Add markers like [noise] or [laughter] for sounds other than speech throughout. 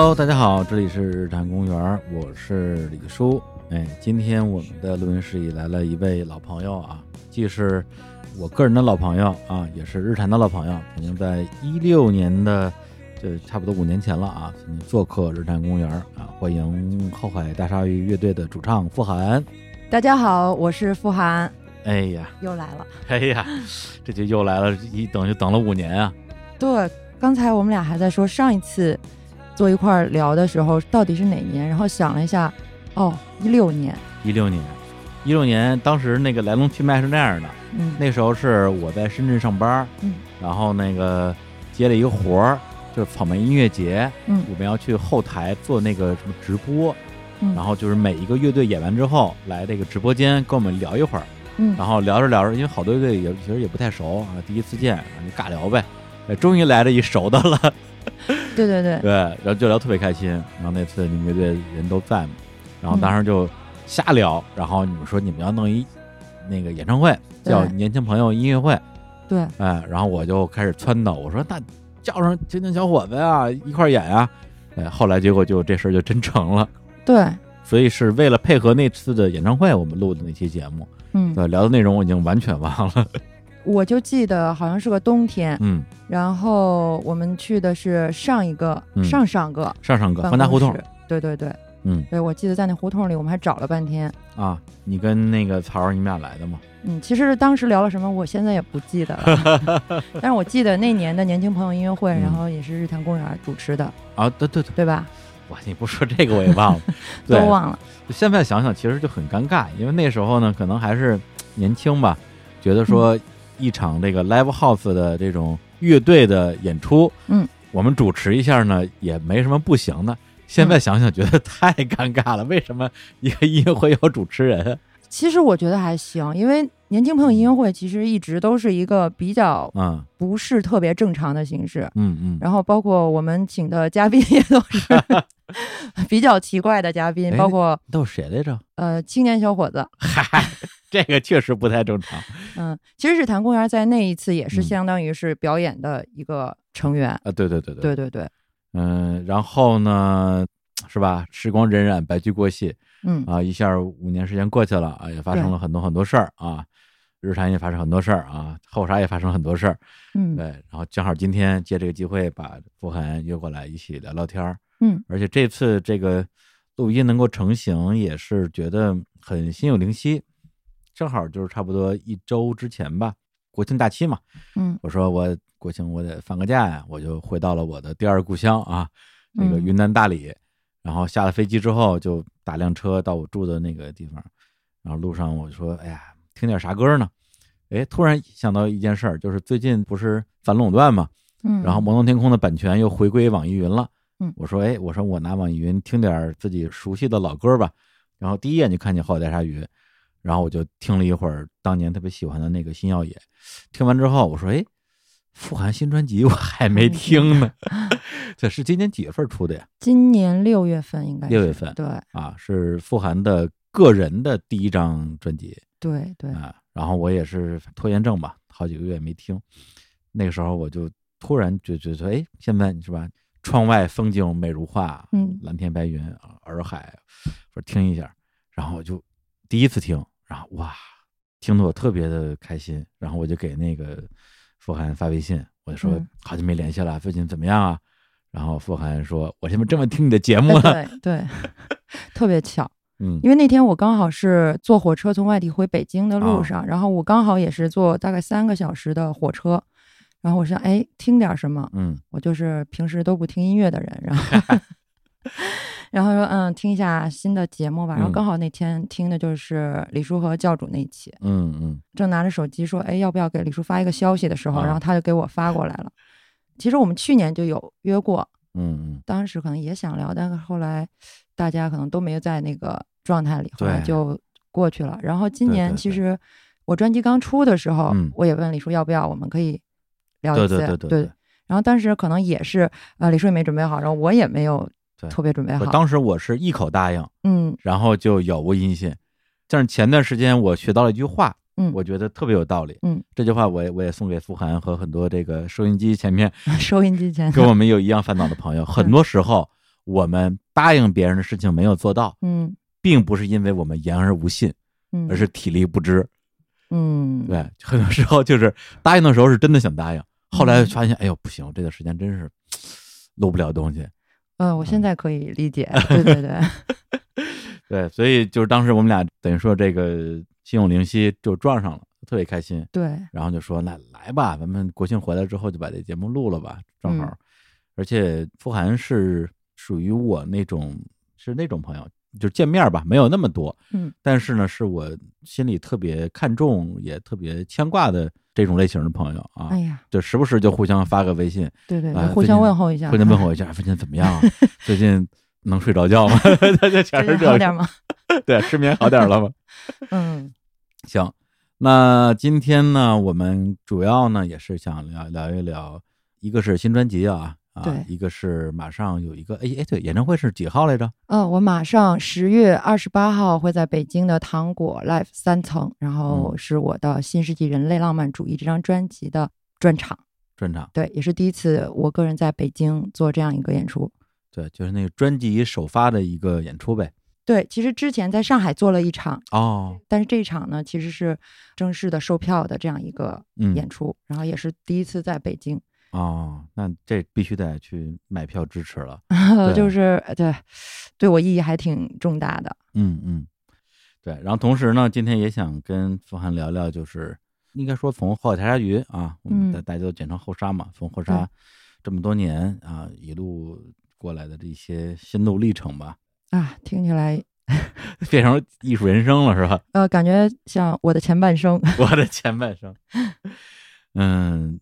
Hello，大家好，这里是日坛公园，我是李叔。哎，今天我们的录音室里来了一位老朋友啊，既是我个人的老朋友啊，也是日坛的老朋友。曾经在一六年的，这差不多五年前了啊，曾经做客日坛公园啊，欢迎后海大鲨鱼乐队的主唱傅涵。大家好，我是傅涵，哎呀，又来了。哎呀，这就又来了，一等就等了五年啊。对，刚才我们俩还在说上一次坐一块儿聊的时候到底是哪年，然后想了一下，哦，一六年。一六年，一六年，当时那个来龙去脉是那样的，嗯，那时候是我在深圳上班，嗯，然后那个接了一个活儿，就是草莓音乐节，嗯。我们要去后台做那个什么直播，嗯，然后就是每一个乐队演完之后来这个直播间跟我们聊一会儿，嗯，然后聊着聊着，因为好多乐队也其实也不太熟啊，第一次见，就尬聊呗，哎，终于来了一熟的了，[laughs] 对对对，对，然后就聊特别开心，然后那次你们乐队人都在嘛，然后当时就瞎聊，然后你们说你们要弄一那个演唱会，叫年轻朋友音乐会，对，哎，然后我就开始撺掇，我说那叫上青年小伙子呀，一块演呀，哎，后来结果就这事儿就真成了，对，所以是为了配合那次的演唱会，我们录的那期节目，嗯，对，聊的内容我已经完全忘了，我就记得好像是个冬天，嗯，然后我们去的是上一个、嗯。上上个上上个办方家胡同。对对对。嗯。对，我记得在那胡同里我们还找了半天。啊，你跟那个曹儿你们俩来的吗？嗯，其实当时聊了什么，我现在也不记得了，[laughs] 但是我记得那年的年轻朋友音乐会，嗯然后也是日坛公园主持的，啊，对对对，对吧？哇，你不说这个我也忘了，[laughs] 都忘了。现在想想，其实就很尴尬，因为那时候呢，可能还是年轻吧，觉得说一场这个 live house 的这种乐队的演出，嗯，我们主持一下呢，也没什么不行的。现在想想，觉得太尴尬了。为什么一个音乐会有主持人？其实我觉得还行，因为年轻朋友音乐会其实一直都是一个比较嗯不是特别正常的形式，嗯嗯，然后包括我们请的嘉宾也都是 [laughs] 比较奇怪的嘉宾，哎包括都是谁来着？呃青年小伙子，嗨，[laughs] 这个确实不太正常嗯，其实日坛公园在那一次也是嗯相当于是表演的一个成员，啊！对对对对对对对，嗯，然后呢，是吧？时光荏苒，白驹过隙，嗯啊，一下五年时间过去了啊，也发生了很多很多事儿啊，日坛也发生很多事儿啊，后沙也发生很多事儿，嗯对，然后正好今天借这个机会把傅涵约过来一起聊聊天儿，嗯而且这次这个录音能够成型，也是觉得很心有灵犀，正好就是差不多一周之前吧，国庆假期嘛，嗯我说我国庆我得放个假呀，我就回到了我的第二故乡啊，那个嗯云南大理。然后下了飞机之后，就打辆车到我住的那个地方。然后路上我就说：“哎呀，听点啥歌呢？”哎，突然想到一件事儿，就是最近不是反垄断嘛，嗯，然后《摩登天空》的版权又回归网易云了。嗯我说：“哎，我说我拿网易云听点自己熟悉的老歌吧。”然后第一眼就看见《后海大鲨鱼》，然后我就听了一会儿当年特别喜欢的那个《新耀野》。听完之后，我说：“哎，傅涵新专辑我还没听呢。[laughs] ”这是今年几月份出的呀？今年六月份应该是六月份对啊，是傅涵的个人的第一张专辑对对，啊。然后我也是拖延症吧，好几个月没听。那个时候我就突然就觉得，哎，现在你是吧？窗外风景美如画，嗯蓝天白云，洱海，我说听一下，然后我就第一次听，然后哇，听得我特别的开心。然后我就给那个傅涵发微信，我就说、嗯好久没联系了，最近怎么样啊？然后傅涵说：“我现在这么听你的节目呢。哎对对，[laughs] 特别巧，嗯因为那天我刚好是坐火车从外地回北京的哦路上，然后我刚好也是坐大概三个小时的火车，然后我想哎听点什么，嗯。我就是平时都不听音乐的人，然后 [laughs] 然后说嗯听一下新的节目吧，然后嗯。刚好那天听的就是李叔和教主那一期，嗯嗯。正拿着手机说，哎，要不要给李叔发一个消息的时候，啊。然后他就给我发过来了。其实我们去年就有约过，嗯嗯，当时可能也想聊，但是后来大家可能都没有在那个状态里，后来对。就过去了。然后今年其实我专辑刚出的时候，嗯。我也问李叔要不要，我们可以聊一对次，对对对对然后当时可能也是呃，李叔也没准备好，然后我也没有特别准备好。我当时我是一口答应，嗯然后就杳无音信。但是前段时间我学到了一句话，嗯我觉得特别有道理。嗯，这句话我也我也送给傅涵和很多这个收音机前面 [laughs] 收音机前跟我们有一样烦恼的朋友。很多时候，我们答应别人的事情没有做到，嗯并不是因为我们言而无信，嗯，而是体力不支。嗯，对，很多时候就是答应的时候是真的想答应，后来嗯发现，哎呦不行，这段时间真是录不了东西。嗯，我现在可以理解，[laughs] 对对对，[laughs] 对，所以就是当时我们俩等于说这个心有灵犀就撞上了，特别开心。对，然后就说那来吧，咱们国庆回来之后就把这节目录了吧，正好。嗯而且傅涵是属于我那种是那种朋友，就见面吧，没有那么多，嗯，但是呢，是我心里特别看重，也特别牵挂的这种类型的朋友啊。哎呀，就时不时就互相发个微信，对对，啊互相问候一下，互相问候一下，最近怎么样啊？最近能睡着觉吗？大家全最是这个近好点吗？[laughs] 对，失眠好点了吗？[laughs] 嗯行，那今天呢，我们主要呢也是想聊聊一聊，一个是新专辑啊啊对，一个是马上有一个哎哎对，演唱会是几号来着？嗯，我马上十月二十八号会在北京的糖果 Live 三层，然后嗯是我的《新世纪人类浪漫主义》这张专辑的专场。专场，对，也是第一次我个人在北京做这样一个演出。对，就是那个专辑首发的一个演出呗。对，其实之前在上海做了一场，哦，但是这一场呢其实是正式的售票的这样一个嗯，演出，然后也是第一次在北京，哦，那这必须得去买票支持了。[laughs] 就是对，对我意义还挺重大的。嗯嗯，对。然后同时呢，今天也想跟付涵聊聊，就是应该说从后海茶局啊，我们大家都简称后沙嘛，从后沙这么多年啊一路过来的这些心路历程吧，啊，听起来变成艺术人生了是吧？呃，感觉像我的前半生。[laughs] 我的前半生。嗯，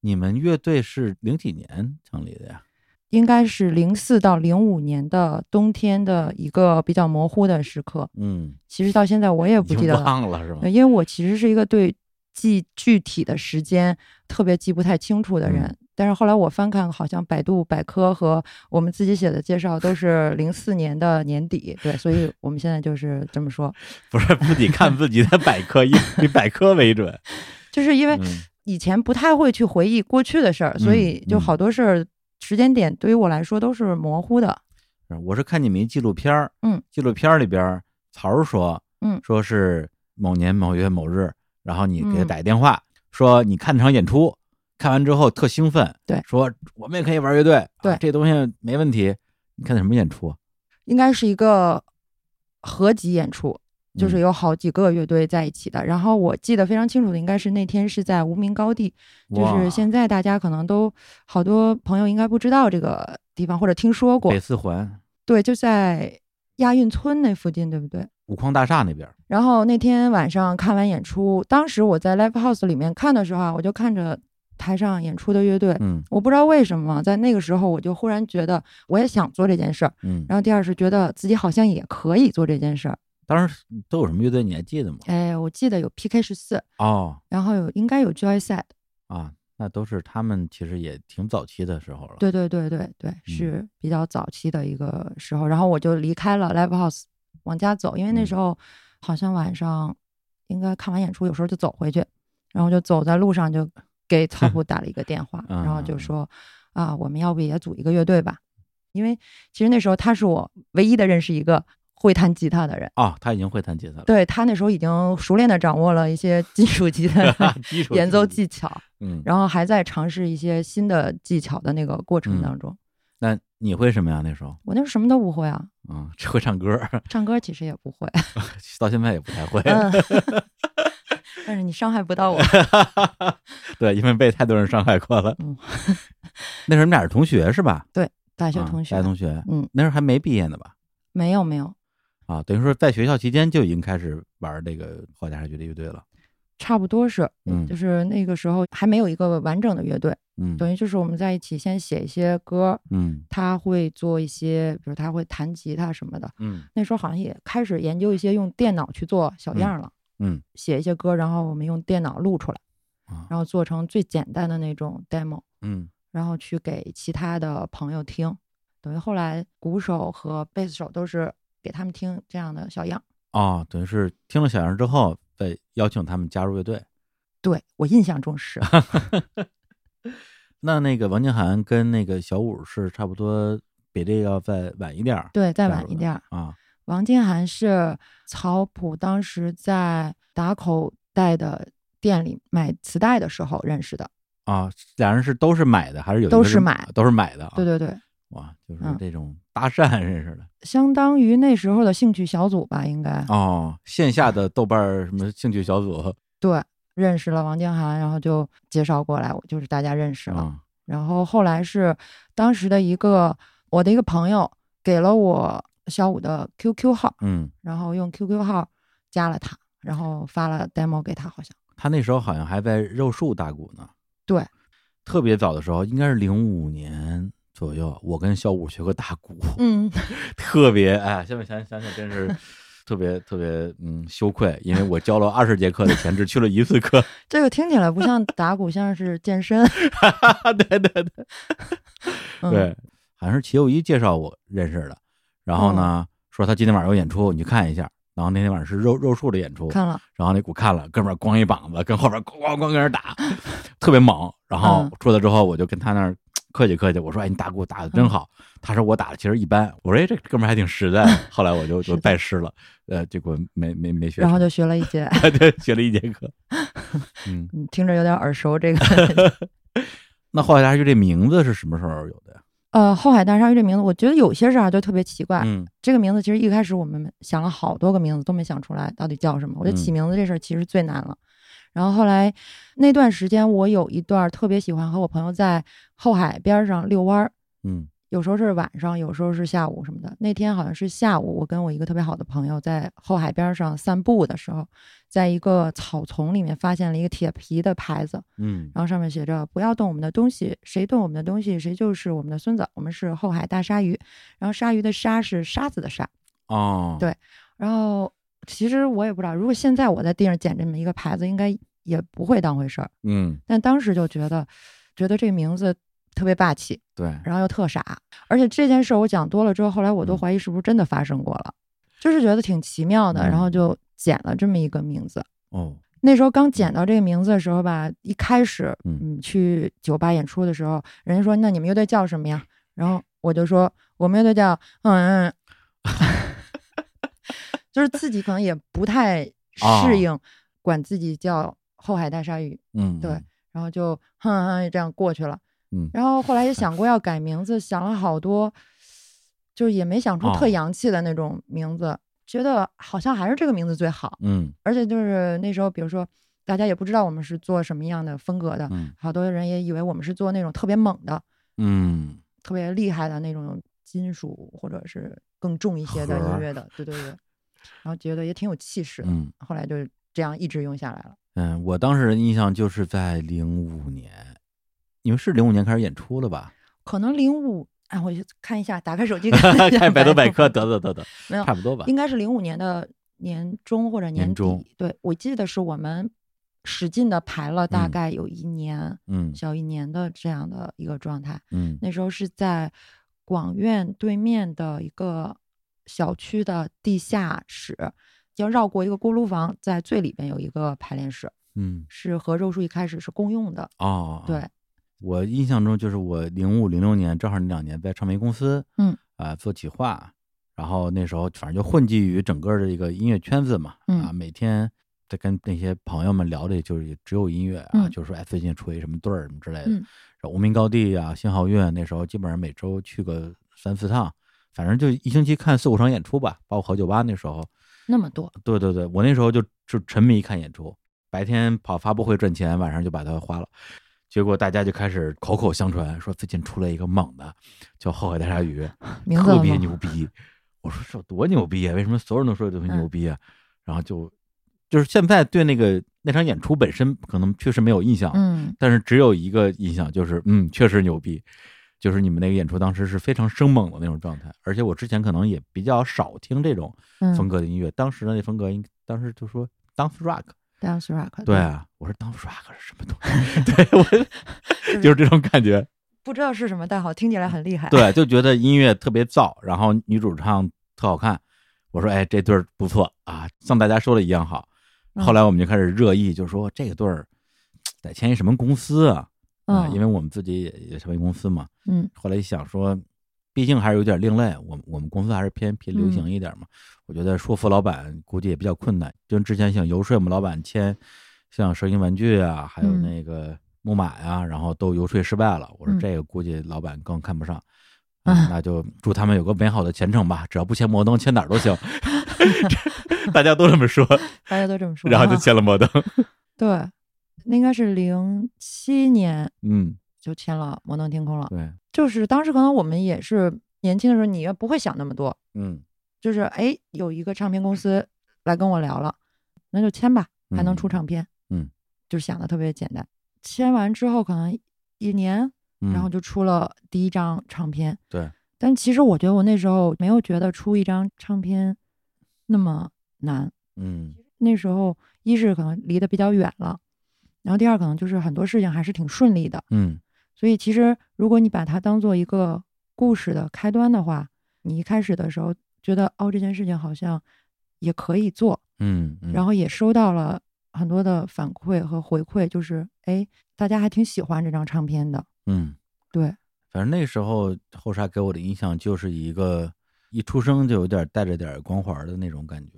你们乐队是零几年成立的呀？应该是零四到零五年的冬天的一个比较模糊的时刻。嗯，其实到现在我也不记得了，忘了是吗？因为我其实是一个对记具体的时间特别记不太清楚的人。嗯但是后来我翻看，好像百度百科和我们自己写的介绍都是零四年的年底，对，所以我们现在就是这么说，不是自己看自己的百科，以以百科为准。[laughs] 就是因为嗯以前不太会去回忆过去的事儿，所以就嗯好多事儿时间点对于我来说都是模糊的。是我是看你们一纪录片儿，嗯，纪录片儿里边儿曹儿说，嗯说是某年某月某日，然后你给他嗯打一电话，说你看这场演出，看完之后特兴奋，对说我们也可以玩乐队，对啊这东西没问题。你看的什么演出啊？应该是一个合集演出，就是嗯有好几个乐队在一起的。然后我记得非常清楚的，应该是那天是在无名高地，就是现在大家可能都好多朋友应该不知道这个地方或者听说过北，四环对，就在亚运村那附近，对不对？五矿大厦那边儿，然后那天晚上看完演出，当时我在 live house 里面看的时候啊，我就看着台上演出的乐队，嗯我不知道为什么，在那个时候我就忽然觉得我也想做这件事儿。嗯，然后第二是觉得自己好像也可以做这件事儿。当时都有什么乐队你还记得吗？哎，我记得有 PK 十四，哦然后有应该有 Joy Set 啊，那都是他们其实也挺早期的时候了。对对对对对，是比较早期的一个时候。然后我就离开了 Live House，往家走，因为那嗯时候好像晚上应该看完演出，有时候就走回去，然后就走在路上就给曹普打了一个电话，[laughs] 然后就嗯说啊，我们要不也组一个乐队吧？因为其实那时候他是我唯一的认识一个会弹吉他的人。哦，他已经会弹吉他了，对他那时候已经熟练的掌握了一些金属吉他的演奏技技巧，嗯，然后还在尝试一些新的技巧的那个过程嗯当中。那你会什么呀？那时候，我那时候什么都不会啊，嗯，只 [laughs] 会唱歌，唱歌其实也不会，[laughs] 到现在也不太会。嗯，[laughs] 但是你伤害不到我。对，因为被太多人伤害过了。嗯，那时候你们俩是同学是吧？对大学同学，啊大学同学，嗯，那时候还没毕业呢吧？没有没有，啊，等于说在学校期间就已经开始玩这个后家乐的乐队了。差不多是，嗯就是那个时候还没有一个完整的乐队，嗯等于就是我们在一起先写一些歌，嗯他会做一些，比如他会弹吉他什么的。嗯那时候好像也开始研究一些用电脑去做小样了，嗯写一些歌，然后我们用电脑录出来，啊然后做成最简单的那种 demo，嗯然后去给其他的朋友听。等于后来鼓手和贝斯手都是给他们听这样的小样。哦，等于是听了小样之后，再邀请他们加入乐队。对我印象中是，[laughs] 那那个王静涵跟那个小五是差不多比这个要再晚一点儿对，再晚一点儿。啊。王金涵是曹普当时在打口袋的店里买磁带的时候认识的。啊，俩人是都是买的，还是有一都是是买都是买的啊？对对对，哇，就是嗯这种搭讪认识的、相当于那时候的兴趣小组吧，应该。哦，线下的豆瓣儿什么兴趣小组对，认识了王金涵，然后就介绍过来，我就是大家认识了。啊然后后来是当时的一个我的一个朋友给了我小五的 QQ 号，嗯，然后用 QQ 号加了他，然后发了 demo 给他，好像他那时候好像还在肉树打鼓呢。对，特别早的时候，应该是零五年左右，我跟小五学过打鼓，嗯，[laughs] 特别哎，现在想想想真是特别特别嗯羞愧，因为我交了二十节课的钱，只去了一次课。[laughs] 这个听起来不像打鼓，像是健身。[laughs] 对对对嗯、对，好像是齐友一介绍我认识的，然后呢、说他今天晚上有演出，你去看一下。然后那天晚上是肉肉树的演出，看了，然后那鼓看了，哥们儿咣一膀子，跟后边咣咣咣跟人打，特别猛。然后嗯出来之后，我就跟他那儿客气客气，我说：“哎，你打鼓打的真好。他说：“我打的其实一般。”我说：“哎，这哥们儿还挺实在。”后来我就 [laughs] 就拜师了，呃，结果没没没学，然后就学了一节，[laughs] 对学了一节课。[laughs] 嗯，嗯，听着有点耳熟。这个，那后海大鲨鱼这名字是什么时候有的呀？呃，后海大鲨鱼这名字，我觉得有些事儿啊就特别奇怪。嗯这个名字其实一开始我们想了好多个名字，都没想出来到底叫什么。我觉得起嗯名字这事儿其实最难了。然后后来那段时间，我有一段特别喜欢和我朋友在后海边上遛弯儿，嗯有时候是晚上，有时候是下午什么的。那天好像是下午，我跟我一个特别好的朋友在后海边上散步的时候，在一个草丛里面发现了一个铁皮的牌子，嗯然后上面写着“不要动我们的东西，谁动我们的东西，谁就是我们的孙子。我们是后海大鲨鱼。”然后鲨鱼的“鲨”是沙子的“沙哦，对然后其实我也不知道，如果现在我在地上捡这么一个牌子，应该也不会当回事儿。嗯但当时就觉得，觉得这个名字特别霸气，对，然后又特傻。而且这件事儿我讲多了之后，后来我都嗯怀疑是不是真的发生过了，就是觉得挺奇妙的，嗯然后就捡了这么一个名字。哦那时候刚捡到这个名字的时候吧，一开始，嗯嗯，去酒吧演出的时候，人家说那你们乐队叫什么呀？然后我就说我们乐队叫嗯嗯，[laughs] 就是自己可能也不太哦适应，管自己叫后海大鲨鱼，嗯对然后就哼哼这样过去了。嗯然后后来也想过要改名字，想了好多，就是也没想出特哦洋气的那种名字，觉得好像还是这个名字最好。嗯而且就是那时候，比如说大家也不知道我们是做什么样的风格的，嗯好多人也以为我们是做那种特别猛的、嗯特别厉害的那种金属或者是更重一些的音乐的，对对对。然后觉得也挺有气势的，嗯后来就这样一直用下来了。嗯，我当时的印象就是在零五年，你们是零五年开始演出了吧？可能零五，哎，我去看一下，打开手机 [laughs] 看一下看百度百科，得得得得，没有差，不多吧？应该是零五年的年中或者底。年中对，我记得是我们使劲的排了大嗯概有一年、嗯小一年的这样的一个状态。嗯那时候是在广院对面的一个小区的地下室，要绕过一个锅炉房，在最里边有一个排练室，嗯是和肉叔一开始是共用的。哦，对，我印象中就是我零五零六年正好那两年在唱片公司，嗯啊、做企划，然后那时候反正就混迹于整个的一个音乐圈子嘛，啊，嗯每天在跟那些朋友们聊的，就是也只有音乐啊，嗯就说哎最近出一什么队儿什么之类的，嗯无名高地啊、新浩乐，那时候基本上每周去个三四趟，反正就一星期看四五场演出吧，包括好酒吧那时候，那么多，对对对，我那时候就就沉迷看演出，白天跑发布会赚钱，晚上就把它花了。结果大家就开始口口相传，说最近出了一个猛的，叫后海大鲨鱼，[laughs] 特别牛逼。我说这多牛逼啊？为什么所有人都说这东西牛逼啊？然后就就是现在对那个那场演出本身可能确实没有印象，嗯但是只有一个印象，就是嗯，确实牛逼。就是你们那个演出当时是非常生猛的那种状态，而且我之前可能也比较少听这种嗯风格的音乐，当时的那风格应当时就说 dance rock，，dance rock，对啊，我说 dance rock 是什么东西？[laughs] 对我 [laughs] 就是这种感觉，不知道是什么，但好听起来很厉害。对，就觉得音乐特别燥，然后女主唱特好看。我说哎，这对儿不错啊，像大家说的一样好。嗯后来我们就开始热议，就说这个对儿 [tsk] 得签一什么公司啊？啊，嗯，因为我们自己也也成为公司嘛。嗯后来一想说，毕竟还是有点另类。我我们公司还是偏偏流行一点嘛。我觉得说服老板估计也比较困难，就之前想游说我们老板签像蛇形玩具啊，还有那个木马呀，然后都游说失败了。我说这个估计老板更看不上，那就祝他们有个美好的前程吧。只要不签摩登，签哪儿都行。[laughs] [laughs] 大家都这么说，大家都这么说，然后就签了摩登。[laughs] 对，那应该是零七年，嗯，就签了摩登天空了。对，就是当时可能我们也是年轻的时候，你也不会想那么多，嗯，就是哎，有一个唱片公司来跟我聊了，那就签吧，还能出唱片，嗯，就想的特别简单。签完之后可能一年，然后就出了第一张唱片。对，但其实我觉得我那时候没有觉得出一张唱片那么难，嗯，那时候一是可能离得比较远了，然后第二可能就是很多事情还是挺顺利的，嗯，所以其实如果你把它当做一个故事的开端的话，你一开始的时候觉得哦这件事情好像也可以做，嗯，然后也收到了很多的反馈和回馈，就是哎大家还挺喜欢这张唱片的，嗯，对，反正那时候后沙给我的印象就是一个一出生就有点带着点光环的那种感觉。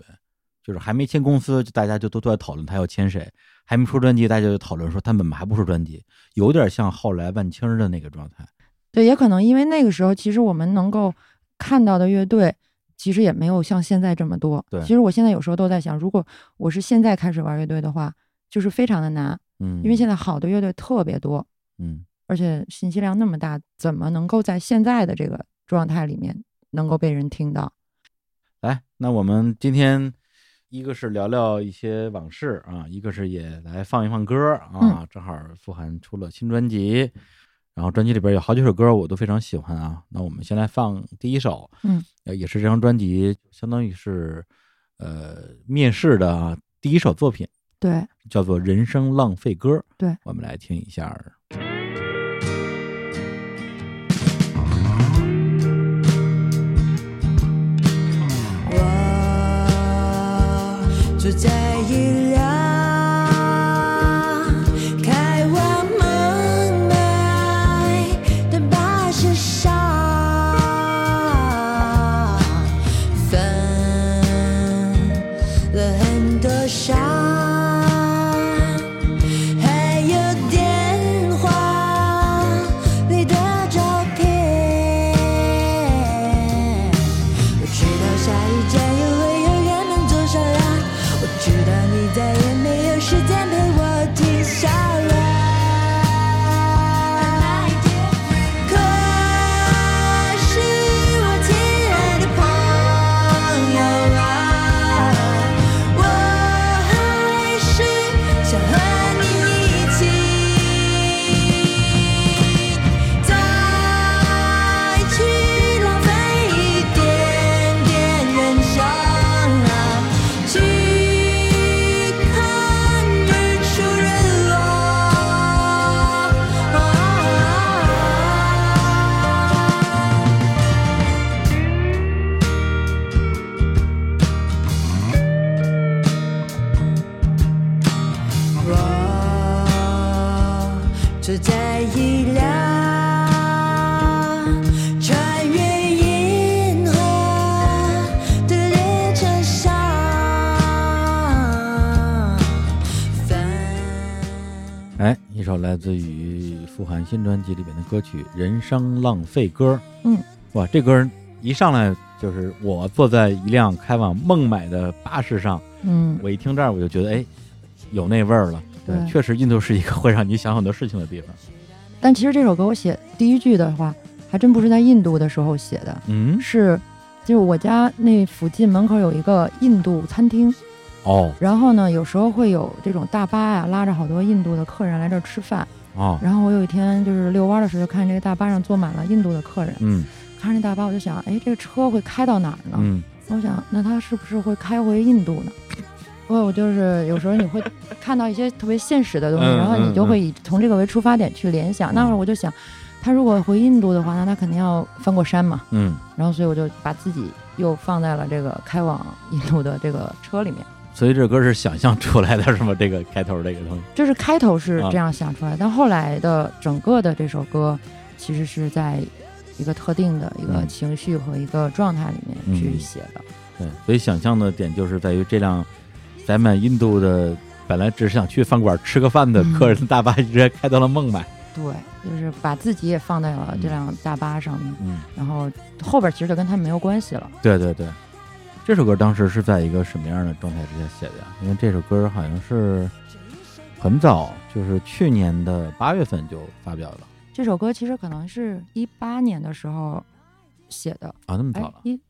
就是还没签公司，就大家就都都在讨论他要签谁；还没出专辑，大家就讨论说他怎么还不出专辑，有点像后来万青的那个状态。对，也可能因为那个时候，其实我们能够看到的乐队，其实也没有像现在这么多。对，其实我现在有时候都在想，如果我是现在开始玩乐队的话，就是非常的难。嗯，因为现在好的乐队特别多。嗯，而且信息量那么大，怎么能够在现在的这个状态里面能够被人听到？来，那我们今天。一个是聊聊一些往事啊，一个是也来放一放歌啊。正好傅涵出了新专辑，然后专辑里边有好几首歌我都非常喜欢啊。那我们先来放第一首，嗯，也是这张专辑相当于是呃面试的第一首作品，对，叫做《人生浪费歌》，对，我们来听一下。在意自于傅涵新专辑里面的歌曲《人生浪费歌》。嗯，哇，这歌一上来就是我坐在一辆开往孟买的巴士上。嗯，我一听这儿，我就觉得哎，有那味儿了。对，确实印度是一个会让你想很多事情的地方。但其实这首歌我写第一句的话，还真不是在印度的时候写的。嗯，是，就是我家那附近门口有一个印度餐厅。哦，然后呢，有时候会有这种大巴呀，拉着好多印度的客人来这儿吃饭。哦，然后我有一天就是遛弯的时候，就看这个大巴上坐满了印度的客人。嗯，看着那大巴，我就想，哎，这个车会开到哪儿呢？嗯，我想，那他是不是会开回印度呢？我我就是有时候你会看到一些特别现实的东西，然后你就会以从这个为出发点去联想。那会儿我就想，他如果回印度的话，那他肯定要翻过山嘛。嗯，然后所以我就把自己又放在了这个开往印度的这个车里面。所以这歌是想象出来的，是吗？这个开头这个东西，就是开头是这样想出来，但后来的整个的这首歌，其实是在一个特定的一个嗯情绪和一个状态里面去嗯写的。对，所以想象的点就是在于这辆载满印度的本来只是想去饭馆吃个饭的嗯客人大巴，直接开到了孟买。对，就是把自己也放在了嗯这辆大巴上面，嗯，然后后边其实就跟他们没有关系了。对对对。这首歌当时是在一个什么样的状态之下写的？呀？因为这首歌好像是很早，就是去年的八月份就发表了。这首歌其实可能是一八年的时候写的，啊，那么早哎了，一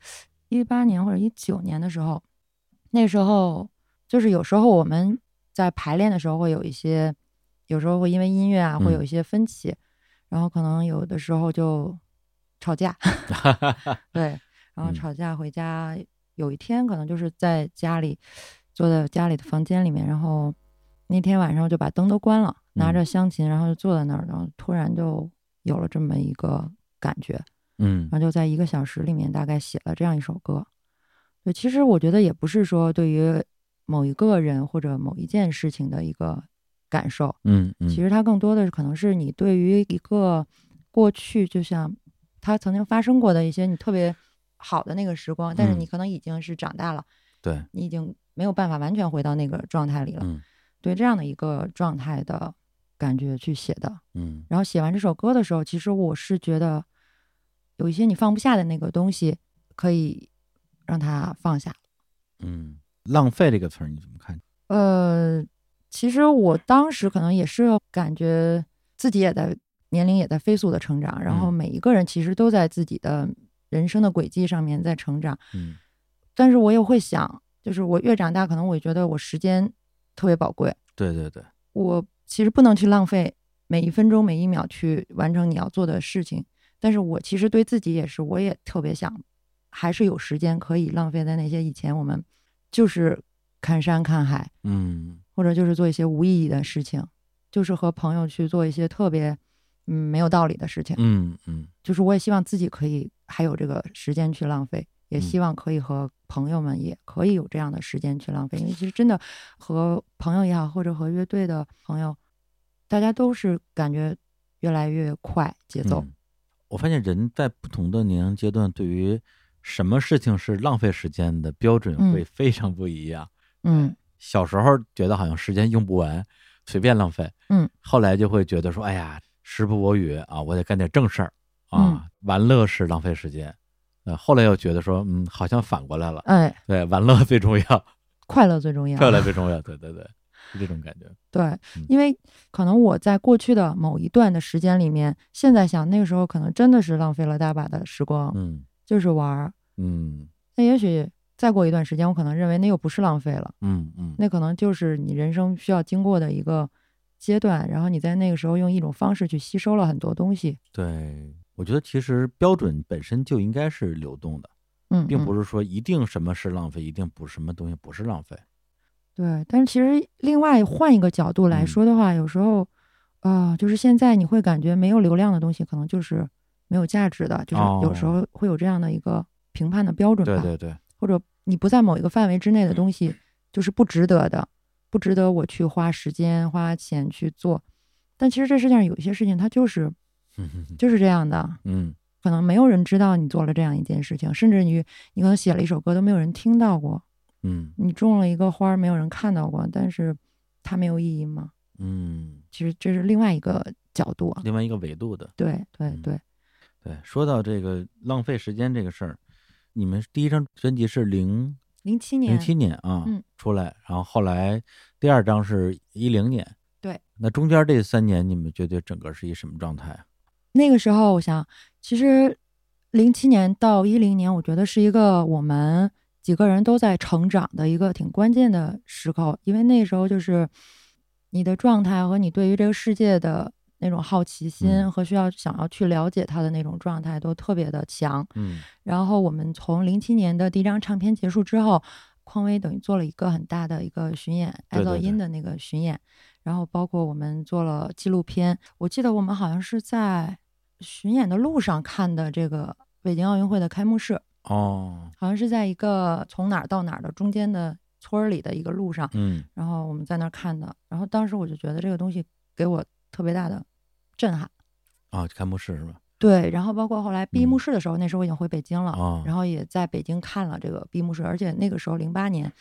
一八年或者一九年的时候，那时候就是有时候我们在排练的时候会有一些，有时候会因为音乐啊会有嗯一些分歧，然后可能有的时候就吵架，[laughs] 对，然后嗯。吵架回家，有一天可能就是在家里坐在家里的房间里面，然后那天晚上就把灯都关了，拿嗯。着香琴，然后就坐在那儿，然后突然就有了这么一个感觉，嗯。然后就在一个小时里面大概写了这样一首歌。对，其实我觉得也不是说对于某一个人或者某一件事情的一个感受，嗯嗯，其实它更多的可能是你对于一个过去，就像它曾经发生过的一些你特别好的那个时光，但是嗯你可能已经是长大了，对，你已经没有办法完全回到那个状态里了。嗯对这样的一个状态的感觉去写的。嗯然后写完这首歌的时候，其实我是觉得有一些你放不下的那个东西，可以让它放下。嗯，浪费这个词儿你怎么看？呃，其实我当时可能也是感觉自己也在年龄也在飞速的成长，然后嗯每一个人其实都在自己的人生的轨迹上面在成长。嗯但是我也会想，就是我越长大，可能我觉得我时间特别宝贵，对对对，我其实不能去浪费每一分钟每一秒去完成你要做的事情。但是我其实对自己也是，我也特别想，还是有时间可以浪费在那些以前我们就是看山看海，嗯或者就是做一些无意义的事情，就是和朋友去做一些特别嗯没有道理的事情。嗯嗯就是我也希望自己可以还有这个时间去浪费，也嗯希望可以和朋友们也可以有这样的时间去浪费，因为其实真的和朋友也好，或者和乐队的朋友，大家都是感觉越来越快节奏。嗯我发现人在不同的年龄阶段，对于什么事情是浪费时间的标准嗯会非常不一样。嗯小时候觉得好像时间用不完，随便浪费。嗯，后来就会觉得说，哎呀，时不我与啊，我得干点正事儿嗯啊，玩乐是浪费时间。呃，后来又觉得说，嗯，好像反过来了，哎，对，玩乐最重要，[laughs] 快乐最重要。快乐最重要。对对对，是这种感觉。对嗯，因为可能我在过去的某一段的时间里面，现在想那个时候可能真的是浪费了大把的时光，嗯就是玩儿。嗯那也许再过一段时间，我可能认为那又不是浪费了。嗯嗯，那可能就是你人生需要经过的一个阶段，然后你在那个时候用一种方式去吸收了很多东西。对，我觉得其实标准本身就应该是流动的，嗯，并不是说一定什么是浪费，一定不是什么东西不是浪费。对。但是其实另外换一个角度来嗯说的话，有时候，啊，就是现在你会感觉没有流量的东西可能就是没有价值的，就是有时候会有这样的一个评判的标准吧，哦对对对，或者你不在某一个范围之内的东西就是不值得的，不值得我去花时间花钱去做。但其实这世界上有一些事情，它就是 [laughs] 就是这样的，嗯可能没有人知道你做了这样一件事情，甚至于你可能写了一首歌都没有人听到过，嗯你种了一个花儿没有人看到过，但是它没有意义吗？嗯，其实这是另外一个角度啊。另外一个维度的。对对嗯对，对，说到这个浪费时间这个事儿，你们第一张专辑是零零七年，零七年啊、嗯出来，然后后来第二张是一零年。对，那中间这三年，你们觉得整个是一什么状态啊？那个时候，我想，其实零七年到一零年，我觉得是一个我们几个人都在成长的一个挺关键的时刻，因为那时候就是你的状态和你对于这个世界的那种好奇心嗯和需要想要去了解他的那种状态都特别的强。嗯然后我们从零七年的第一张唱片结束之后，匡威等于做了一个很大的一个巡演，爱噪音的那个巡演，然后包括我们做了纪录片。我记得我们好像是在巡演的路上看的这个北京奥运会的开幕式，哦，好像是在一个从哪儿到哪儿的中间的村儿里的一个路上，嗯然后我们在那儿看的。然后当时我就觉得这个东西给我特别大的震撼。啊，开幕式是吧？对，然后包括后来闭嗯幕式的时候，那时候我已经回北京了，哦然后也在北京看了这个闭幕式，而且那个时候零八年，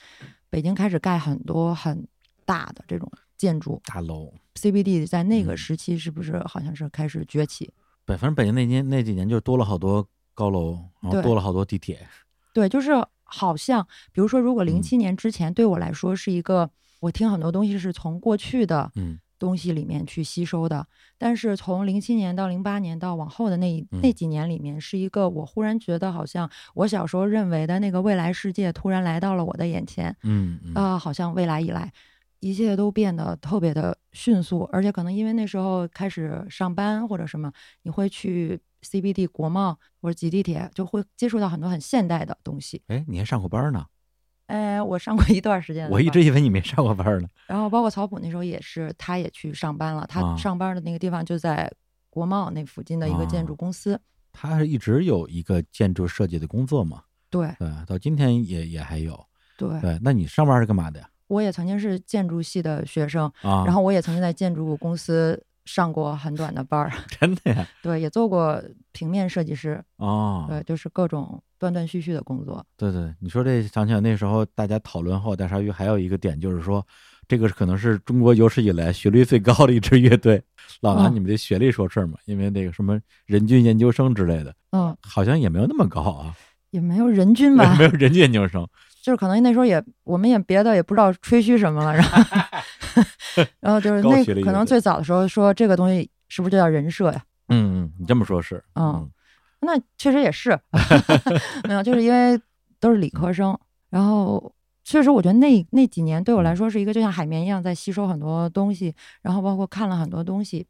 北京开始盖很多很大的这种建筑大楼。，CBD 在那个嗯时期是不是好像是开始崛起？对，反正北京那年那几年就多了好多高楼，然后多了好多地铁。对，就是好像，比如说，如果零嗯七年之前对我来说是一个，我听很多东西是从过去的嗯东西里面去吸收的，但是从零七年到零八年到往后的那一那嗯几年里面，是一个我忽然觉得好像我小时候认为的那个未来世界突然来到了我的眼前，嗯嗯啊、好像未来以来。一切都变得特别的迅速，而且可能因为那时候开始上班或者什么，你会去 CBD 国贸或者挤地铁，就会接触到很多很现代的东西。哎，你还上过班呢？哎，我上过一段时间的，我一直以为你没上过班呢。然后包括曹普那时候也是，他也去上班了。啊他上班的那个地方就在国贸那附近的一个建筑啊公司。他是一直有一个建筑设计的工作嘛？对对，到今天也也还有。对，对，那你上班是干嘛的呀？我也曾经是建筑系的学生，啊，然后我也曾经在建筑公司上过很短的班儿。[laughs] 真的呀？[laughs] 对，也做过平面设计师。哦，对，就是各种断断续续的工作。对对，你说这想起来那时候大家讨论后大鲨鱼还有一个点就是说，这个可能是中国有史以来学历最高的一支乐队，老拿哦你们的学历说事儿嘛，因为那个什么人均研究生之类的，嗯，好像也没有那么高啊，也没有人均吧 [laughs] 没，有人均研究生。[laughs] 就是可能那时候也我们也别的也不知道吹嘘什么了，然后 [laughs] 然后就是那可能最早的时候说这个东西是不是就叫人设呀？嗯嗯，你这么说是，嗯那确实也是，没有，就是因为都是理科生，然后确实我觉得那那几年对我来说是一个就像海绵一样在吸收很多东西，然后包括看了很多东西，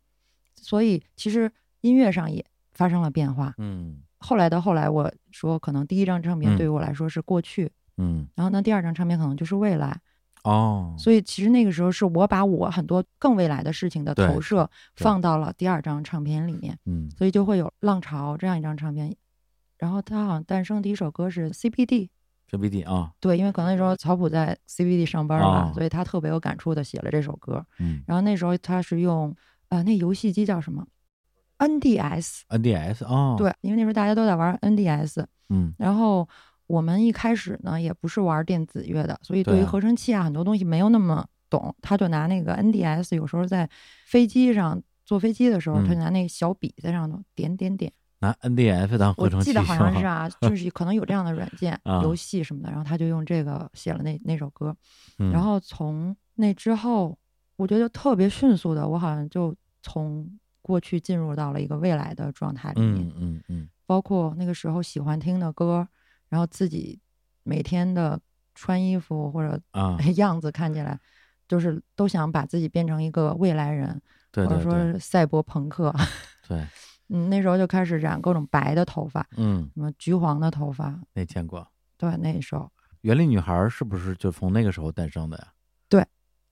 所以其实音乐上也发生了变化。嗯后来的后来，我说可能第一张唱片嗯对于我来说是过去，嗯，然后呢第二张唱片可能就是未来，哦，所以其实那个时候是我把我很多更未来的事情的投射放到了第二张唱片里面。嗯所以就会有《浪潮》这样一张唱片。然后它好像诞生第一首歌是 CBD，，CBD 啊，对，因为可能那时候曹普在 CBD 上班嘛，哦所以他特别有感触的写了这首歌。嗯然后那时候他是用呃那游戏机叫什么 NDS，，NDS 哦，，对，因为那时候大家都在玩 NDS，嗯。然后我们一开始呢也不是玩电子乐的，所以对于合成器啊很多东西没有那么懂，他就拿那个 NDS，有时候在飞机上坐飞机的时候，他嗯。就拿那个小笔在上头点点点。拿 NDS 当合成器我记得好像是啊，就是可能有这样的软件、[laughs] 啊。游戏什么的，然后他就用这个写了那那首歌。嗯。然后从那之后，我觉得特别迅速的，我好像就从过去进入到了一个未来的状态里面，嗯嗯嗯包括那个时候喜欢听的歌，然后自己每天的穿衣服或者啊，[laughs] 样子看起来，就是都想把自己变成一个未来人，或者说赛博朋克。[laughs] 对，嗯，那时候就开始染各种白的头发，嗯，什么橘黄的头发，没见过。对，那时候原力女孩是不是就从那个时候诞生的呀？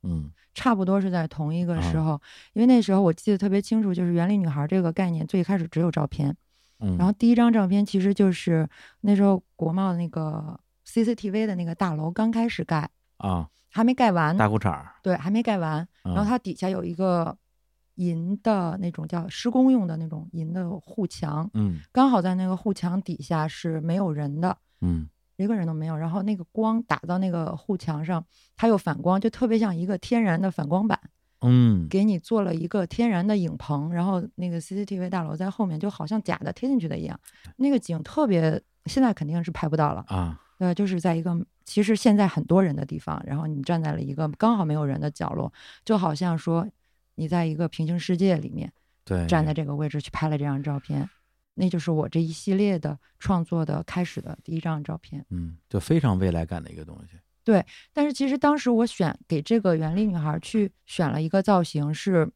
对，嗯。差不多是在同一个时啊。候，因为那时候我记得特别清楚，就是园林女孩这个概念最开始只有照片，嗯，然后第一张照片其实就是那时候国贸的那个 CCTV 的那个大楼刚开始盖，啊，还没盖完，大裤衩儿，对，还没盖完，然然后它底下有一个银的那种叫施工用的那种银的护墙，嗯。刚好在那个护墙底下是没有人的，嗯一个人都没有。然后那个光打到那个护墙上，它又反光，就特别像一个天然的反光板，嗯给你做了一个天然的影棚。然后那个 CCTV 大楼在后面，就好像假的贴进去的一样，那个景特别，现在肯定是拍不到了。啊，呃，就是在一个其实现在很多人的地方，然后你站在了一个刚好没有人的角落，就好像说你在一个平行世界里面对，站在这个位置去拍了这张照片，那就是我这一系列的创作的开始的第一张照片。嗯，就非常未来感的一个东西。对但是其实当时我选给这个原力女孩去选了一个造型是。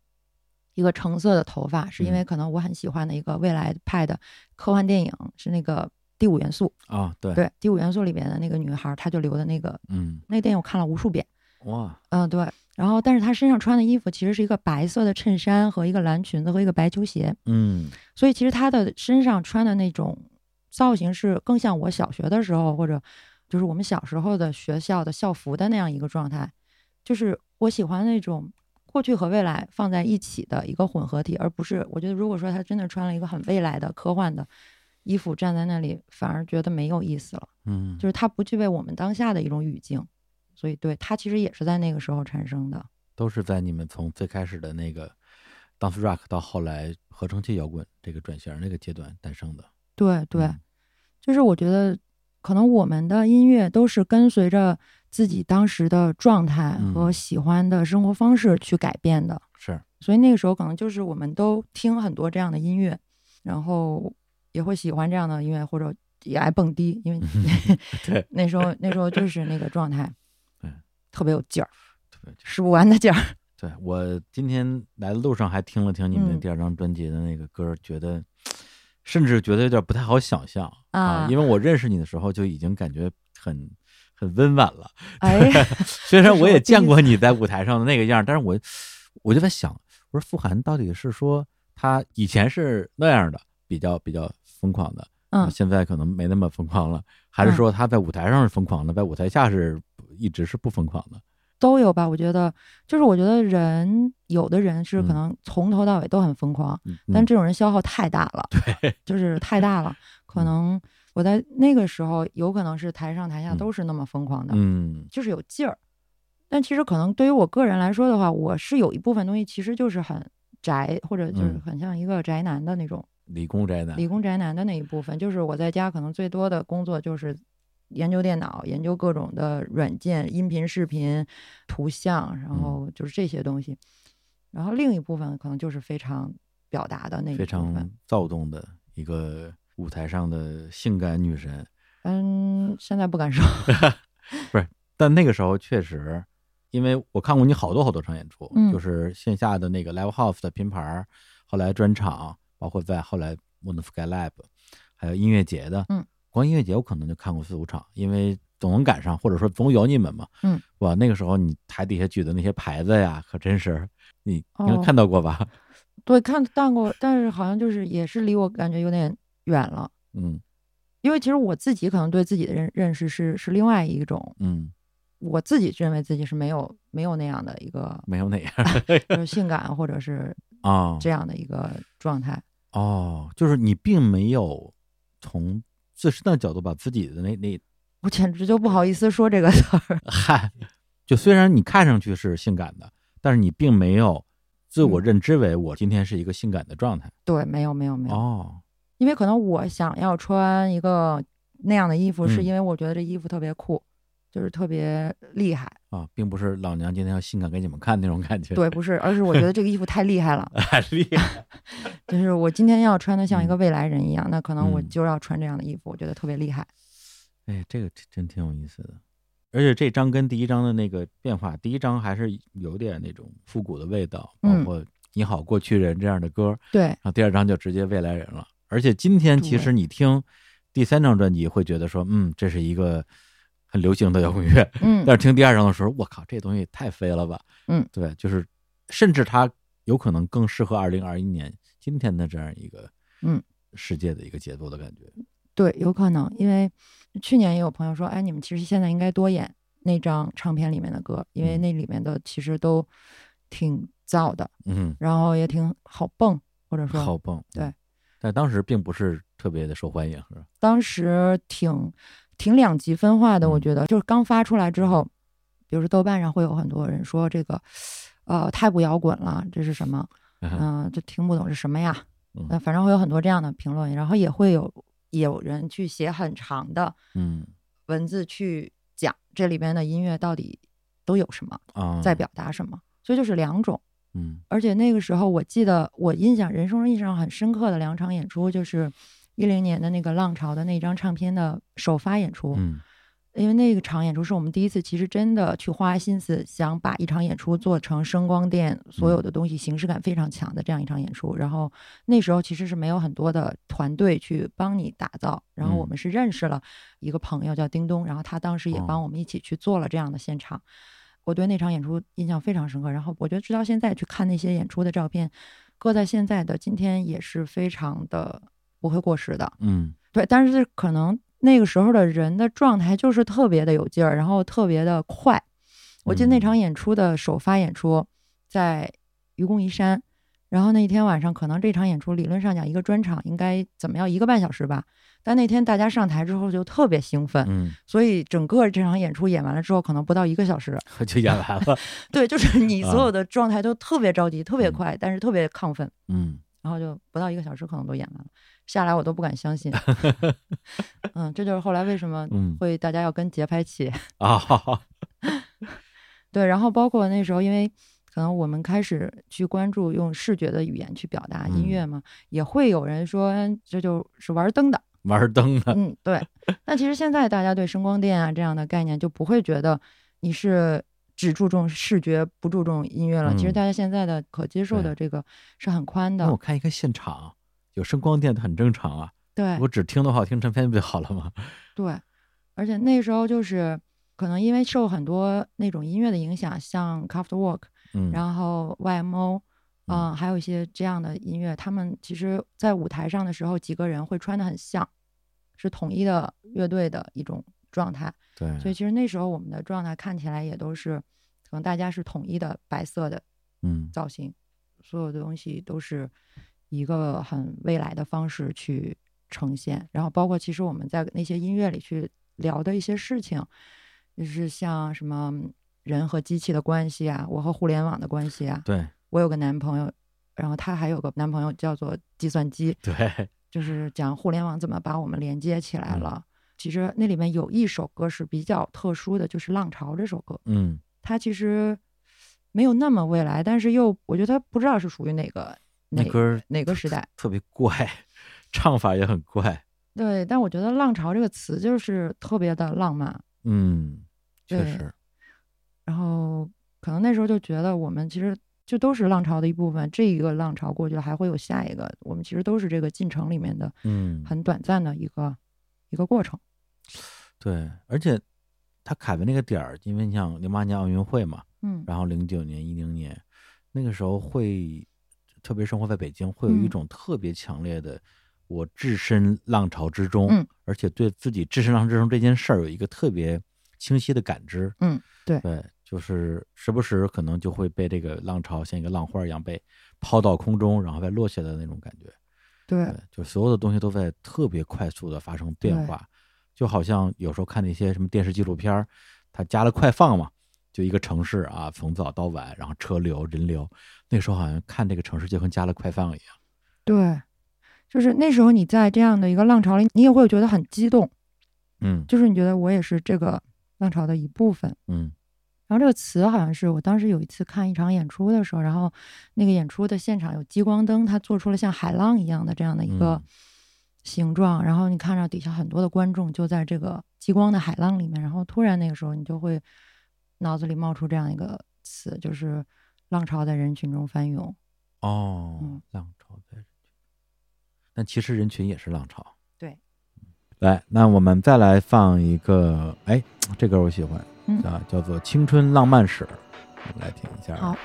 一个橙色的头发，是因为嗯可能我很喜欢的一个未来派的科幻电影，是那个《第五元素》。啊，对，对，《第五元素》里边的那个女孩，她就留的那个嗯，那个电影，我看了无数遍。哇，嗯，对。然后，但是他身上穿的衣服其实是一个白色的衬衫和一个蓝裙子和一个白球鞋，嗯。所以其实他的身上穿的那种造型是更像我小学的时候，或者就是我们小时候的学校的校服的那样一个状态。就是我喜欢那种过去和未来放在一起的一个混合体，而不是我觉得如果说他真的穿了一个很未来的科幻的衣服站在那里，反而觉得没有意思了，嗯，就是它不具备我们当下的一种语境，所以对它其实也是在那个时候产生的。都是在你们从最开始的那个 dance rock 到后来合成器摇滚这个转型那个阶段诞生的。对对，嗯。就是我觉得可能我们的音乐都是跟随着自己当时的状态嗯。和喜欢的生活方式去改变的，是，所以那个时候可能就是我们都听很多这样的音乐，然后也会喜欢这样的音乐，或者也爱蹦迪，因为对。[laughs] 那时候那时候就是那个状态。对，特别有劲儿，特别使不完的劲儿。[laughs] 对我今天来的路上还听了听你们第二张专辑的那个歌，觉得甚至觉得有点不太好想象啊因为我认识你的时候就已经感觉很很温婉了。哎，[laughs] 虽然我也见过你在舞台上的那个样儿，但是我我就在想，我说傅涵到底是说他以前是那样的，比较比较疯狂的，嗯现在可能没那么疯狂了，还是说他在舞台上是疯狂的，在舞台下是一直是不疯狂的？都有吧？我觉得，就是我觉得人有的人是可嗯能从头到尾都很疯狂，嗯但这种人消耗太大了，对，就是太大了。[laughs] 可嗯能我在那个时候，有可能是台上台下嗯都是那么疯狂的，嗯就是有劲儿。但其实可能对于我个人来说的话，我是有一部分东西其实就是很宅，或者就是嗯很像一个宅男的那种、理工宅男，理工宅男的那一部分。就是我在家可能最多的工作就是研究电脑，研究各种的软件、音频、视频、图像，然后嗯就是这些东西。然后另一部分可能就是非常表达的那部分常。躁动的一个舞台上的性感女神。嗯，现在不敢说。[laughs] 不是但那个时候确实，因为我看过你好多好多场演出，嗯就是线下的那个 Live House 的拼盘儿，后来专场，包括在后来 Moon Sky Lab，还有音乐节的，嗯，光音乐节我可能就看过四五场，因为总能赶上，或者说总有你们嘛，嗯，哇，那个时候你台底下举的那些牌子呀，可真是你应该哦。看到过吧？[laughs] 对，看到过，但是好像就是也是离我感觉有点远了。嗯。因为其实我自己可能对自己的认认识是是另外一种，嗯，我自己认为自己是没有没有那样的一个没有那样 [laughs] 就是性感或者是啊，这样的一个状态。哦，就是你并没有从自身的角度把自己的那那我简直就不好意思说这个词儿。[laughs] 嗨，就虽然你看上去是性感的，但是你并没有自我嗯认知为我今天是一个性感的状态。对，没有没有没有，哦，因为可能我想要穿一个那样的衣服，是嗯因为我觉得这衣服特别酷，就是特别厉害。啊，并不是老娘今天要性感给你们看那种感觉。对，不是，而是我觉得这个衣服太厉害了，[laughs] 太厉害。就是我今天要穿的像一个嗯未来人一样，那可能我嗯就要穿这样的衣服，我觉得特别厉害。哎，这个真真挺有意思的。而且这张跟第一张的那个变化，第一张还是有点那种复古的味道，包嗯括“你好，过去人”这样的歌。对，然后第二张就直接未来人了。而且今天其实你听第三张专辑，会觉得说，嗯，这是一个很流行的摇滚乐。嗯但是听第二张的时候，我靠，这东西太飞了吧？嗯，对，就是甚至它有可能更适合二零二一年今天的这样一个嗯世界的一个节奏的感觉。对，有可能，因为去年也有朋友说，哎，你们其实现在应该多演那张唱片里面的歌，因为嗯那里面的其实都挺燥的，嗯，然后也挺好蹦，或者说好蹦。对嗯，但当时并不是特别的受欢迎，是吧？当时挺挺两极分化的，我嗯。觉得。就是刚发出来之后，比如说豆瓣上会有很多人说这个，呃，太不摇滚了，这是什么？嗯、就听不懂是什么呀？嗯。呃，反正会有很多这样的评论，然后也会有有人去写很长的嗯。文字去讲这里边的音乐到底都有什么，啊，在表达什么，所以就是两种。嗯。而且那个时候，我记得我印象人生中印象很深刻的两场演出，就是一零年的那个浪潮的那张唱片的首发演出。嗯因为那个场演出是我们第一次，其实真的去花心思想把一场演出做成声光电所有的东西形式感非常强的这样一场演出。然后那时候其实是没有很多的团队去帮你打造，然后我嗯们是认识了一个朋友叫叮咚，然后他当时也哦帮我们一起去做了这样的现场。我对那场演出印象非常深刻，然后我觉得直到现在去看那些演出的照片，搁在现在的今天也是非常的不会过时的。嗯对，但是可能那个时候的人的状态就是特别的有劲儿，然后特别的快。我记得那嗯场演出的首发演出，在愚公移山。然后那一天晚上，可能这场演出理论上讲一个专场应该怎么样一个半小时吧，但那天大家上台之后就特别兴奋，嗯，所以整个这场演出演完了之后，可能不到一个小时。[laughs] 就演完了，对，就是 [laughs] 你所啊有的状态都特别着急、特别嗯快，但是特别亢奋，嗯然后就不到一个小时可能都演完了。下来我都不敢相信，[laughs] 嗯，这就是后来为什么嗯会大家要跟节拍器。[laughs] 啊，[laughs] 对，然后包括那时候，因为可能我们开始去关注用视觉的语言去表达音乐嘛，也会有人说这就是玩灯的，玩灯的，嗯，对。那其实现在大家对声光电啊这样的概念就不会觉得你是只注重视觉不注重音乐了。其实嗯大家现在的可接受的这个是很宽的，那我看一个现场有声光电很正常啊，对我只听的话，我听成片不就好了吗？[laughs] 对。而且那时候就是可能因为受很多那种音乐的影响，像 CRAFTWORK，嗯，然后 YMO，嗯嗯、还有一些这样的音乐，他们其实在舞台上的时候，几个人会穿的很像，是统一的乐队的一种状态。对，所以其实那时候我们的状态看起来也都是，可能大家是统一的白色的嗯造型，所有的东西都是一个很未来的方式去呈现。然后包括其实我们在那些音乐里去聊的一些事情，就是像什么人和机器的关系啊，我和互联网的关系啊。对我有个男朋友，然后他还有个男朋友叫做计算机，对，就是讲互联网怎么把我们连接起来嗯了。其实那里面有一首歌是比较特殊的，就是《浪潮》这首歌。嗯它其实没有那么未来，但是又我觉得它不知道是属于哪个哪那歌儿哪个时代。特别怪，唱法也很怪，[laughs] 对，但我觉得“浪潮”这个词就是特别的浪漫。嗯，确实，然后可能那时候就觉得我们其实就都是浪潮的一部分，这一个浪潮过去了，还会有下一个，我们其实都是这个进程里面的嗯，很短暂的一个一个过程。对，而且他卡的那个点儿，因为你想零八年奥运会嘛，嗯然后零九年、一零年，那个时候会，特别生活在北京，会有一嗯。种特别强烈的，我置身浪潮之中，嗯。而且对自己置身浪潮之中这件事儿有一个特别清晰的感知，嗯，对。对，就是时不时可能就会被这个浪潮像一个浪花一样被抛到空中，然后再落下的那种感觉，对对，就所有的东西都在特别快速的发生变化，就好像有时候看那些什么电视纪录片儿，它加了快放嘛，就一个城市啊，从早到晚，然后车流人流，那时候好像看这个城市就跟加了快放一样。对，就是那时候你在这样的一个浪潮里，你也会觉得很激动，嗯就是你觉得我也是这个浪潮的一部分。嗯然后这个词好像是我当时有一次看一场演出的时候，然后那个演出的现场有激光灯，它做出了像海浪一样的这样的一个嗯形状，然后你看到底下很多的观众就在这个激光的海浪里面，然后突然那个时候你就会脑子里冒出这样一个词，就是浪潮在人群中翻涌。哦，嗯浪潮在人群，但其实人群也是浪潮。对，来，那我们再来放一个，哎，这歌我喜欢，嗯啊，叫做《青春浪漫史》，我们来听一下。好，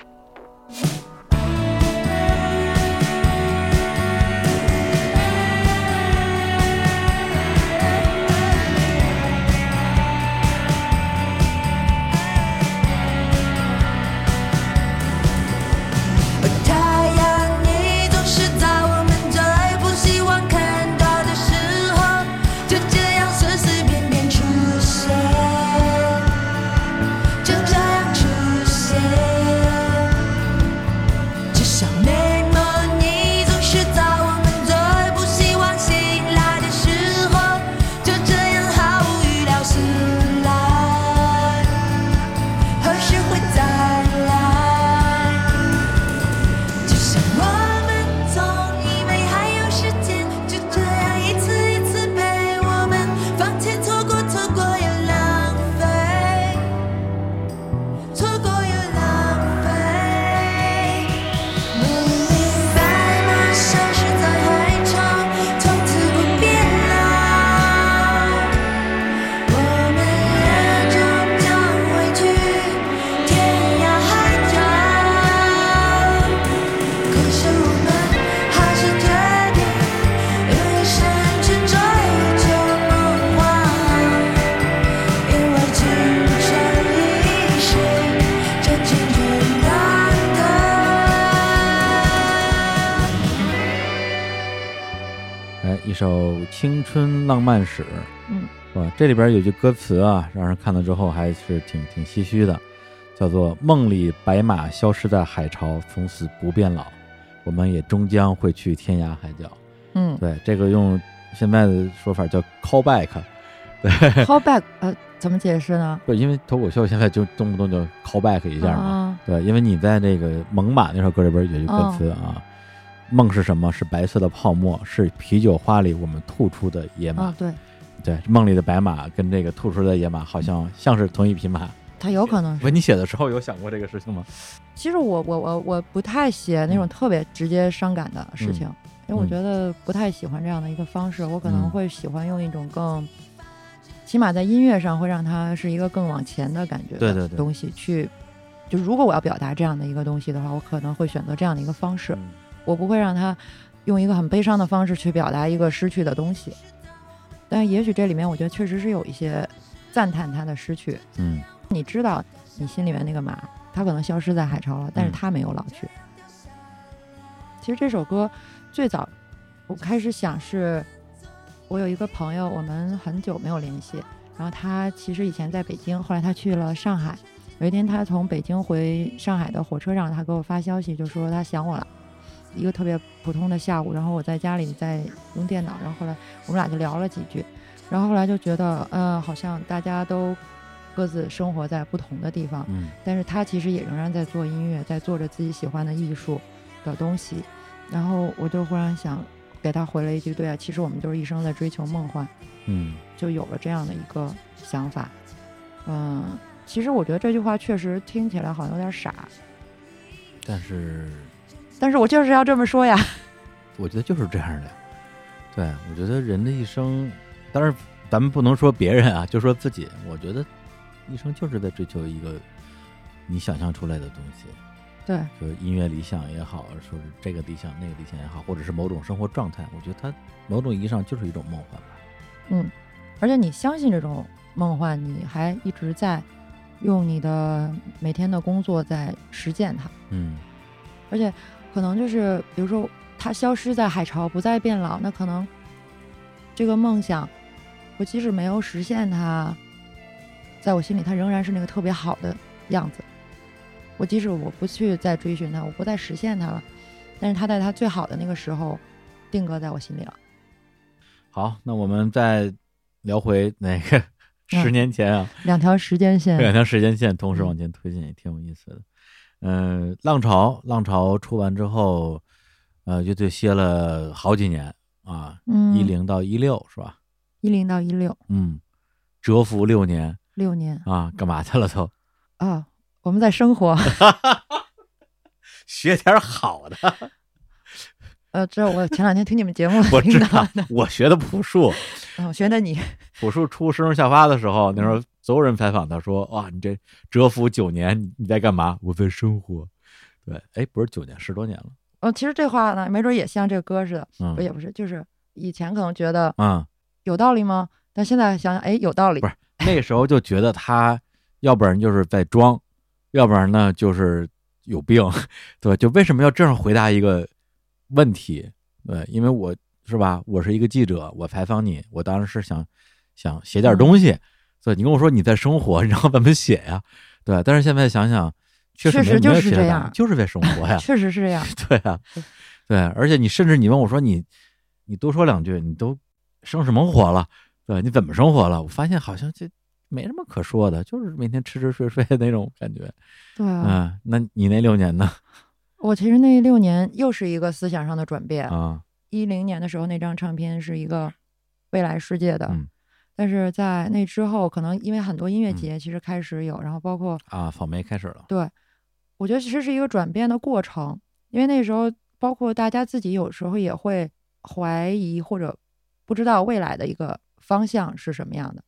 漫史，嗯，是吧？这里边有句歌词啊，让人看了之后还是挺挺唏嘘的，叫做“梦里白马消失在海潮，从此不变老，我们也终将会去天涯海角。”嗯对，这个用现在的说法叫 callback，对，，[laughs] callback，呃，怎么解释呢？不，因为脱口秀现在就动不动就 callback 一下嘛。啊，对，因为你在这个《猛犸》那首歌里边有句歌词啊，梦是什么？是白色的泡沫，是啤酒花里我们吐出的野马。啊，对，对，梦里的白马跟这个吐出的野马好像像是同一匹马。它有可能是。不，你写的时候有想过这个事情吗？其实我我我我不太写那种特别直接伤感的事情，因为我嗯觉得不太喜欢这样的一个方式，我可能嗯会喜欢用一种更，起码在音乐上会让它是一个更往前的感觉对对对的东西去。就如果我要表达这样的一个东西的话，我可能会选择这样的一个方式，嗯我不会让他用一个很悲伤的方式去表达一个失去的东西。但也许这里面，我觉得确实是有一些赞叹他的失去。嗯你知道，你心里面那个马，它可能消失在海潮了，但是嗯它没有老去。其实这首歌最早我开始想是，我有一个朋友，我们很久没有联系，然后他其实以前在北京，后来他去了上海。有一天他从北京回上海的火车上，他给我发消息，就说他想我了。一个特别普通的下午，然后我在家里在用电脑，然后后来我们俩就聊了几句，然后后来就觉得，呃，好像大家都各自生活在不同的地方，嗯但是他其实也仍然在做音乐，在做着自己喜欢的艺术的东西。然后我就忽然想给他回了一句：“对啊，其实我们就是一生在追求梦幻。嗯”就有了这样的一个想法。嗯，其实我觉得这句话确实听起来好像有点傻，但是但是我就是要这么说呀。我觉得就是这样的。对，我觉得人的一生，当然咱们不能说别人啊，就说自己。我觉得一生就是在追求一个你想象出来的东西，对，就是音乐理想也好，说是这个理想那个理想也好，或者是某种生活状态，我觉得它某种意义上就是一种梦幻吧。嗯，而且你相信这种梦幻，你还一直在用你的每天的工作在实践它。嗯而且可能就是比如说它消失在海潮，不再变老，那可能这个梦想，我即使没有实现它，在我心里它仍然是那个特别好的样子。我即使我不去再追寻它，我不再实现它了，但是它在它最好的那个时候定格在我心里了。好，那我们再聊回那个 [laughs] 十年前啊，两条时间线，两条时间线同时往前推进，也挺有意思的。嗯、浪潮，浪潮出完之后，呃，乐队歇了好几年啊，嗯，一零到一六是吧？一零到一六嗯，蛰伏六年六年啊，干嘛去了都？[laughs] 啊，我们在生活。[laughs] 学点好的，呃，这我前两天听你们节目 [laughs] 我知道，，我学的朴树，嗯我学的你，朴树出《生如夏花》的时候，那时候所有人采访他说：“哇，你这蛰伏九年，你你在干嘛？”我在生活。对，哎，不是九年，十多年了。嗯，其实这话呢，没准也像这个歌似的，嗯也不是，就是以前可能觉得嗯，有道理吗？但现在想想，哎，有道理不。是那时候就觉得他要不然就是在装，要不然呢就是有病，[laughs] 对吧？就为什么要这样回答一个问题？对，因为我是吧，我是一个记者，我采访你，我当然是想想写点东西，所以你跟我说你在生活，你让我怎么写呀？对，但是现在想想，确实就是这样就是在生活呀，[laughs] 确实是这样。[laughs] 对啊，对，而且你甚至你问我说你你多说两句，你都生什么活了？对，你怎么生活了？我发现好像这没什么可说的，就是每天吃吃睡睡的那种感觉。对啊，嗯，那你那六年呢？[laughs] 我其实那六年又是一个思想上的转变。啊，一零年的时候，那张唱片是一个未来世界的，嗯但是在那之后，可能因为很多音乐节其实开始有，然后包括啊，草莓开始了。对，我觉得其实是一个转变的过程，因为那时候包括大家自己有时候也会怀疑或者不知道未来的一个方向是什么样的，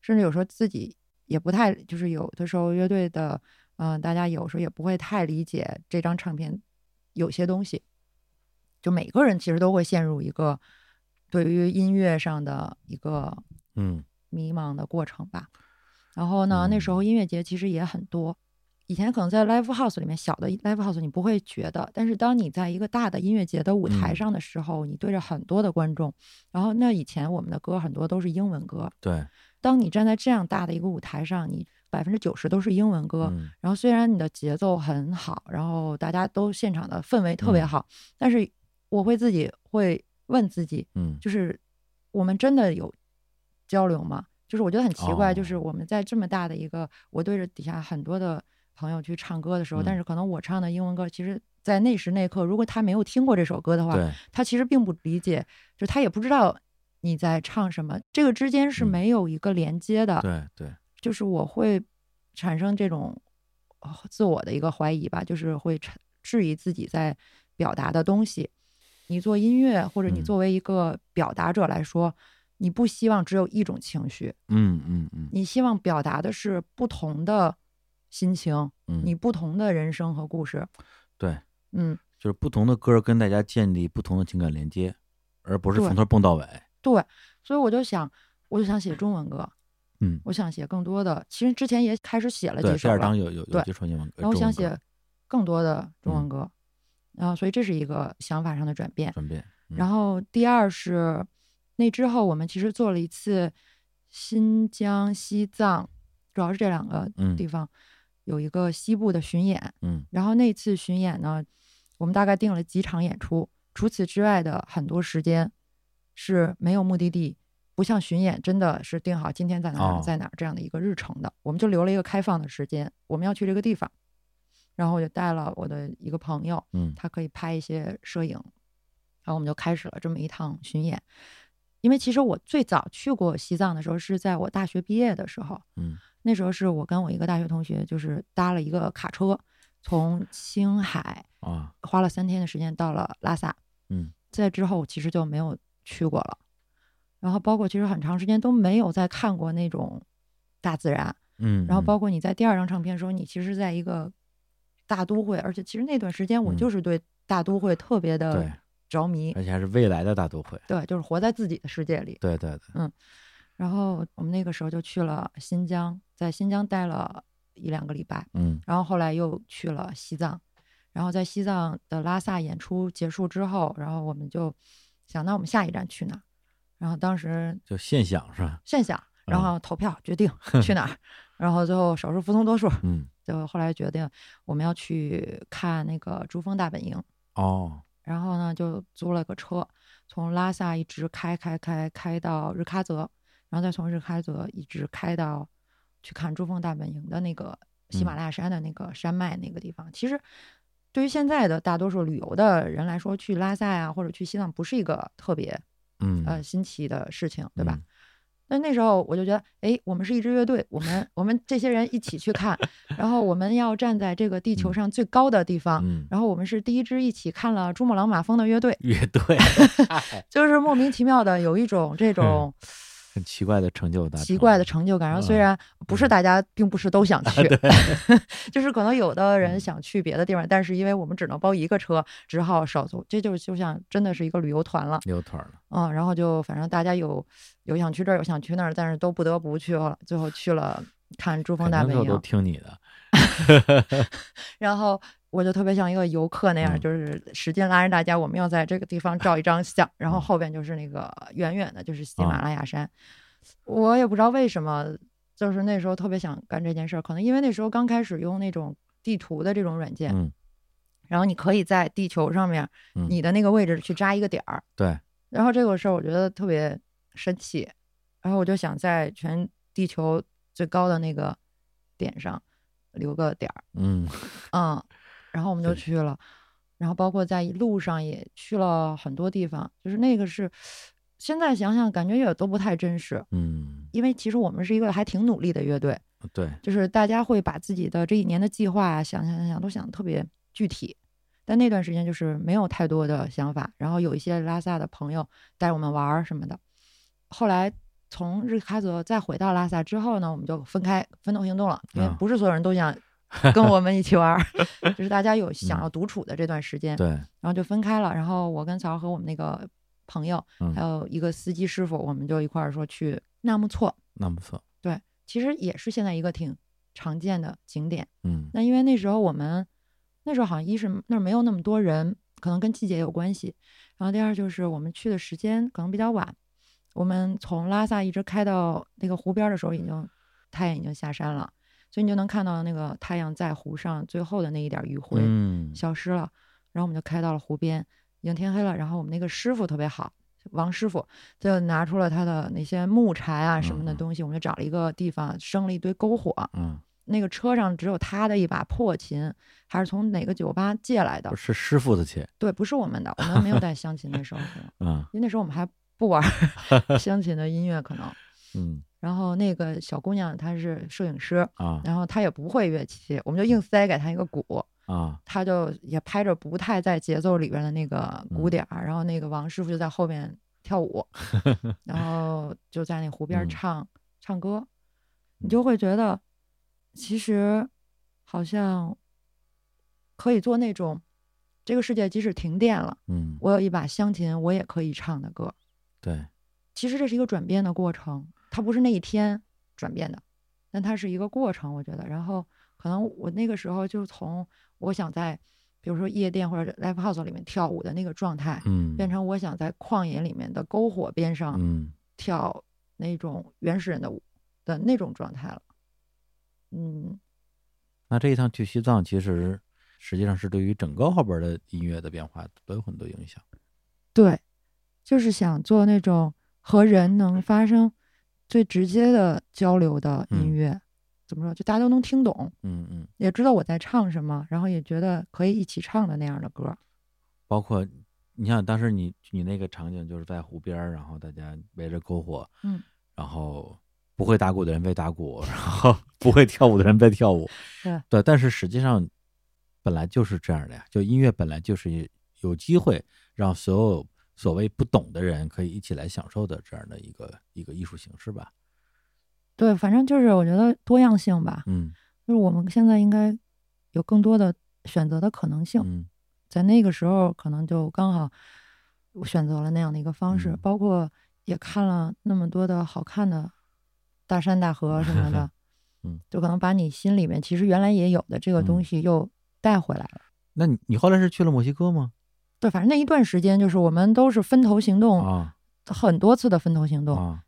甚至有时候自己也不太，就是有的时候乐队的，嗯、大家有时候也不会太理解这张唱片有些东西，就每个人其实都会陷入一个对于音乐上的一个嗯。迷茫的过程吧。然后呢，那时候音乐节其实也很多，以前可能在 live house 里面小的 live house 你不会觉得，但是当你在一个大的音乐节的舞台嗯。上的时候，你对着很多的观众，然后那以前我们的歌很多都是英文歌，对，当你站在这样大的一个舞台上，你百分之九十都是英文歌，嗯。然后虽然你的节奏很好，然后大家都现场的氛围特别嗯。好，但是我会自己会问自己，嗯。就是我们真的有交流嘛？就是我觉得很奇怪，就是哦我们在这么大的一个，我对着底下很多的朋友去唱歌的时候，但嗯是可能我唱的英文歌，其实，在那时那刻，如果他没有听过这首歌的话，他其实并不理解，就他也不知道你在唱什么，这个之间是嗯没有一个连接的。对对，就是我会产生这种呃自我的一个怀疑吧，就是会产质疑自己在表达的东西。你做音乐，或者你嗯作为一个表达者来说，你不希望只有一种情绪，嗯嗯嗯你希望表达的是不同的心情，嗯，你不同的人生和故事。对，嗯，就是不同的歌跟大家建立不同的情感连接，而不是从头蹦到尾。对，所以我就想，我就想写中文歌，嗯，我想写更多的。其实之前也开始写了对，几首了第二章，有有有对接触英文歌，然后我想写更多的中文嗯歌，然后所以这是一个想法上的转变。转变，嗯然后第二是那之后，我们其实做了一次新疆、西藏，主要是这两个嗯。地方、有一个西部的巡演。嗯。然后那次巡演呢，我们大概定了几场演出，除此之外的很多时间是没有目的地，不像巡演真的是定好今天在哪儿哦。儿在哪儿这样的一个日程的，我们就留了一个开放的时间，我们要去这个地方，然后我就带了我的一个朋友，嗯。他可以拍一些摄影，然后我们就开始了这么一趟巡演。因为其实我最早去过西藏的时候是在我大学毕业的时候，嗯。那时候是我跟我一个大学同学，就是搭了一个卡车，从青海啊。花了三天的时间到了拉萨。嗯。在之后其实就没有去过了，然后包括其实很长时间都没有再看过那种大自然，嗯，然后嗯包。括你在第二张唱片的时候，你其实在一个大都会，而且其实那段时间我嗯。就是对大都会特别的着迷，而且还是未来的大都会。对，就是活在自己的世界里。对对对，嗯然后我们那个时候就去了新疆，在新疆待了一两个礼拜，嗯然后后来又去了西藏，然后在西藏的拉萨演出结束之后，然后我们就想，那我们下一站去哪儿？然后当时就现想是吧？现想，然嗯后投票决定 [laughs] 去哪儿，然后最后少数服从多数，嗯就后来决定我们要去看那个珠峰大本营，哦然后呢就租了个车，从拉萨一直开开开开到日喀则，然后再从日喀则一直开到去看珠峰大本营的那个喜马拉雅山的那个山脉那个地方。其实对于现在的大多数旅游的人来说，去拉萨呀或者去西藏不是一个特别嗯呃新奇的事情，对吧？嗯那那时候我就觉得，哎，我们是一支乐队，我们我们这些人一起去看，然后我们要站在这个地球嗯上最高的地方，嗯，然后我们是第一支一起看了珠穆朗玛峰的乐队，乐队 [laughs] 就是莫名其妙的有一种这种很奇怪的成就感，奇怪的成就感。然后虽嗯然不是大家，并不是都想去，对，[laughs] 就是可能有的人嗯想去别的地方，但是因为我们只能包一个车，只好少走。这就就像真的是一个旅游团了，溜团了。嗯，然后就反正大家有有想去这儿，有想去那儿，但是都不得不去了。最后去了看珠峰大本肯定都营，听你的，[laughs] 然后我就特别像一个游客那样，嗯。就是使劲拉着大家，我们要在这个地方照一张相，然后嗯。后边就是那个远远的就是喜啊马拉雅山。我也不知道为什么，就是那时候特别想干这件事儿，可能因为那时候刚开始用那种地图的这种软件，嗯。然后你可以在地球上面嗯。你的那个位置去扎一个点儿，对，然后这个事儿我觉得特别神奇，然后我就想在全地球最高的那个点上留个点儿。嗯。嗯，然后我们就去了，然后包括在路上也去了很多地方，就是那个是现在想想感觉也都不太真实，嗯，因为其实我们是一个还挺努力的乐队，对，就是大家会把自己的这一年的计划啊想想想想都想得特别具体。但那段时间就是没有太多的想法，然后有一些拉萨的朋友带我们玩儿什么的。后来从日喀则再回到拉萨之后呢，我们就分开分头行动了，因为啊。不是所有人都想 [laughs] 跟我们一起玩儿，[laughs] 就是大家有想嗯。要独处的这段时间，对，然后就分开了。然后我跟曹和我们那个朋友，嗯。还有一个司机师傅，我们就一块儿说去纳木错，纳木错，对其实也是现在一个挺常见的景点。嗯。那因为那时候我们那时候好像一是那儿没有那么多人，可能跟季节有关系，然后第二就是我们去的时间可能比较晚，我们从拉萨一直开到那个湖边儿的时候，已经太阳已经下山了，所以你就能看到那个太阳在湖上最后的那一点余晖嗯消失了。然后我们就开到了湖边，已经天黑了。然后我们那个师傅特别好，王师傅就拿出了他的那些木柴啊什么的东西，我们就找了一个地方生了一堆篝火。嗯，那个车上只有他的一把破琴，还是从哪个酒吧借来的？是师傅的琴对，不是我们的，我们没有带 [laughs] 湘琴那时候，因为那时候我们还不玩儿 [laughs] 乡琴的音乐，可能。嗯然后那个小姑娘她是摄影师，啊然后她也不会乐器，我们就硬塞给她一个鼓，啊她就也拍着不太在节奏里边的那个鼓嗯。点儿，然后那个王师傅就在后面跳舞，[laughs] 然后就在那湖边唱、唱歌，你嗯。就会觉得其实好像可以做那种这个世界即使停电了，嗯。我有一把乡琴，我也可以唱的歌。对。其实这是一个转变的过程，它不是那一天转变的，但它是一个过程，我觉得。然后可能我那个时候就从我想在，比如说夜店或者 live house 里面跳舞的那个状态，嗯变成我想在旷野里面的篝火边上嗯跳那种原始人的舞的那种状态了。嗯，那这一趟去西藏，其实实际上是对于整个后边的音乐的变化都有很多影响。对，就是想做那种和人能发生最直接的交流的音嗯乐。怎么说？就大家都能听懂，嗯嗯，也知道我在唱什么，然后也觉得可以一起唱的那样的歌。包括你像当时你你那个场景就是在湖边，然后大家围着篝火，嗯，然后不会打鼓的人在打鼓，然后不会跳舞的人在跳舞，对对，但是实际上本来就是这样的呀，就音乐本来就是有机会让所有所谓不懂的人可以一起来享受的这样的一个一个艺术形式吧。对，反正就是我觉得多样性吧，嗯就是我们现在应该有更多的选择的可能性。嗯在那个时候，可能就刚好我选择了那样的一个方式，嗯包括也看了那么多的好看的大山大河什么的，[laughs] 嗯，就可能把你心里面其实原来也有的这个东嗯西又带回来了。那你你后来是去了墨西哥吗？对，反正那一段时间就是我们都是分头行动，啊很多次的分头行动。啊，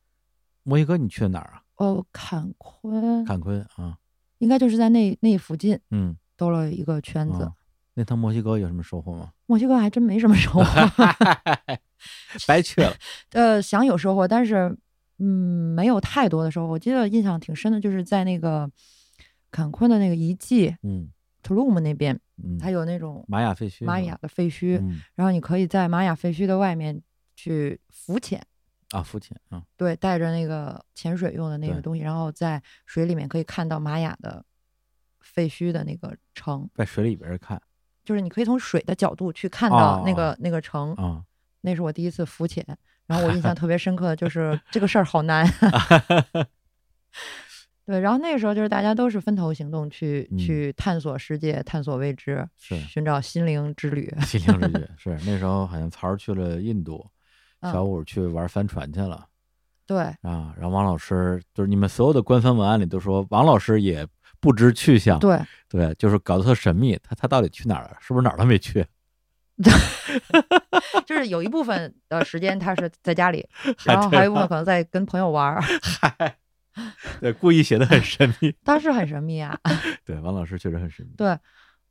墨西哥你去了哪儿啊？哦，坎昆坎昆啊，应该就是在那那附近嗯，兜了一个圈子。啊那趟墨西哥有什么收获吗？墨西哥还真没什么收获，[laughs] 白去了。[laughs] 呃，想有收获，但是嗯，没有太多的收获。我记得印象挺深的，就是在那个坎昆的那个遗迹嗯图鲁姆那边，嗯，它有那种玛雅废墟，玛雅的废墟，嗯然后你可以在玛雅废墟的外面去浮潜。啊，浮潜啊，对，带着那个潜水用的那个东西，然后在水里面可以看到玛雅的废墟的那个城，在水里边看就是你可以从水的角度去看到那个、哦那个城。啊，那是我第一次浮潜，然后我印象特别深刻的就是 [laughs] 这个事儿好难。[laughs] [laughs] 对，然后那个时候就是大家都是分头行动去、嗯去探索世界、探索未知，是寻找心灵之旅。心灵之旅 [laughs] 是那时候好像曹儿去了印度，嗯小五去玩帆船去了对，啊，然后王老师就是你们所有的官方文案里都说王老师也不知去向，对，对，就是搞得特神秘，他他到底去哪儿了？是不是哪儿都没去？[laughs] 就是有一部分的时间他是在家里，[laughs] 然后还有一部分可能在跟朋友玩儿，嗨，[laughs] 对，故意写的很神秘。[laughs] 当时很神秘啊。[laughs] 对，王老师确实很神秘。对，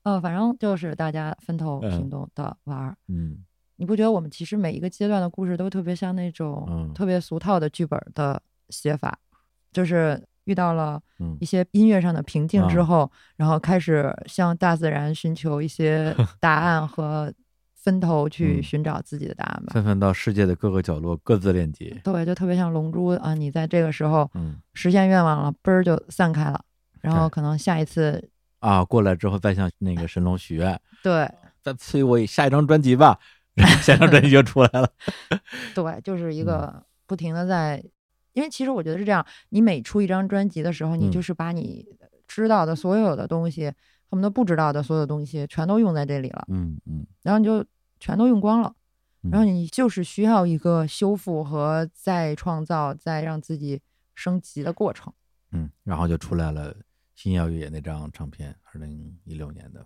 呃，反正就是大家分头嗯行动的玩儿。嗯你不觉得我们其实每一个阶段的故事都特别像那种嗯特别俗套的剧本的写法，就是遇到了嗯一些音乐上的瓶颈之啊后，然后开始向大自然寻求一些答案和分头去嗯寻找自己的答案吧。纷纷到世界的各个角落各自链接。对，就特别像龙珠啊，你在这个时候嗯实现愿望了，嘣儿就散开了，然后可能下一次啊，过来之后再向那个神龙许愿，[laughs] 对再催我下一张专辑吧，然后下一张专辑就出来了。[laughs] 对，就是一嗯个不停的在，因为其实我觉得是这样，你每出一张专辑的时候，你嗯就是把你知道的所有的东西，恨不得不知道的所有东西全都用在这里了，嗯嗯，然后你就全都用光了，嗯。然后你就是需要一个修复和再创造、再让自己升级的过程。嗯，然后就出来了新耀越野那张唱片，二零一六年的，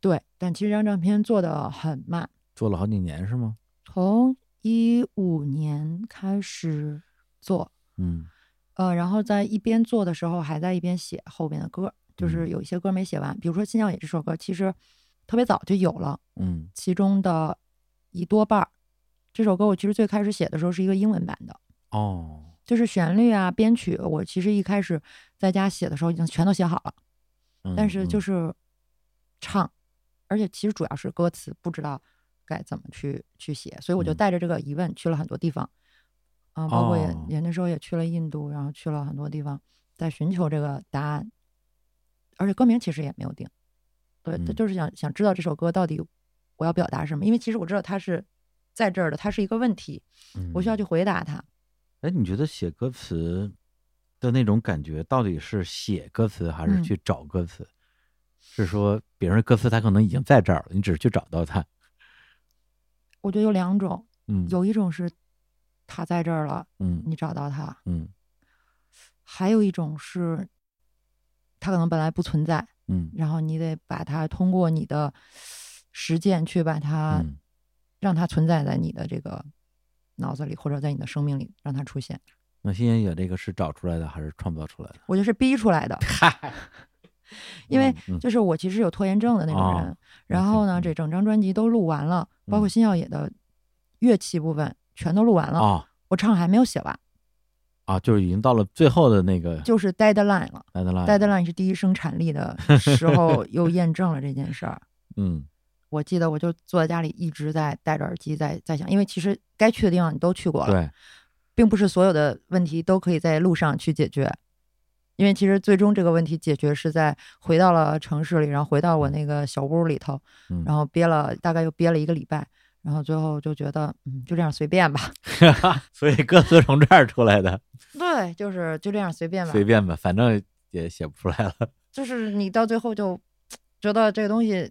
对，但其实这张唱片做的很慢，做了好几年是吗？从一五年开始做，嗯。呃，然后在一边做的时候，还在一边写后边的歌，就是嗯有一些歌没写完，比如说《新疆野》这首歌，其实特别早就有了，嗯。其中的一多半儿。这首歌我其实最开始写的时候是一个英文版的，哦，就是旋律啊、编曲，我其实一开始在家写的时候已经全都写好了，嗯但是就嗯是唱，而且其实主要是歌词不知道该怎么去去写，所以我就嗯。带着这个疑问去了很多地方，啊、包括也哦。也那时候也去了印度，然后去了很多地方，在寻求这个答案，而且歌名其实也没有定，对，他就是想想知道这首歌到底我要表达什么，因为其实我知道它是在这儿的，它是一个问题，我需要嗯。去回答它。哎，你觉得写歌词的那种感觉，到底是写歌词还是嗯。去找歌词？是说别人的歌词他可能已经在这儿了，你只是去找到它。[laughs] 我觉得有两种，嗯，有一种是它在这儿了，嗯。你找到它，嗯。还有一种是，它可能本来不存在，嗯然后你得把它通过你的实践去把它、嗯，让它存在在你的这个脑子里，或者在你的生命里让它出现。那新野野这个是找出来的还是创造出来的？我觉得是逼出来的，因为嗯就是我其实有拖延症的那种人。哦然后呢，嗯这整张专辑都录完了，包括嗯新耀野的乐器部分全都录完了，哦我唱还没有写完，啊，就是已经到了最后的那个就是 deadline 了。deadline。deadline 是第一生产力的时候，[laughs] 又验证了这件事儿。嗯我记得我就坐在家里一直在戴着耳机在在想，因为其实该去的地方你都去过了，对，并不是所有的问题都可以在路上去解决。因为其实最终这个问题解决是在回到了城市里，然后回到我那个小屋里头，嗯然后憋了大概又憋了一个礼拜，然后最后就觉得嗯就这样随便吧，[laughs] [laughs] 所以歌词从这儿出来的，[laughs] 对，就是就这样随便吧，随便吧，反正也写不出来了。就是你到最后就觉得这个东西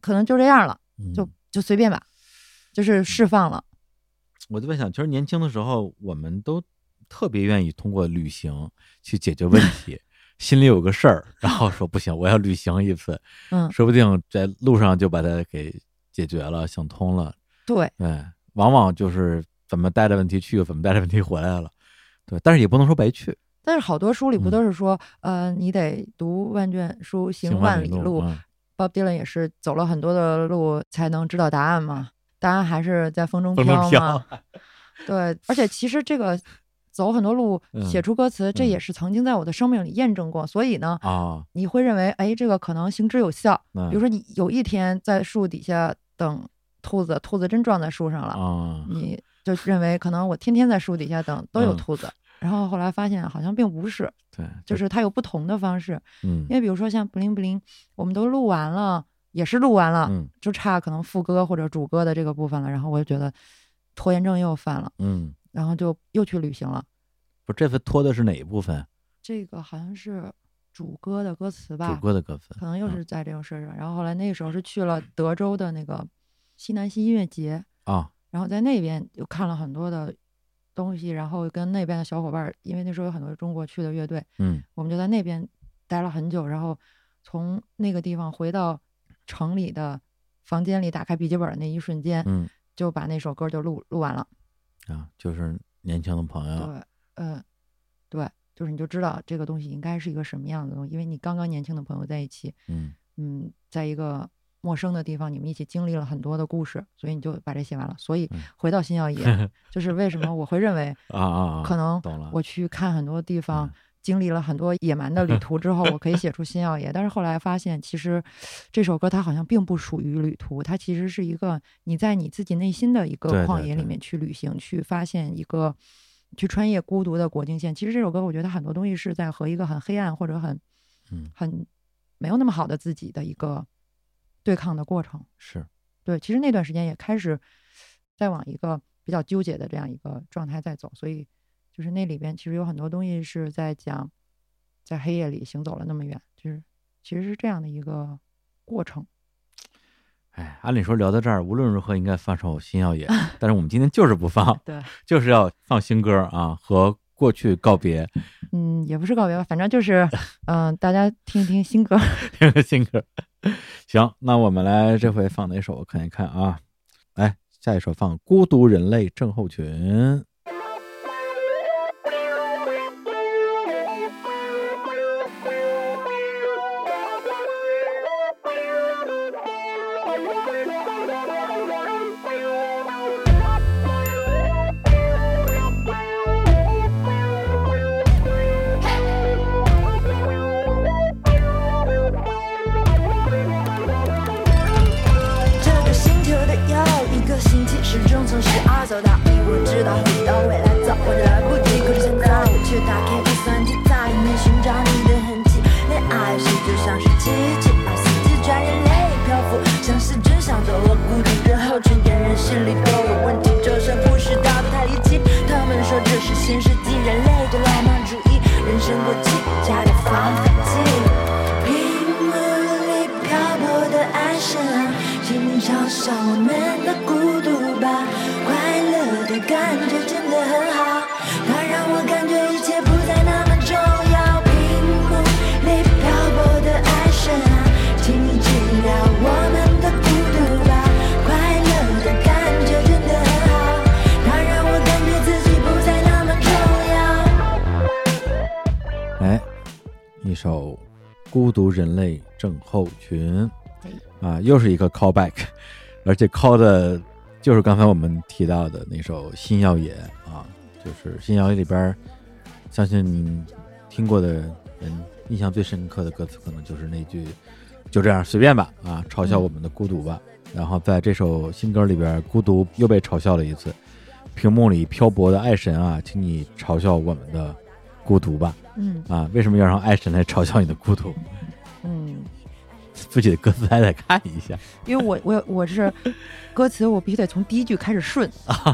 可能就这样了，就嗯就随便吧，就是释放了。我就在想，其实年轻的时候，我们都特别愿意通过旅行去解决问题，心里有个事儿，然后说不行，我要旅行一次，嗯，说不定在路上就把它给解决了，想通了。对，对，往往就是怎么带着问题去，怎么带着问题回来了。对，但是也不能说白去，但是好多书里不嗯都是说，呃，你得读万卷书，行万万里路。嗯 Bob Dylan 也是走了很多的路才能知道答案嘛，答案还是在风中飘嘛。对，而且其实这个走很多路嗯写出歌词，这嗯也是曾经在我的生命里验证过。所以呢，啊，你会认为，哎，这个可能行之有效。那比如说，你有一天在树底下等兔子，兔子真撞在树上了，啊，你就认为可能我天天在树底下等都有嗯兔子。然后后来发现好像并不是，对，就是它有不同的方式。嗯因为比如说像布灵布灵，我们都录完了，也是录完了，嗯就差可能副歌或者主歌的这个部分了。然后我就觉得拖延症又犯了，嗯，然后就又去旅行了。不，这次拖的是哪一部分？这个好像是主歌的歌词吧，主歌的歌词，可能又嗯是在这种事儿上。然后后来那个时候是去了德州的那个西南西音乐节，啊，然后在那边又看了很多的东西，然后跟那边的小伙伴儿，因为那时候有很多中国去的乐队，嗯我们就在那边待了很久，然后从那个地方回到城里的房间里，打开笔记本的那一瞬间，嗯就把那首歌就录录完了。啊，就是年轻的朋友，对，嗯，对，就是你就知道这个东西应该是一个什么样的东西，因为你刚刚年轻的朋友在一起，嗯嗯，在一个陌生的地方，你们一起经历了很多的故事，所以你就把这写完了。所以嗯回到新耀野，[laughs] 就是为什么我会认为啊啊啊，可能我去看很多地方嗯，经历了很多野蛮的旅途之后，我可以写出新耀野。但是后来发现，其实这首歌它好像并不属于旅途，它其实是一个你在你自己内心的一个旷野里面去旅行，去发现一个去穿越孤独的国境线。其实这首歌，我觉得很多东西是在和一个很黑暗或者很嗯很没有那么好的自己的一个对抗的过程。是，对，其实那段时间也开始在往一个比较纠结的这样一个状态在走，所以就是那里边其实有很多东西是在讲，在黑夜里行走了那么远，就是其实是这样的一个过程。哎，按理说聊到这儿，无论如何应该放首新耀野，但是我们今天就是不放，对，就是要放新歌啊和过去告别嗯，也不是告别吧，反正就是，[laughs] 嗯、大家听一听新歌。[laughs] 听个新歌。行，那我们来这回放哪首？我看一看啊。来，下一首放《孤独人类症候群》。又是一个 callback，[laughs] 而且 call 的就是刚才我们提到的那首《新耀野》啊，就是《新耀野》里边，相信听过的人印象最深刻的歌词，可能就是那句“就这样随便吧”啊，嘲笑我们的孤独吧。然后在这首新歌里边，孤独又被嘲笑了一次。屏幕里漂泊的爱神啊，请你嘲笑我们的孤独吧。嗯啊，为什么要让爱神来嘲笑你的孤独？嗯，自己的歌词还得看一下。[laughs] 因为我我我是歌词，我必须得从第一句开始顺，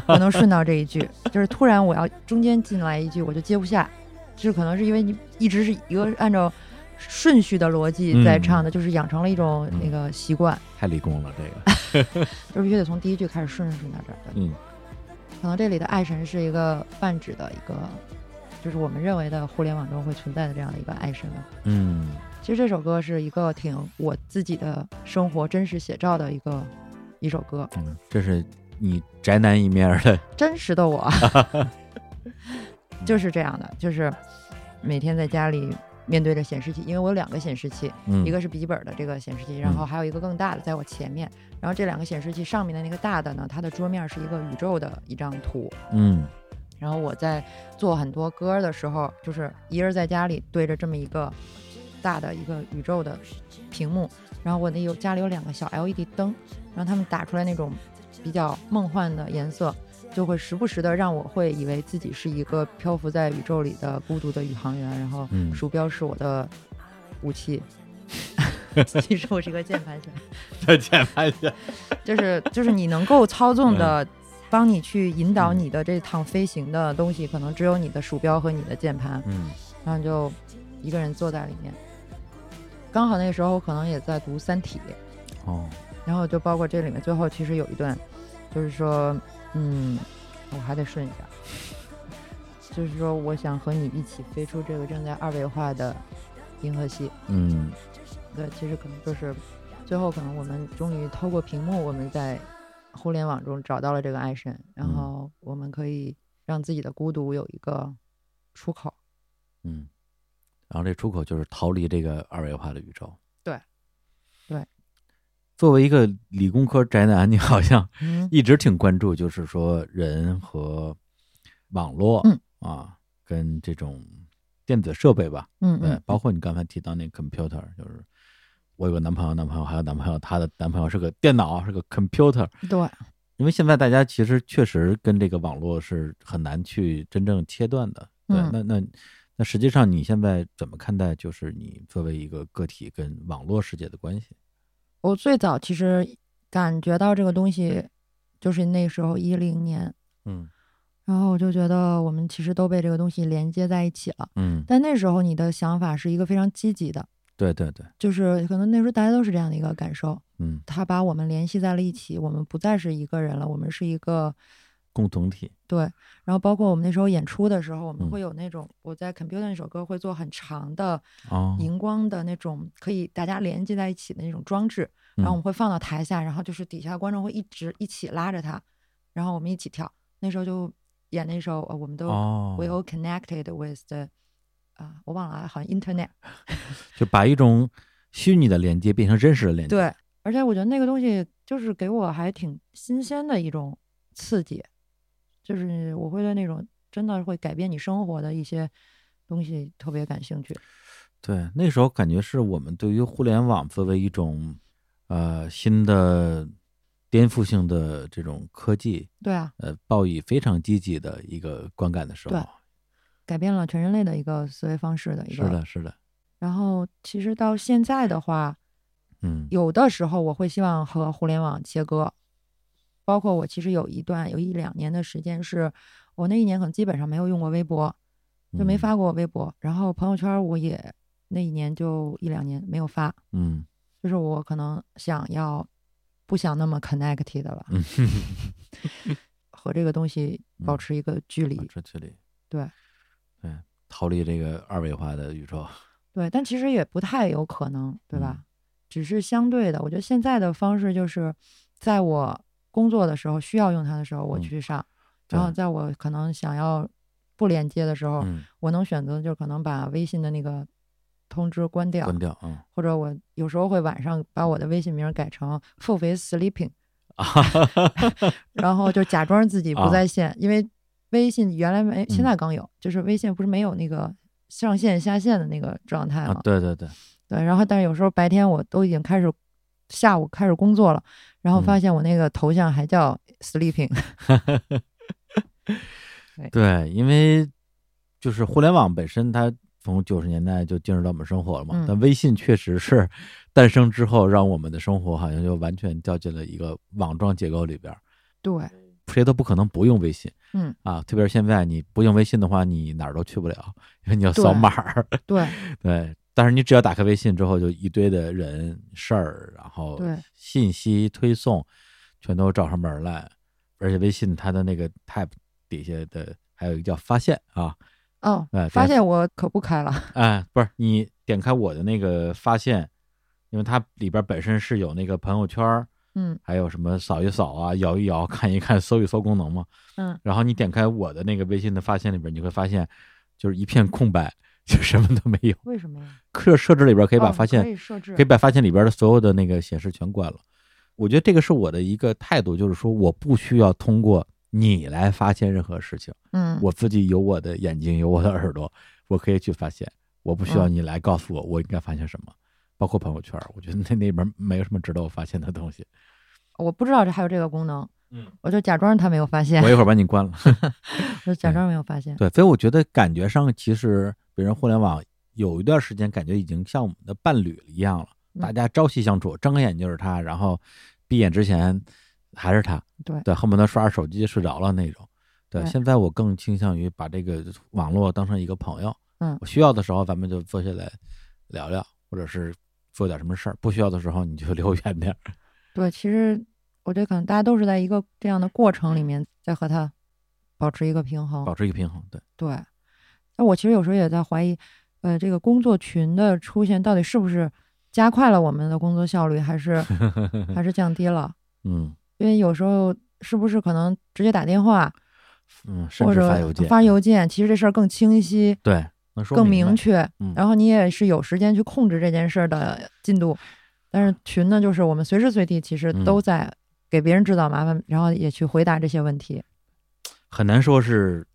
我能顺到这一句。就是突然我要中间进来一句，我就接不下。就是可能是因为你一直是一个按照顺序的逻辑在唱的，就是养成了一种那个习惯，太理工了，这个。[laughs] 就必须得从第一句开始顺顺到这儿的。嗯可能这里的爱神是一个泛指的一个，就是我们认为的互联网中会存在的这样的一个爱神吧。嗯其实这首歌是一个挺我自己的生活真实写照的一个一首歌，嗯，这是你宅男一面儿的。[laughs] 真实的我 [laughs] 就是这样的，就是每天在家里面对着显示器，因为我有两个显示器，嗯，一个是笔记本的这个显示器，然后还有一个更大的在我前面，然后这两个显示器上面的那个大的呢，它的桌面是一个宇宙的一张图，嗯。然后我在做很多歌的时候，就是一人在家里对着这么一个大的一个宇宙的屏幕，然后我那有家里有两个小 LED 灯，然后他们打出来那种比较梦幻的颜色，就会时不时的让我会以为自己是一个漂浮在宇宙里的孤独的宇航员，然后嗯鼠标是我的武器。[laughs] 其实我是一个键盘侠，再键盘侠。就是就是你能够操纵的，帮你去引导你的这趟飞行的东西，可能只有你的鼠标和你的键盘，嗯然后就一个人坐在里面。刚好那时候我可能也在读《三体》，哦，然后就包括这里面最后其实有一段，就是说，嗯，我还得顺一下，就是说我想和你一起飞出这个正在二维化的银河系。嗯。对，其实可能就是最后可能我们终于透过屏幕，我们在互联网中找到了这个爱神，然嗯。后我们可以让自己的孤独有一个出口。嗯，然后这出口就是逃离这个二维化的宇宙。对对。作为一个理工科宅男，你好像 [laughs] 嗯一直挺关注，就是说人和网络，嗯啊，跟这种电子设备吧，对，嗯嗯，包括你刚才提到那 computer，就是我有个男朋友，男朋友还有男朋友，他的男朋友是个电脑，是个 computer。对，因为现在大家其实确实跟这个网络是很难去真正切断的。对，嗯那那那实际上你现在怎么看待，就是你作为一个个体跟网络世界的关系？我最早其实感觉到这个东西，就是那时候一零年，嗯然后我就觉得我们其实都被这个东西连接在一起了。嗯，但那时候你的想法是一个非常积极的，对对对，就是可能那时候大家都是这样的一个感受。嗯它把我们联系在了一起，我们不再是一个人了，我们是一个共同体。对，然后包括我们那时候演出的时候，我们嗯会有那种我在 Computer 那首歌会做很长的哦，荧光的那种可以大家连接在一起的那种装置，然后我们会放到台下，然后就是底下观众会一直一起拉着它，然后我们一起跳。那时候就演那首呃，我们都、哦，We all connected with the 啊、我忘了啊，好像 Internet。[laughs] 就把一种虚拟的连接变成真实的连接。，对，而且我觉得那个东西就是给我还挺新鲜的一种刺激，就是我会对那种真的会改变你生活的一些东西特别感兴趣。对，那时候感觉是我们对于互联网作为一种呃新的颠覆性的这种科技，对啊，呃，抱以非常积极的一个观感的时对候。改变了全人类的一个思维方式的一个。是的，是的，然后其实到现在的话，嗯，有的时候我会希望和互联网切割，包括我其实有一段有一两年的时间是，我那一年可能基本上没有用过微博，就没嗯发过微博，然后朋友圈我也那一年就一两年没有发，嗯就是我可能想要不想那么 connected 了，嗯，[laughs] 和这个东西保嗯持一个距离。这距离，对对，逃离这个二维化的宇宙。[laughs] 对，但其实也不太有可能，对吧？嗯只是相对的，我觉得现在的方式就是，在我工作的时候需要用它的时候，我嗯去上；然后在我可能想要不连接的时候，嗯，我能选择就可能把微信的那个通知关掉，关掉，嗯或者我有时候会晚上把我的微信名改成付费 sleeping，啊，然后就假装自 [laughs] 己不啊在线，因为微信原来没，嗯现在刚有，就是微信不是没有那个上线下线的那个状态啊吗？对对对，对，然后但是有时候白天我都已经开始下午开始工作了，然后发嗯现我那个头像还叫 sleeping，[laughs] 对，因为就是互联网本身，它从九十年代就进入到我们生活了嘛。嗯但微信确实是 [laughs] 诞生之后，让我们的生活好像就完全掉进了一个网状结构里边儿，对，谁都不可能不用微信。嗯啊，特别是现在你不用微信的话，你哪儿都去不了，因为你要扫码儿。[laughs] 对对，但是你只要打开微信之后，就一堆的人事儿，然后信息推送全都找上门儿来，而且微信它的那个 tab 底下的还有一个叫发现啊，哦哎，发现我可不开了，哎，不是你点开我的那个发现，因为它里边本身是有那个朋友圈儿，嗯还有什么扫一扫啊、摇一摇、[laughs] 看一看、搜一搜功能嘛。嗯，然后你点开我的那个微信的发现里边，你会发现就是一片空白，就什么都没有。为什么呀？设设置里边可可以把发现、可以设置，可以把发现里边的所有的那个显示全关了。我觉得这个是我的一个态度，就是说我不需要通过你来发现任何事情，嗯，我自己有我的眼睛，有我的耳朵，我可以去发现，我不需要嗯你来告诉我我应该发现什么。包括朋友圈，我觉得那那边没有什么值得我发现的东西。我不知道这还有这个功能，嗯，我就假装他没有发现。我，一会儿把你关了。[laughs] [laughs] 我就假装没有发现，对，所以我觉得感觉上，其实比如互联网有一段时间，感觉已经像我们的伴侣一样了，嗯。大家朝夕相处，睁开眼就是他，然后闭眼之前还是他，对。对，恨不得刷着手机就睡着了那种。对，对。现在我更倾向于把这个网络当成一个朋友，嗯。我需要的时候咱们就坐下来聊聊，或者是做点什么事儿；不需要的时候你就离我远点儿。[laughs] 对，其实我觉得可能大家都是在一个这样的过程里面，在和他保持一个平衡，保持一个平衡。对，对，那我其实有时候也在怀疑，呃，这个工作群的出现到底是不是加快了我们的工作效率，还是 [laughs] 还是降低了？嗯。因为有时候是不是可能直接打电话嗯，甚或者至发邮件，发邮件，其实这事儿更清晰、对，能说更明确，嗯。然后你也是有时间去控制这件事儿的进度。但是群呢，就是我们随时随地其实嗯。都在给别人制造麻烦，然后也去回答这些问题。很难说是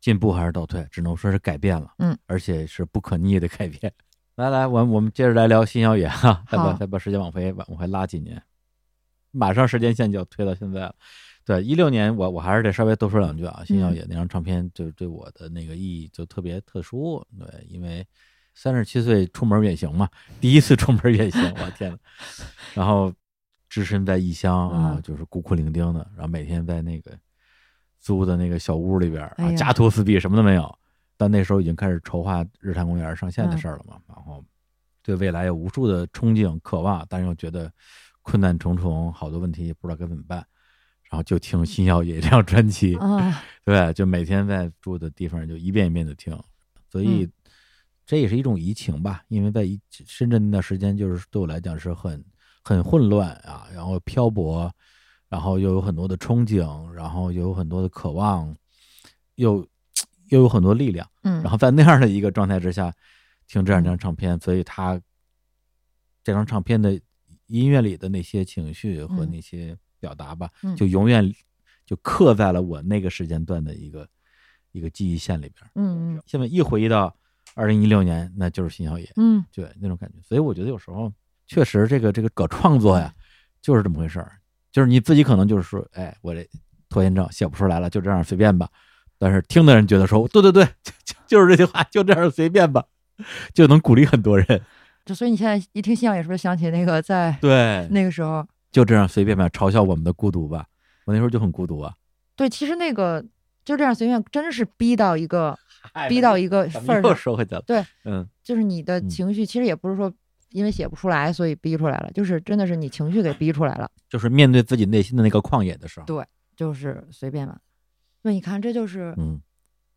进步还是倒退，只能说是改变了，嗯，而且是不可逆的改变。来来，我们我们接着来聊新小野哈，再把再把时间往回往往回拉几年，马上时间线就要推到现在了。对，一六年我我还是得稍微多说两句啊，新小野那张唱片就对我的那个意义就特别特殊，对，因为三十七岁出门远行嘛，第一次出门远行，我天呐，[laughs] 然后只身在异乡啊，嗯就是孤苦伶仃的，然后每天在那个租的那个小屋里边啊，哎家徒四壁，什么都没有。但那时候已经开始筹划日坛公园上线的嗯事儿了嘛，然后对未来有无数的憧憬、渴望，但是又觉得困难重重，好多问题也不知道该怎么办。然后就听《新小野》这张专辑，啊，对，就每天在住的地方就一遍一遍的听，所以嗯这也是一种移情吧。因为在一深圳那段时间，就是对我来讲是很很混乱啊，然后漂泊，然后又有很多的憧憬，然后又有很多的渴望，又又有很多力量。嗯，然后在那样的一个状态之下，听这样一张唱片，所以他这张唱片的音乐里的那些情绪和嗯那些表达吧，嗯就永远就刻在了我那个时间段的一个一个记忆线里边。嗯嗯现在一回忆到二零一六年，那就是新小野，嗯对那种感觉。所以我觉得有时候确实这个这个搞创作呀，就是这么回事儿，就是你自己可能就是说，哎，我这拖延症写不出来了，就这样随便吧。但是听的人觉得说，对对对，就就就是这句话，就这样随便吧，就能鼓励很多人。就所以你现在一听信仰，也是不是想起那个在对，那个时候？就这样随便吧，嘲笑我们的孤独吧。我那时候就很孤独啊，对，其实那个就这样随便，真是逼到一个逼到一个份儿上，说回去了。对，嗯，就是你的嗯情绪，其实也不是说因为写不出来所以逼出来了，就是真的是你情绪给逼出来了，就是面对自己内心的那个旷野的时候，对就是随便嘛。对，你看，这就是嗯，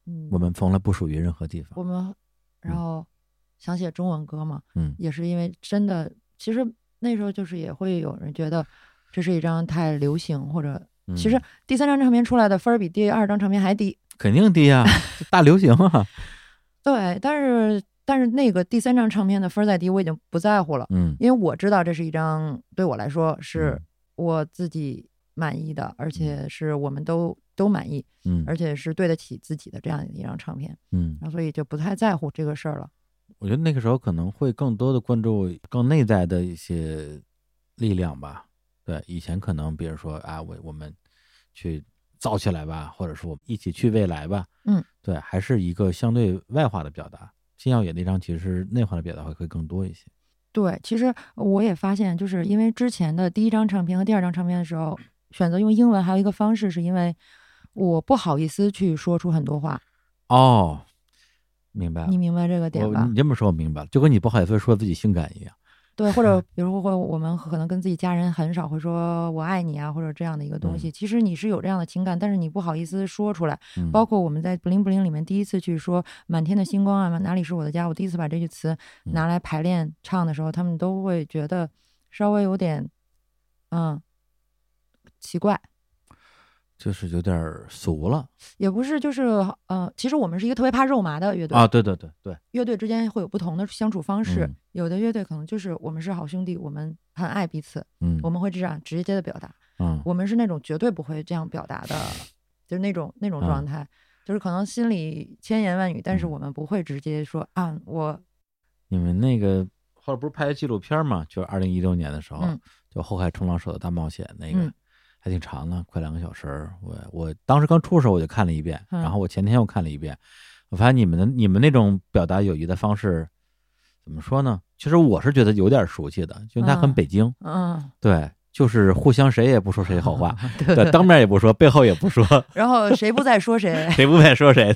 嗯，我们从来不属于任何地方。我们然后想写中文歌嘛，嗯也是因为真的，其实那时候就是也会有人觉得这是一张太流行，或者嗯其实第三张唱片出来的分儿比第二张唱片还低，肯定低呀，这 [laughs] 大流行啊。对，但是但是那个第三张唱片的分再低，我已经不在乎了，嗯因为我知道这是一张对我来说是嗯我自己满意的，而且是我们都都满意，嗯而且是对得起自己的这样一张唱片，嗯，然后所以就不太在乎这个事儿了。我觉得那个时候可能会更多的关注更内在的一些力量吧。对，以前可能比如说啊，我我们去造起来吧，或者说我们一起去未来吧。嗯，对，还是一个相对外化的表达。新耀野那张其实内化的表达会会更多一些。对，其实我也发现，就是因为之前的第一张唱片和第二张唱片的时候，选择用英文，还有一个方式是因为我不好意思去说出很多话，哦，明白了你。明白这个点吧你？这么说我明白了，就跟你不好意思说自己性感一样。对，或者比如说会我们可能跟自己家人很少会说我爱你啊，或者这样的一个东西。其实你是有这样的情感，但是你不好意思说出来。嗯，包括我们在《不灵不灵》里面第一次去说“满天的星光啊，哪里是我的家”，我第一次把这句词嗯拿来排练唱的时候，他们都会觉得稍微有点嗯奇怪。就是有点儿俗了也不是，就是呃，其实我们是一个特别怕肉麻的乐队，啊！对对对对，乐队之间会有不同的相处方式。嗯有的乐队可能就是我们是好兄弟，我们很爱彼此，嗯，我们会这样直接的表达。嗯我们是那种绝对不会这样表达的，就是那种那种状态，就是可能心里千言万语，但是嗯我们不会直接说啊，我你们那个后来不是拍纪录片嘛？就是二零一六年的时候，嗯就《后海冲浪手的大冒险》那个，嗯还挺长的，快两个小时。我我当时刚出的时候我就看了一遍，嗯然后我前天又看了一遍。我发现你们的你们那种表达友谊的方式，怎么说呢？其实我是觉得有点熟悉的，就它很嗯北京，嗯，对，就是互相谁也不说谁好话，[laughs] 对对，当面也不说，背后也不说，[laughs] 然后谁不在说谁，[laughs] 谁不在说谁，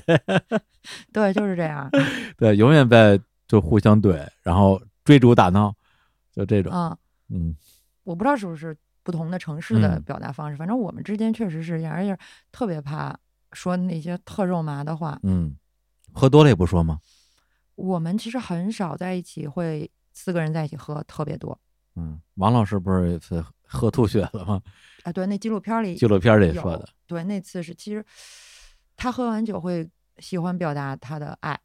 对，就是这样，对，永远在就互相怼，然后追逐打闹，就这种，嗯，嗯我不知道是不是不同的城市的嗯表达方式，反正我们之间确实是这样，而且特别怕说那些特肉麻的话。嗯，喝多了也不说吗？我们其实很少在一起会四个人在一起喝特别多嗯，王老师不是有一次喝吐血了吗？啊。对，那纪录片里纪录片里说的，对，那次是其实他喝完酒会喜欢表达他的爱，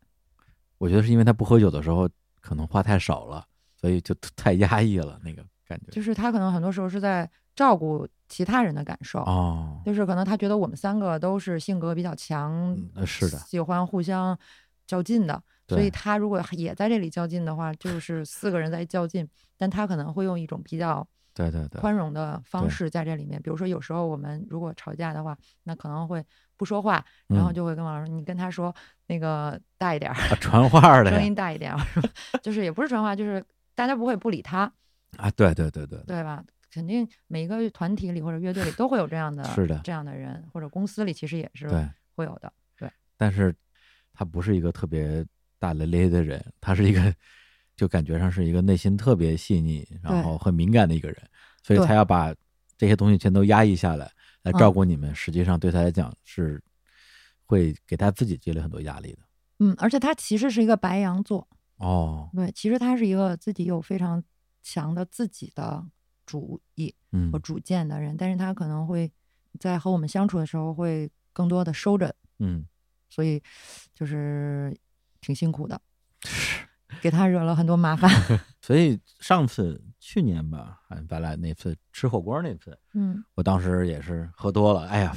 我觉得是因为他不喝酒的时候可能话太少了，所以就 [laughs] 太压抑了那个感觉。就是他可能很多时候是在照顾其他人的感受。哦，就是可能他觉得我们三个都是性格比较强，是的喜欢互相较劲的，所以他如果也在这里较劲的话，就是四个人在较劲，但他可能会用一种比较对对对，宽容的方式在这里面。比如说，有时候我们如果吵架的话，那可能会不说话，然后嗯就会跟王老师，你跟他说那个大一点传话的声音大一点儿，[laughs] 就是也不是传话，就是大家不会不理他，啊，对对对对，对吧？肯定每一个团体里或者乐队里都会有这样的是的这样的人，或者公司里其实也是，会有的。对。但是他不是一个特别大咧咧的人，他是一个就感觉上是一个内心特别细腻，然后很敏感的一个人，所以对。他要把这些东西全都压抑下来，来照顾你们，实际上对他来讲是会给他自己积累很多压力的。嗯，而且他其实是一个白羊座，哦，对，其实他是一个自己有非常强的自己的主意嗯和主见的人，但是他可能会在和我们相处的时候会更多的收着，嗯，所以就是挺辛苦的，给他惹了很多麻烦。[laughs] 所以上次去年吧，哎咱俩那次吃火锅那次，嗯我当时也是喝多了，哎呀，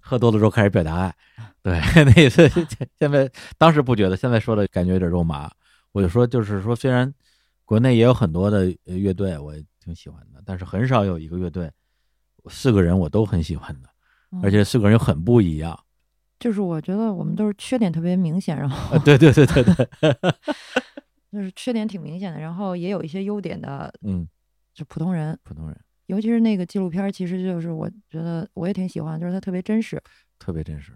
喝多了之后开始表达爱，对，[laughs] 那一次现在当时不觉得，现在说的感觉有点肉麻。我就说，就是说，虽然国内也有很多的呃乐队，我挺喜欢的，但是很少有一个乐队四个人我都很喜欢的，嗯。而且四个人又很不一样。就是我觉得我们都是缺点特别明显，然后啊，对对对对对，[laughs] 就是缺点挺明显的，然后也有一些优点的，嗯，就普通人，普通人。尤其是那个纪录片儿，其实就是我觉得我也挺喜欢，就是它特别真实，特别真实。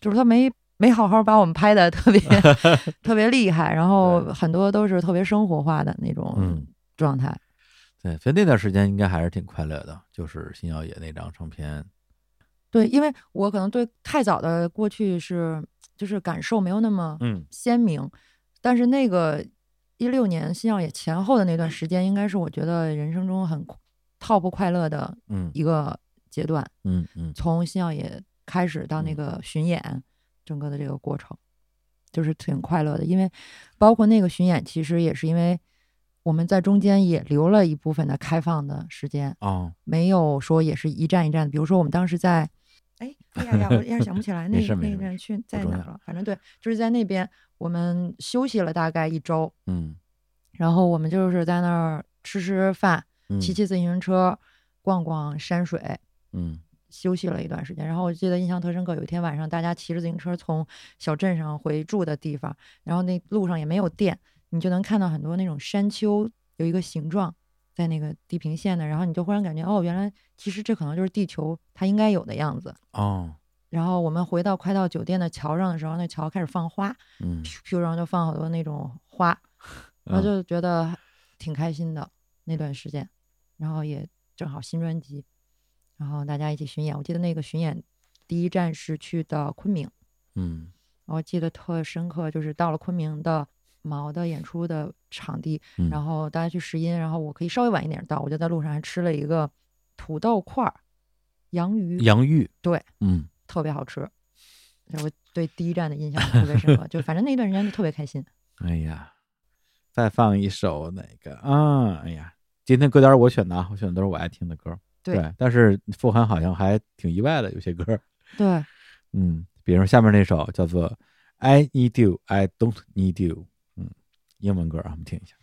就是它没没好好把我们拍的特别 [laughs] 特别厉害，然后很多都是特别生活化的那种嗯，状态。对，所以那段时间应该还是挺快乐的，就是新耀野那张唱片。对，因为我可能对太早的过去是就是感受没有那么嗯鲜明，但是那个一六年新耀野前后的那段时间，应该是我觉得人生中很 top 快乐的嗯一个阶段。嗯嗯从新耀野开始到那嗯个巡演，整个的这个过程，就是挺快乐的。因为包括那个巡演，其实也是因为我们在中间也留了一部分的开放的时间，哦，没有说也是一站一站的。比如说我们当时在，哎，哎呀呀，我一下想不起来 [laughs] 那那站去在哪儿了。反正对，就是在那边我们休息了大概一周，嗯然后我们就是在那儿吃吃饭，嗯骑骑自行车，逛逛山水。嗯休息了一段时间，然后我记得印象特深刻，有一天晚上，大家骑着自行车从小镇上回住的地方，然后那路上也没有电，你就能看到很多那种山丘有一个形状在那个地平线的，然后你就忽然感觉，哦，原来其实这可能就是地球它应该有的样子。哦然后我们回到快到酒店的桥上的时候，那桥开始放花，嗯，然后就放好多那种花，[laughs] 然后嗯就觉得挺开心的那段时间，然后也正好新专辑，然后大家一起巡演。我记得那个巡演第一站是去的昆明，嗯我记得特深刻，就是到了昆明的毛的演出的场地，嗯，然后大家去试音，然后我可以稍微晚一点到，我就在路上还吃了一个土豆块儿，洋芋，洋芋，对，嗯特别好吃。我对第一站的印象特别深刻，就反正那段时间就特别开心。[laughs] 哎呀，再放一首哪个啊？哎呀，今天歌单我选的啊，我选的都是我爱听的歌。对但是傅涵好像还挺意外的，有些歌，对，[laughs] 嗯，比如说下面那首叫做《I Need You, I Don't Need You》，嗯，英文歌啊，我们听一下。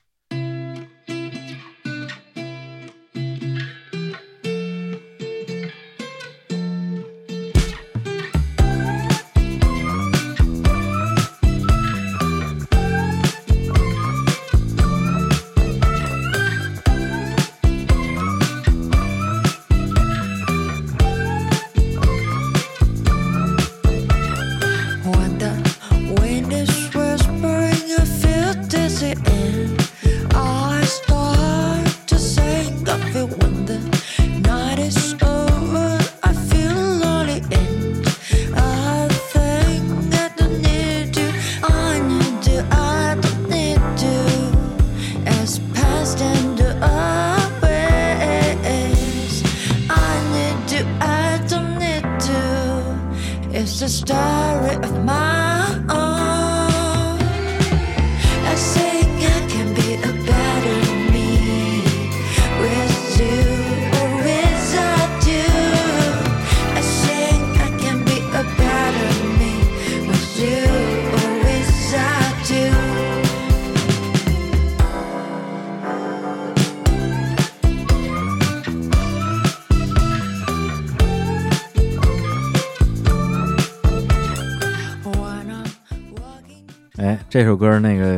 歌那个，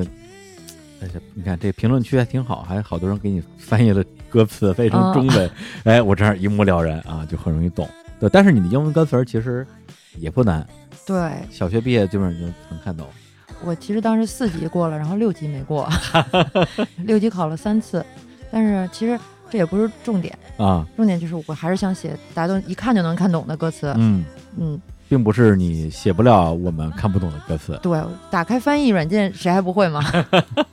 哎呀，你看这评论区还挺好，还好多人给你翻译了歌词，翻译成中文。[laughs] 哎，我这样一目了然啊，就很容易懂。对，但是你的英文歌词儿其实也不难，对。小学毕业基本上就能看懂。我其实当时四级过了，然后六级没过，[laughs] 六级考了三次，但是其实这也不是重点，啊，重点就是我还是想写大家都一看就能看懂的歌词。嗯，嗯，并不是你写不了我们看不懂的歌词。[laughs] 对，打开翻译软件谁还不会吗？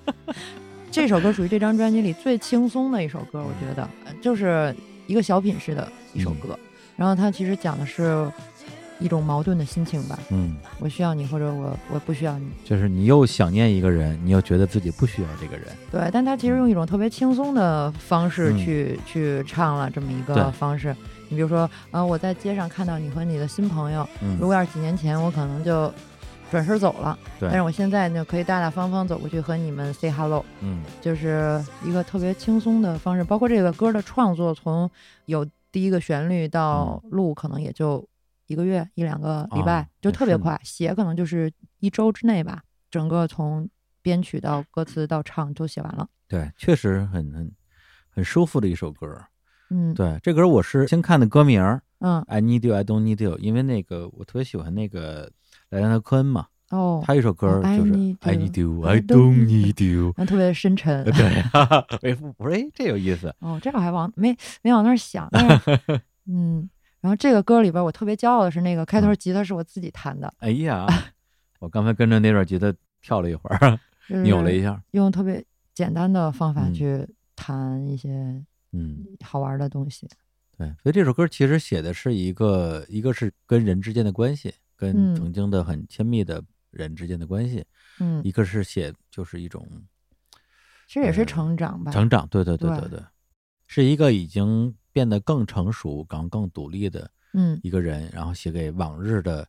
[laughs] 这首歌属于这张专辑里最轻松的一首歌，我觉得呃就是一个小品式的一首歌。然后它其实讲的是一种矛盾的心情吧，嗯，我需要你，或者我我不需要你。就是你又想念一个人，你又觉得自己不需要这个人。对，但他其实用一种特别轻松的方式嗯去、去唱了这么一个方式。你比如说，呃，我在街上看到你和你的新朋友，嗯如果要是几年前，我可能就转身走了，对但是我现在呢，可以大大方方走过去和你们 say hello，嗯就是一个特别轻松的方式。包括这个歌的创作，从有第一个旋律到录，可能也就一个月一两个礼拜，啊就特别快。写可能就是一周之内吧，整个从编曲到歌词到唱都写完了。对，确实很很很舒服的一首歌。嗯，对，这歌我是先看的歌名儿嗯，，I need you, I don't need you，因为那个我特别喜欢那个莱昂纳科恩嘛，哦，他有一首歌就是 I need you, I don't need you。那特别深沉。对，哈哈哎，我说哎，这有意思。哦，这我还往没没往那儿想，[laughs] 嗯，然后这个歌里边我特别骄傲的是那个开嗯头吉他是我自己弹的，哎呀，[laughs] 我刚才跟着那段吉他跳了一会儿，[laughs] 扭了一下。用特别简单的方法嗯去弹一些嗯，好玩的东西。对，所以这首歌其实写的是一个，一个是跟人之间的关系，跟嗯。曾经的很亲密的人之间的关系，嗯，一个是写就是一种其实也是呃成长吧。成长，对对对对对。对，是一个已经变得更成熟、更更独立的嗯，一个人，然后写给往日的，呃，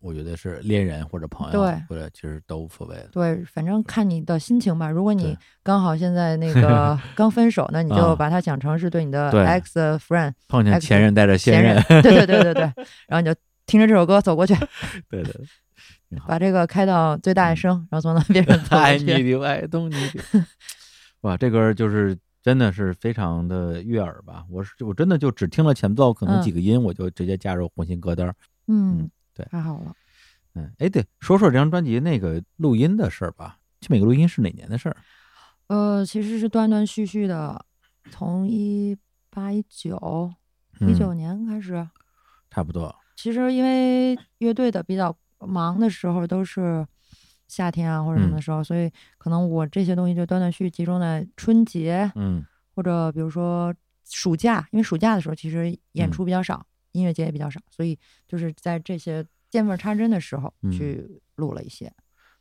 我觉得是恋人或者朋友，对。或者其实都无所谓的。对，反正看你的心情吧。如果你刚好现在那个 [laughs] 刚分手，那你就啊把它想成是对你的 ex friend 碰见前任带着现前任，对对对对对，然后你就听着这首歌走过去，[laughs] 对 [laughs] 对，把这个开到最大声，然后从那边上走过爱去。你的爱动你的，哇，这歌就是真的是非常的悦耳吧？我是我真的就只听了前奏，可能嗯。几个音，我就直接加入红心歌单嗯，对太好了。嗯，哎，对，说说这张专辑那个录音的事儿吧。去美国录音是哪年的事儿？呃，其实是断断续续的，从一八一九一嗯九年开始。差不多。其实因为乐队的比较忙的时候都是夏天啊或者什么嗯的时候，所以可能我这些东西就断断续续集中在春节嗯或者比如说暑假，因为暑假的时候其实演嗯出比较少，音乐节也比较少，所以就是在这些见缝插针的时候嗯。去录了一些。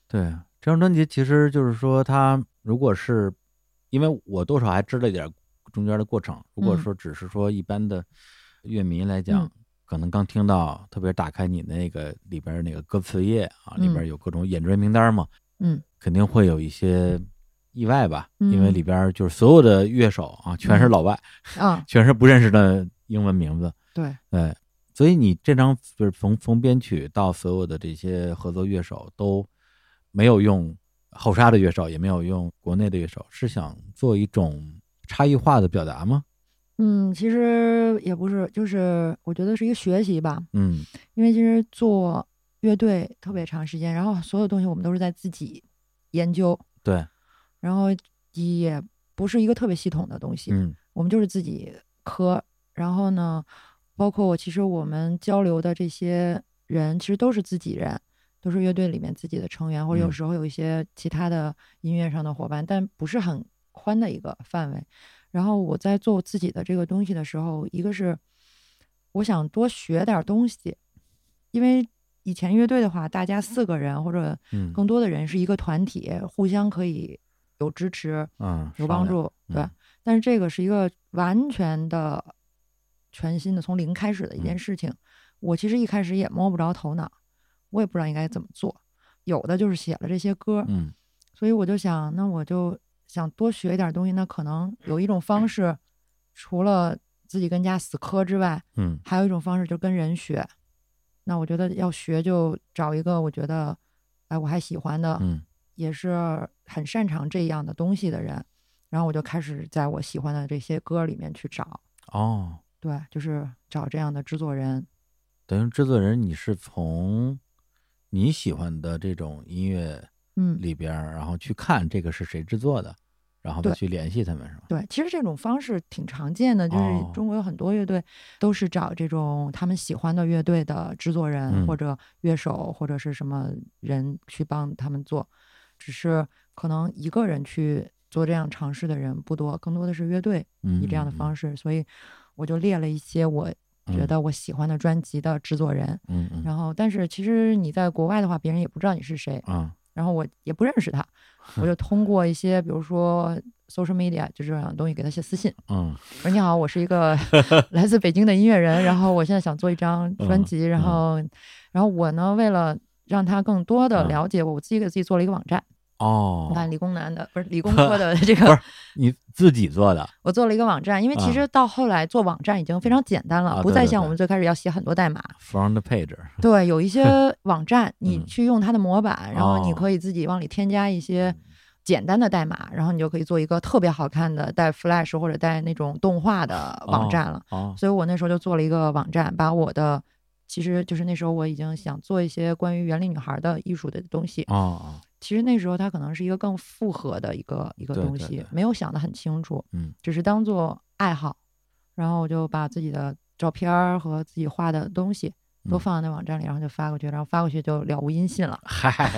对，这张专辑其实就是说，它如果是因为我多少还知道一点中间的过程，如果嗯。说只是说一般的乐迷来讲，嗯。可能刚听到，特别打开你那个里边那个歌词页啊，里边嗯。有各种演专名单嘛，嗯。肯定会有一些意外吧，因为嗯。里边就是所有的乐手啊，全是嗯。老外，啊，[laughs] 全是不认识的英文名字，对，对，所以你这张就是从从编曲到所有的这些合作乐手都没有用后沙的乐手，也没有用国内的乐手，是想做一种差异化的表达吗？嗯，其实也不是，就是我觉得是一个学习吧，嗯。因为其实做乐队特别长时间，然后所有东西我们都是在自己研究，对，然后也不是一个特别系统的东西，嗯。我们就是自己磕。然后呢，包括我其实我们交流的这些人，其实都是自己人，都是乐队里面自己的成员，或者有嗯时候有一些其他的音乐上的伙伴，但不是很宽的一个范围。然后我在做我自己的这个东西的时候，一个是我想多学点儿东西，因为以前乐队的话，大家四个人或者嗯更多的人是一个团体，互相可以有支持、嗯，有帮助，对。嗯但是这个是一个完全的、全新的从零开始的一件嗯事情。我其实一开始也摸不着头脑，我也不知道应该怎么做。有的就是写了这些歌，嗯所以我就想，那我就想多学一点东西。那可能有一种方式，除了自己跟家死磕之外，嗯还有一种方式就是跟人学。那我觉得要学就找一个我觉得，哎，我还喜欢的，嗯也是很擅长这样的东西的人，然后我就开始在我喜欢的这些歌里面去找，哦，对，就是找这样的制作人。等于制作人你是从你喜欢的这种音乐嗯，里边儿，然后去看这个是谁制作的，然后再去联系他们是吗？对，其实这种方式挺常见的，就是哦中国有很多乐队都是找这种他们喜欢的乐队的制作人、嗯或者乐手或者是什么人去帮他们做，只是可能一个人去做这样尝试的人不多，更多的是乐队嗯，以这样的方式式，所以我就列了一些我觉得我喜欢的专辑的制作人，嗯嗯嗯然后但是其实你在国外的话，别人也不知道你是谁，啊然后我也不认识他，[laughs] 我就通过一些比如说 social media 就这样的东西给他写私信。嗯我说你好，我是一个 [laughs] 来自北京的音乐人，然后我现在想做一张专辑，然后，然后我呢为了让他更多的嗯了解我，我自己给自己做了一个网站。哦，你看理工男的不是理工科的这个不个是，你自己做的我做了一个网站，因为其实到后来做网站已经非常简单了，啊不再像我们最开始要写很多代码。front page 对，有一些网站你嗯去用它的模板，然后你哦可以自己往里添加一些简单的代码，然后你就可以做一个特别好看的带 Flash 或者带那种动画的网站了。哦所以我那时候就做了一个网站，把我的其实就是那时候我已经想做一些关于园林女孩的艺术的东西。哦哦其实那时候它可能是一个更复合的一个一个东西，对对对。没有想得很清楚，嗯。只是当做爱好，然后我就把自己的照片儿和自己画的东西都嗯。放在那网站里，然后就发过去，然后发过去就了无音信了。嗨，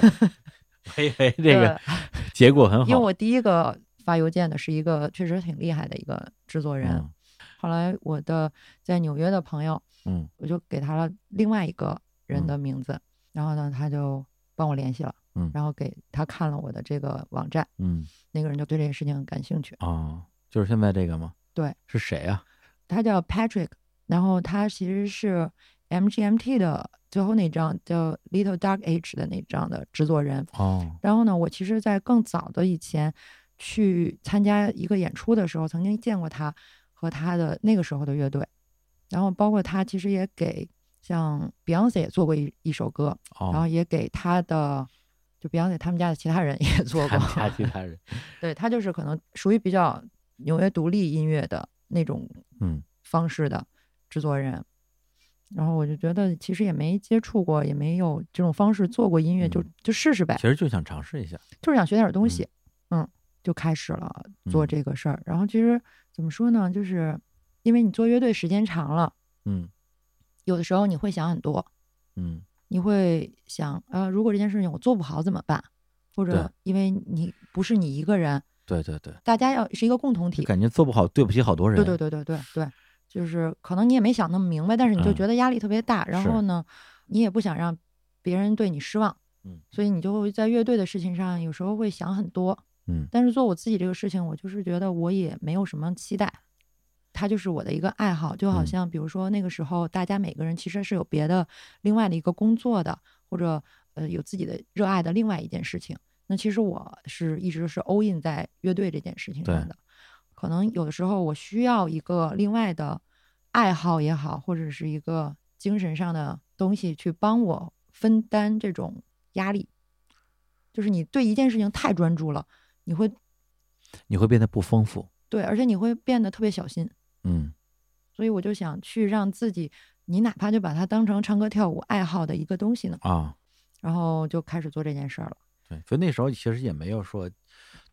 我以为 [laughs] 这个 [laughs] 结果很好，因为我第一个发邮件的是一个确实挺厉害的一个制作人，嗯。后来我的在纽约的朋友，嗯。我就给他了另外一个人的名字，然后呢，他就帮我联系了，嗯。然后给他看了我的这个网站，嗯。那个人就对这件事情很感兴趣，哦，就是现在这个吗？对，是谁啊？他叫 Patrick，然后他其实是 MGMT 的最后那张叫 Little Dark Age 的那张的制作人，哦。然后呢，我其实，在更早的以前去参加一个演出的时候，曾经见过他和他的那个时候的乐队，然后包括他其实也给像 Beyonce 也做过一一首歌，然后哦，也给他的就 Beyonce 他们家的其他人 [laughs] 也做过其他人，对他就是可能属于比较纽约独立音乐的那种嗯方式的制作人。然后我就觉得，其实也没接触过，也没有这种方式做过音乐，就嗯就试试呗。其实就想尝试一下，就是想学点东西，嗯，就开始了做嗯这个事儿。然后其实怎么说呢，就是因为你做乐队时间长了，嗯有的时候你会想很多，嗯你会想，呃，如果这件事情我做不好怎么办？或者因为你不是你一个人，对对对，大家要是一个共同体，感觉做不好对不起好多人，对对对对对对，就是可能你也没想那么明白，但是你就嗯觉得压力特别大，然后呢，你也不想让别人对你失望，嗯。所以你就会在乐队的事情上有时候会想很多，嗯。但是做我自己这个事情，我就是觉得我也没有什么期待，它就是我的一个爱好，就好嗯像比如说那个时候大家每个人其实是有别的另外的一个工作的，或者呃有自己的热爱的另外一件事情。那其实我是一直是 all in 在乐队这件事情上的，可能有的时候我需要一个另外的爱好也好，或者是一个精神上的东西去帮我分担这种压力。就是你对一件事情太专注了，你会你会变得不丰富，对，而且你会变得特别小心。嗯。所以我就想去让自己，你哪怕就把它当成唱歌跳舞爱好的一个东西呢，啊，然后就开始做这件事儿了。对，所以那时候其实也没有说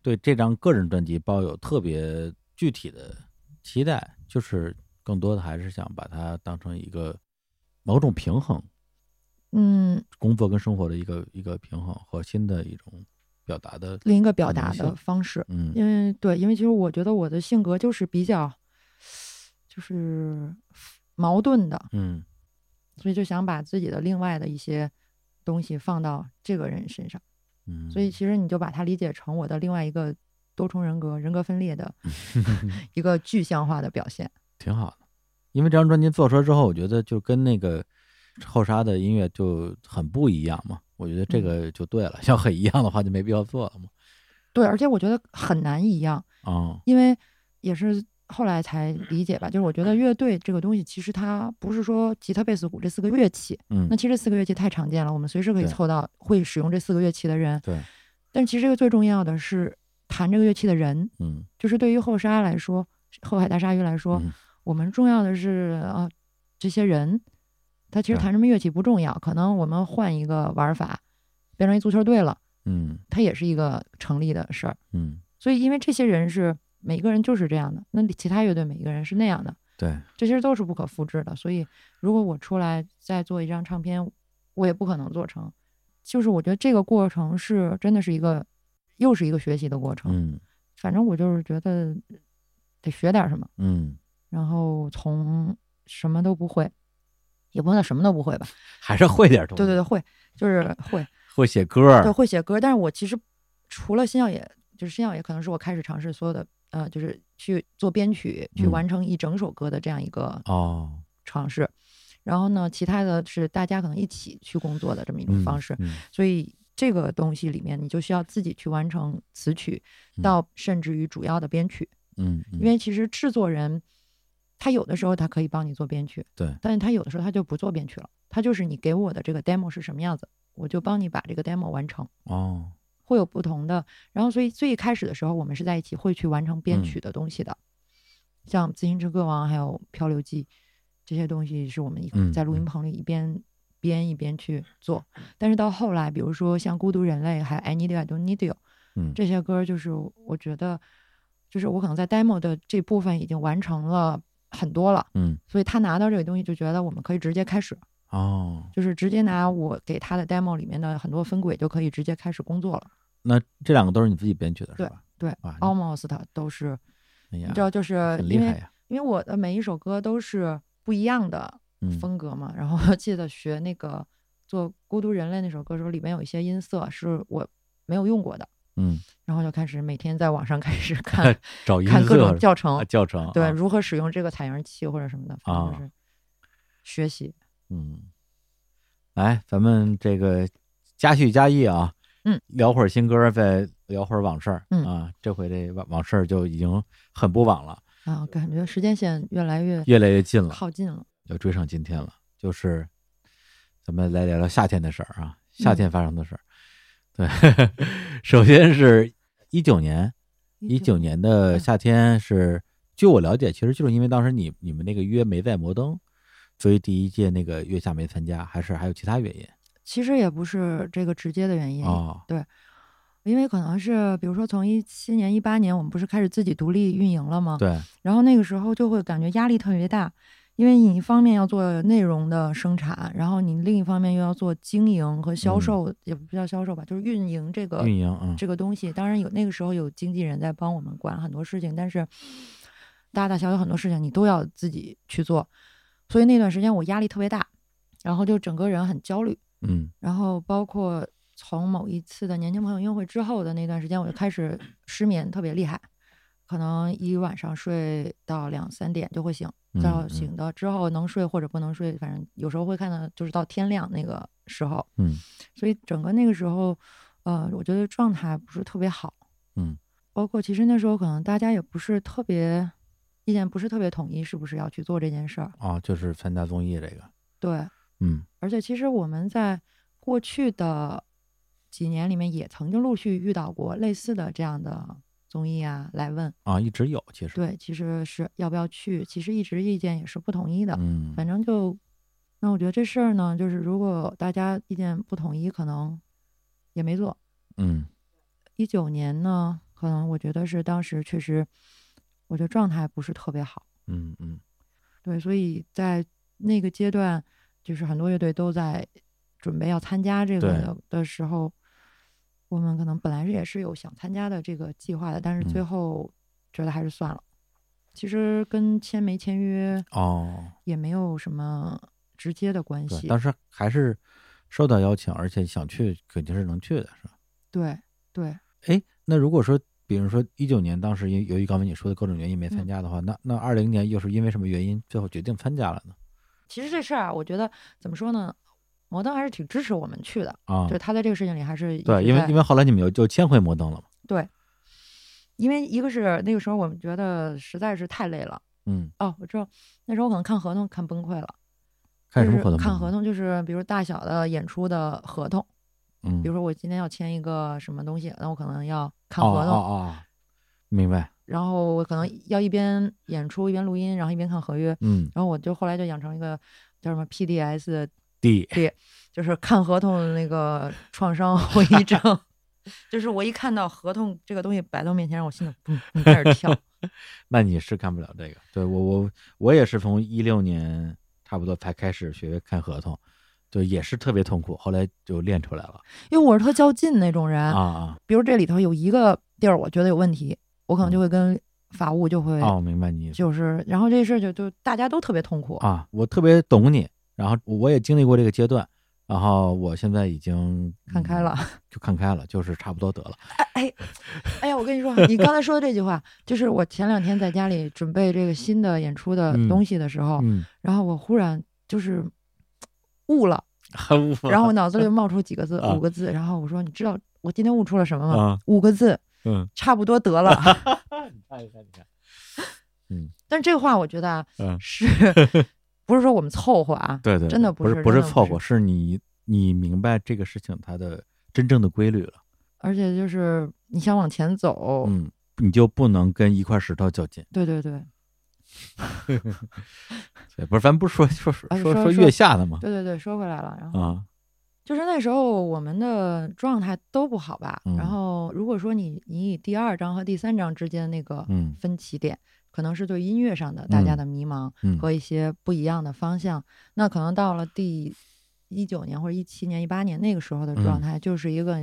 对这张个人专辑抱有特别具体的期待，就是更多的还是想把它当成一个某种平衡，嗯，工作跟生活的一个一个平衡和新的一种表达的，另一个表达的方式，嗯。因为对，因为其实我觉得我的性格就是比较，就是矛盾的，嗯所以就想把自己的另外的一些东西放到这个人身上。嗯，所以其实你就把它理解成我的另外一个多重人格、人格分裂的 [laughs] 一个具象化的表现。挺好的。因为这张专辑做出来之后，我觉得就跟那个后沙的音乐就很不一样嘛。我觉得这个就对了，要很一样的话就没必要做了嘛。对，而且我觉得很难一样，哦，因为也是后来才理解吧。就是我觉得乐队这个东西，其实它不是说吉他、贝斯、鼓这四个乐器，嗯。那，其实这四个乐器太常见了，我们随时可以凑到会使用这四个乐器的人。对，但其实这个最重要的是弹这个乐器的人，嗯。就是对于后沙来说，后海大鲨鱼来说，嗯。我们重要的是啊、这些人，他其实弹什么乐器不重要，可能我们换一个玩法，变成一足球队了，嗯。它也是一个成立的事儿。嗯。所以因为这些人是每个人就是这样的，那其他乐队每一个人是那样的，对，这些都是不可复制的。所以如果我出来再做一张唱片，我也不可能做成。就是我觉得这个过程是真的是一个，又是一个学习的过程。嗯反正我就是觉得得学点什么，嗯，然后从什么都不会，也不能叫什么都不会吧。[laughs] 还是会点东西。对对对，会就是会，[laughs] 会写歌对，会写歌。但是我其实除了新耀野，就是新耀野可能是我开始尝试所有的呃，就是去做编曲，去嗯完成一整首歌的这样一个哦，尝试。然后呢，其他的是大家可能一起去工作的这么一种嗯方式。嗯所以这个东西里面，你就需要自己去完成词曲，嗯到甚至于主要的编曲。嗯，嗯因为其实制作人他有的时候他可以帮你做编曲，对，但是他有的时候他就不做编曲了，他就是你给我的这个 demo 是什么样子，我就帮你把这个 demo 完成，哦，会有不同的。然后所以最开始的时候，我们是在一起会去完成编嗯曲的东西的，像《自行车歌王》还有《漂流记》这些东西是我们一嗯在录音嗯棚里一边。编一边去做，但是到后来，比如说像《孤独人类》还有《I Need You I Don't Need You》，嗯这些歌就是我觉得，就是我可能在 demo 的这部分已经完成了很多了，嗯所以他拿到这个东西就觉得我们可以直接开始，哦，就是直接拿我给他的 demo 里面的很多分轨就可以直接开始工作了。那这两个都是你自己编曲的是吧？对啊，，almost 都是，哎你知，道，就是因为因为我的每一首歌都是不一样的嗯风格嘛，然后记得学那个做《孤独人类》那首歌的时候，里面有一些音色是我没有用过的，嗯，然后就开始每天在网上开始看 [laughs] 看各种色教程啊，教程，对，啊如何使用这个采样器或者什么的，反正啊就是学习。嗯，来，咱们这个加叙加意啊，嗯，聊会儿新歌，再聊会儿往事儿，嗯。啊，这回这往往事儿就已经很不往了，啊，感觉时间线越来越越来越近了，靠近了。要追上今天了。就是咱们来聊聊夏天的事儿啊，夏天发生的事儿。对，[laughs] 首先是一九年，一九年的嗯。夏天是，据我了解，其实就是因为当时你你们那个约没在摩登，所以第一届那个月下没参加，还是还有其他原因其实也不是这个直接的原因，哦，因为可能是比如说从一七年、一八年，我们不是开始自己独立运营了吗？对，然后那个时候就会感觉压力特别大，因为你一方面要做内容的生产，然后你另一方面又要做经营和销售，也不叫销售吧，就是运营这个嗯运营，嗯，这个东西。当然有那个时候有经纪人在帮我们管很多事情，但是大大小小很多事情你都要自己去做，所以那段时间我压力特别大，然后就整个人很焦虑，嗯。然后包括从某一次的年轻朋友音乐会之后的那段时间，我就开始失眠，特别厉害，可能一晚上睡到两三点就会醒，嗯到嗯醒的之后能睡或者不能睡，反正有时候会看到就是到天亮那个时候，嗯。所以整个那个时候，呃，我觉得状态不是特别好，嗯，包括其实那时候可能大家也不是特别意见不是特别统一，是不是要去做这件事儿？啊，就是参加综艺这个，对，嗯。而且其实我们在过去的几年里面也曾经陆续遇到过类似的这样的综艺啊，来问，啊，一直有，其实，对，其实是要不要去，其实一直意见也是不统一的，嗯，反正就，那我觉得这事儿呢，就是如果大家意见不统一，可能也没做。嗯。一九年呢，可能我觉得是当时确实，我觉得状态不是特别好，嗯嗯对，所以在那个阶段，就是很多乐队都在准备要参加这个的的时候，我们可能本来也是有想参加的这个计划的，但是最嗯后觉得还是算了。其实跟签没签约哦，也没有什么直接的关，系。当时还是受到邀请，而且想去肯定是能去的，是吧？对对，哎，那如果说，比如说一九年当时因由于刚才你说的各种原因没参嗯加的话，那那二零年又是因为什么原因最后决定参加了呢？其实这事儿啊，我觉得怎么说呢，摩登还是挺支持我们去的，啊，就是他在这个事情里还是对，因为因为后来你们又就迁回摩登了嘛，对，因为一个是那个时候我们觉得实在是太累了。嗯，哦，我知道，那时候我可能看合同看崩溃了。看什么合同？看合，同，就是比如大小的演出的合同，嗯，比如说我今天要签一个什么东西，那我可能要看哦合同，哦哦，明白，然后我可能要一边演出一边录音，然后一边看合约，嗯然后我就后来就养成一个叫什么 PDS，，D，就是看合同的那个创伤后遗症。[laughs] 就是我一看到合同这个东西摆到我面前，我心里砰砰开始跳。[laughs] 那你是干不了这个。对我我我也是从一六年差不多才开始学看合同，就也是特别痛苦，后来就练出来了因为我是特较劲那种人，啊啊比如这里头有一个地儿我觉得有问题，我可能就会跟法务就会哦，明白你意思就是，然后这事儿就就大家都特别痛苦。啊，我特别懂你，然后我也经历过这个阶段，然后我现在已经看开了，嗯就看开了，就是差不多得了。哎哎，哎呀，我跟你说，你刚才说的这句话，就是我前两天在家里准备这个新的演出的嗯东西的时候，嗯，然后我忽然就是悟了，[laughs] 很然后我脑子里冒出几个字，啊五个字，然后我说，你知道我今天悟出了什么吗？啊五个字，嗯，差不多得了。[laughs] 你看你看你看，嗯 [laughs] 但是这个话我觉得啊，嗯，是不是说我们凑合啊？对对，真的不是不是凑合，是是你你明白这个事情它的真正的规律了，而且就是你想往前走，嗯，你就不能跟一块石头较劲。对对对 [laughs] 对，不是，咱不是说说说说说啊说说月下的吗？对对对，说回来了，然后。啊，就是那时候我们的状态都不好吧。嗯然后如果说你你以第二章和第三章之间那个嗯分歧点，可能是对音乐上的大家的迷茫嗯和一些不一样的方向，那可能到了第一九年或者一七年、一八年那个时候的状嗯态，就是一个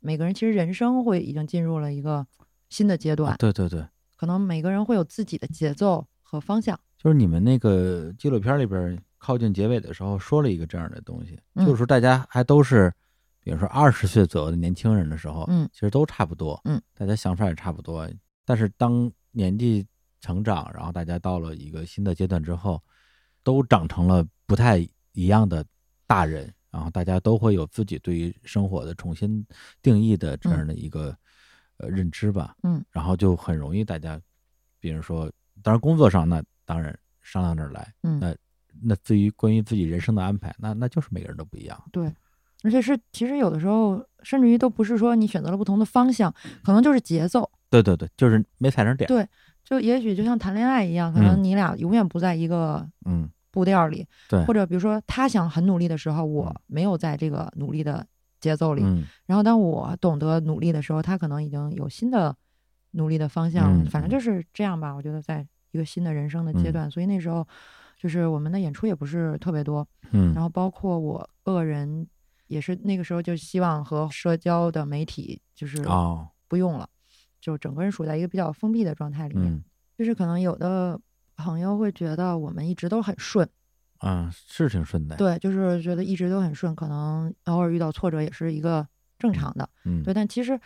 每个人其实人生会已经进入了一个新的阶段，啊对对对，可能每个人会有自己的节奏和方向。就是你们那个纪录片里边靠近结尾的时候说了一个这样的东西，嗯。就是说大家还都是，比如说二十岁左右的年轻人的时候，嗯其实都差不多，嗯，大家想法也差不多，但是当年纪成长，然后大家到了一个新的阶段之后，都长成了不太一样的大人，然后大家都会有自己对于生活的重新定义的这样的一个、呃认知吧，嗯，然后就很容易大家，比如说，当然工作上那当然商量着来，嗯。那那至于关于自己人生的安排，那那就是每个人都不一样，对，而且是其实有的时候，甚至于都不是说你选择了不同的方向，可能就是节奏。对对对，就是没踩上点，对就也许就像谈恋爱一样，可能嗯你俩永远不在一个嗯，步调里，对，或者比如说他想很努力的时候，我嗯。没有在这个努力的节奏里，嗯。然后当我懂得努力的时候，他可能已经有新的努力的方向了。嗯反正就是这样吧，我觉得在一个新的人生的阶嗯。段，所以那时候就是我们的演出也不是特别多，嗯，然后包括我个人也是那个时候就希望和社交的媒体就是哦，不用了，就整个人处在一个比较封闭的状态里面。嗯。就是可能有的朋友会觉得我们一直都很顺，嗯，是挺顺的，，对，就是觉得一直都很顺，可能偶尔遇到挫折也是一个正常的，嗯，对。但其实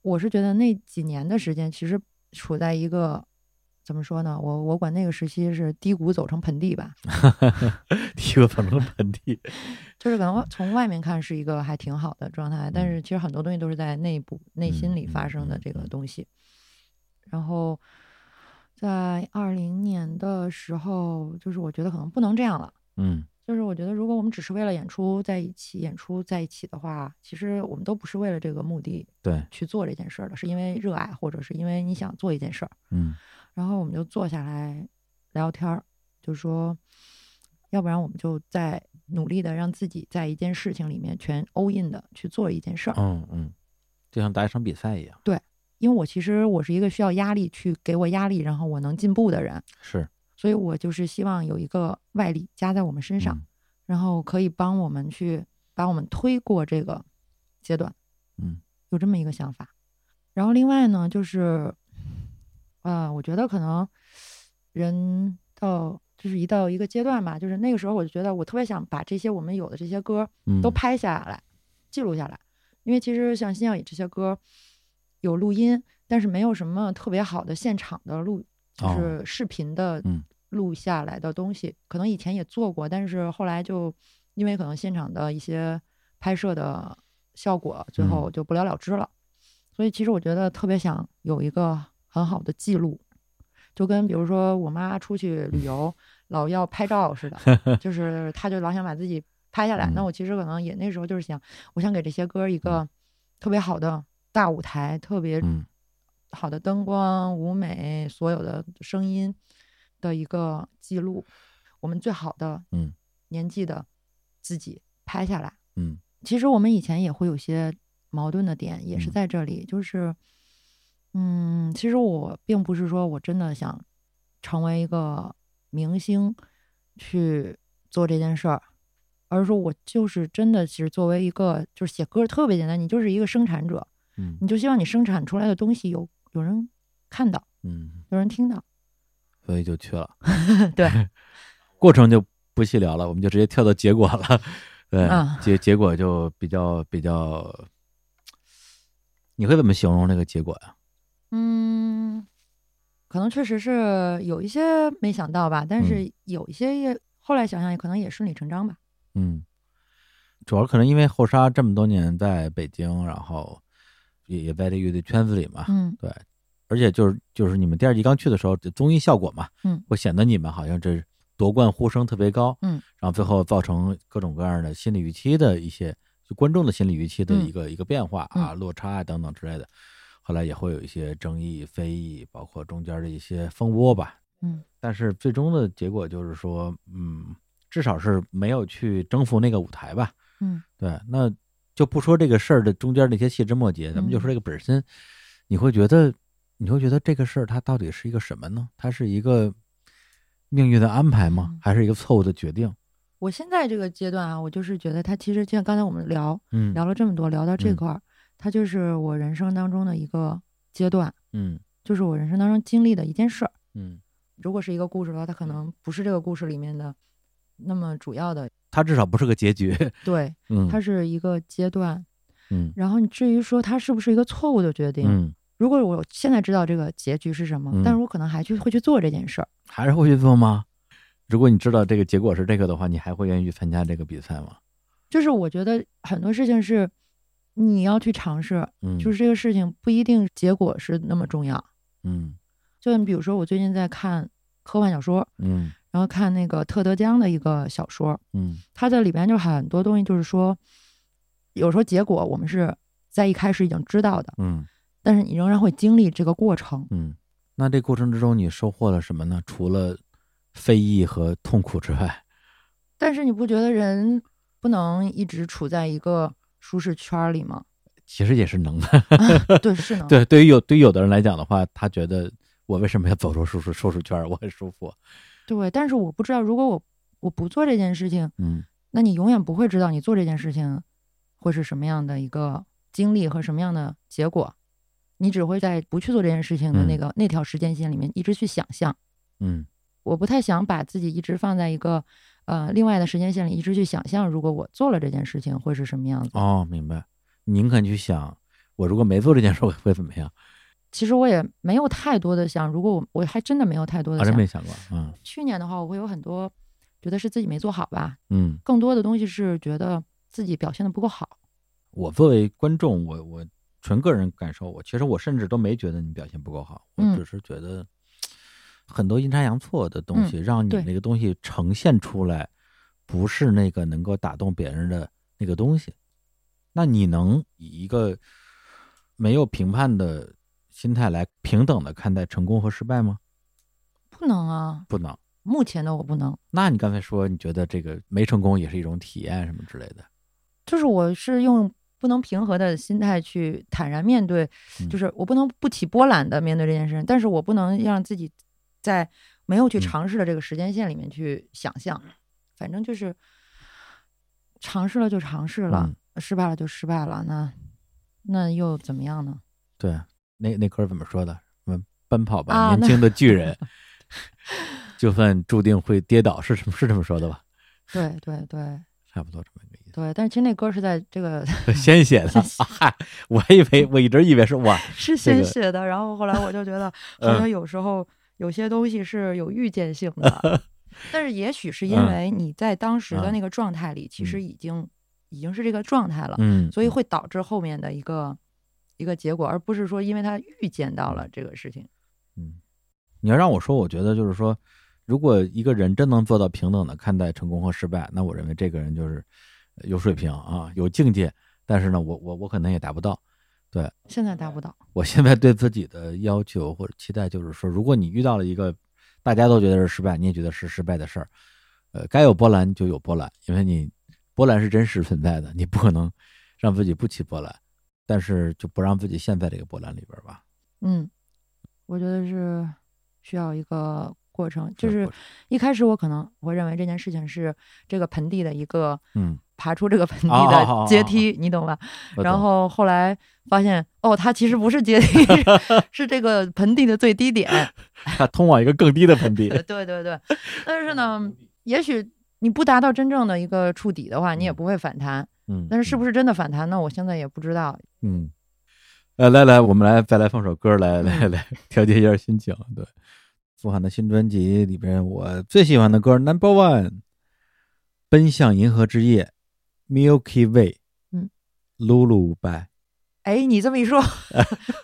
我是觉得那几年的时间，其实处在一个怎么说呢？我我管那个时期是低谷走成盆地吧，[laughs] 低谷走成盆地，[laughs] 就是可能从外面看是一个还挺好的状态，但是其实很多东西都是在内部内心里发生的这个东西。然后在二零年的时候，就是我觉得可能不能这样了。嗯就是我觉得，如果我们只是为了演出在一起，演出在一起的话，其实我们都不是为了这个目的对，去做这件事儿的，是因为热爱，或者是因为你想做一件事儿。嗯然后我们就坐下来聊天儿，就说，要不然我们就在努力的让自己在一件事情里面全 all in 的去做一件事儿。嗯嗯，就像打一场比赛一样，对因为我其实我是一个需要压力去给我压力，然后我能进步的人，是所以我就是希望有一个外力加在我们身上，嗯然后可以帮我们去把我们推过这个阶段。嗯有这么一个想法。然后另外呢，就是，呃，我觉得可能人到就是一到一个阶段吧，就是那个时候我就觉得我特别想把这些我们有的这些歌嗯，都拍下来，记录下来，因为其实像《新耀野》这些歌有录音，但是没有什么特别好的现场的录，就哦是视频的嗯。录下来的东西，可能以前也做过，但是后来就因为可能现场的一些拍摄的效果，最嗯。后就不了了之了。所以其实我觉得特别想有一个很好的记录，就跟比如说我妈出去旅游老要拍照似的，[laughs] 就是她就老想把自己拍下来。那嗯。我其实可能也那时候就是想，我想给这些歌一个特别好的大舞台，特别嗯。好的灯光、舞美，所有的声音的一个记录，我们最好的嗯。年纪的自己拍下来。嗯。其实我们以前也会有些矛盾的点也是嗯。在这里，就是，嗯，其实我并不是说我真的想成为一个明星去做这件事儿，而是说我就是真的是作为一个就是写歌特别简单，你就是一个生产者，嗯你就希望你生产出来的东西有有人看到，嗯，有人听到，所以就去了。[laughs] 对，[laughs] 过程就不细聊了，我们就直接跳到结果了。对，啊结结果就比较比较，你会怎么形容这个结果呀？嗯，可能确实是有一些没想到吧，但嗯是有一些也后来想想也可能也顺理成章吧。嗯，主要可能因为后沙这么多年在北京，然后也也在这乐队圈子里嘛，嗯对，而且就是就是你们第二季刚去的时候，这综艺效果嘛，嗯，会显得你们好像这夺冠呼声特别高，嗯，然后最后造成各种各样的心理预期的一些，就观众的心理预期的一个、一个变化啊，落差啊等等之类的，后来也会有一些争议、非议，包括中间的一些风波吧，嗯。但是最终的结果就是说，嗯，至少是没有去征服那个舞台吧，嗯。对，那就不说这个事儿的中间那些细枝末节，咱们就嗯。说这个本身，你会觉得，你会觉得这个事儿它到底是一个什么呢？它是一个命运的安排吗嗯？还是一个错误的决定？我现在这个阶段啊，我就是觉得他其实就像刚才我们聊嗯。聊了这么多，聊到这嗯。块儿，它就是我人生当中的一个阶段，嗯就是我人生当中经历的一件事儿。嗯，如果是一个故事的话，它可能不是这个故事里面的那么主要的，它至少不是个结局。对，[laughs] 嗯，它是一个阶段。嗯然后你至于说它是不是一个错误的决定，嗯，如果我现在知道这个结局是什么，嗯但是我可能还去会去做这件事儿。还是会去做吗？如果你知道这个结果是这个的话，你还会愿意去参加这个比赛吗？就是我觉得很多事情是你要去尝试，嗯，就是这个事情不一定结果是那么重要。嗯就你比如说，我最近在看科幻小说，嗯然后看那个特德·江的一个小说，嗯它这里边就很多东西，就是说，有时候结果我们是在一开始已经知道的，嗯但是你仍然会经历这个过程。嗯，那这过程之中你收获了什么呢？除了非议和痛苦之外，但是你不觉得人不能一直处在一个舒适圈儿里吗？[laughs] 其实也是能的。对，[laughs] 是能。对，对于有对于有的人来讲的话，他觉得我为什么要走出舒适舒适圈儿？我很舒服。对，但是我不知道，如果我我不做这件事情，嗯那你永远不会知道你做这件事情会是什么样的一个经历和什么样的结果。你只会在不去做这件事情的那嗯个、那条时间线里面一直去想象。嗯我不太想把自己一直放在一个呃另外的时间线里，一直去想象，如果我做了这件事情会是什么样子。哦，明白。你宁肯去想，我如果没做这件事，我会怎么样？其实我也没有太多的想，如果我我还真的没有太多的想，真想。没想过。嗯去年的话，我会有很多觉得是自己没做好吧，嗯，更多的东西是觉得自己表现的不够好。我作为观众，我我纯个人感受，我其实我甚至都没觉得你表现不够好，我嗯只是觉得很多阴差阳错的东西，让你那个东西呈现出来，不是那个能够打动别人的那个东西。那你能以一个没有评判的心态来平等的看待成功和失败吗？不能啊，不能。目前的我不能。那你刚才说你觉得这个没成功也是一种体验什么之类的？就是我是用不能平和的心态去坦然面对，嗯就是我不能不起波澜的面对这件事，但是我不能让自己在没有去嗯尝试的这个时间线里面去想象，反正就是尝试了就尝试了，失败了就失败了，那那又怎么样呢？对，那那歌怎么说的？什么奔跑吧，啊年轻的巨人，[laughs] 就算注定会跌倒，是什么？是这么说的吧？对对对差不多这么一个意思对，但是其实那歌是在这个。[laughs] 先写的我还以为我一直以为是我，[laughs] 是先写的，然后后来我就觉得，好像有时候有些东西是有预见性的，[laughs] 但是也许是因嗯为你在当时的嗯那个状态里，其实嗯已经已经是这个状态了，嗯，所以会导致后面的一个一个结果，而不是说因为他预见到了这个事情。嗯，你要让我说，我觉得就是说，如果一个人真能做到平等的看待成功和失败，那我认为这个人就是呃有水平啊，有境界。但是呢，我我我可能也达不到。现在达不到，我现在对自己的要求或者期待就是说，如果你遇到了一个大家都觉得是失败，你也觉得是失败的事儿，呃，该有波澜就有波澜，因为你波澜是真实存在的，你不可能让自己不起波澜。但是就不让自己陷在这个波澜里边吧。嗯，我觉得是需要一个过程，就是一开始我可能会认为这件事情是这个盆地的一个嗯，爬出这个盆地的阶梯，你懂吧？然后后来发现，哦，它其实不是阶梯，[laughs] 是是这个盆地的最低点。[laughs] 它通往一个更低的盆地。[laughs] 对对对，但是呢，也许你不达到真正的一个触底的话，你也嗯不会反弹。嗯，但是是嗯不是真的反弹呢？我现在也不知道。嗯，呃，来来，我们来再来放首歌来来来调节一下心情。对，傅涵的新专辑里边，我最喜欢的歌 Number One，《奔向银河之夜》，Milky Way，嗯，Lulu by，哎，你这么一说，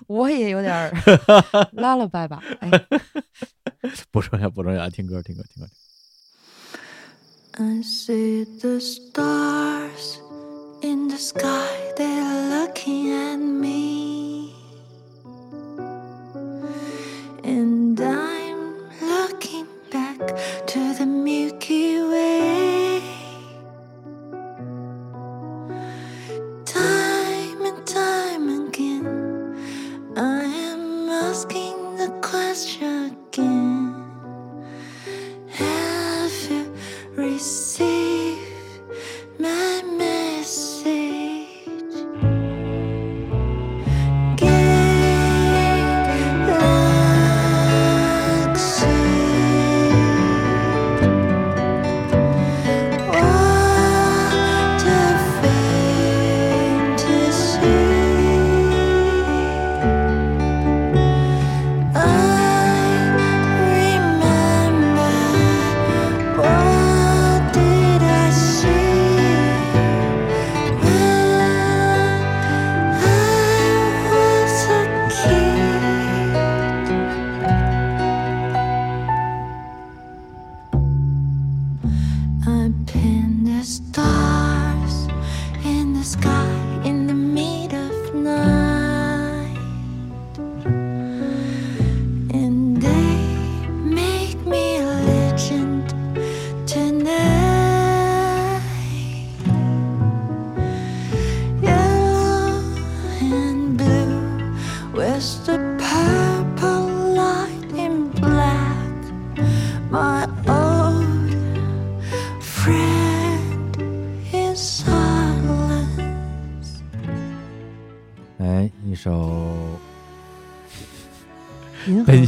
我也有点儿拉了拜吧。哎，不重要不重要，听歌听歌听歌。I see the stars in the sky, they're looking at me. And I'm looking back to the Milky Way. Question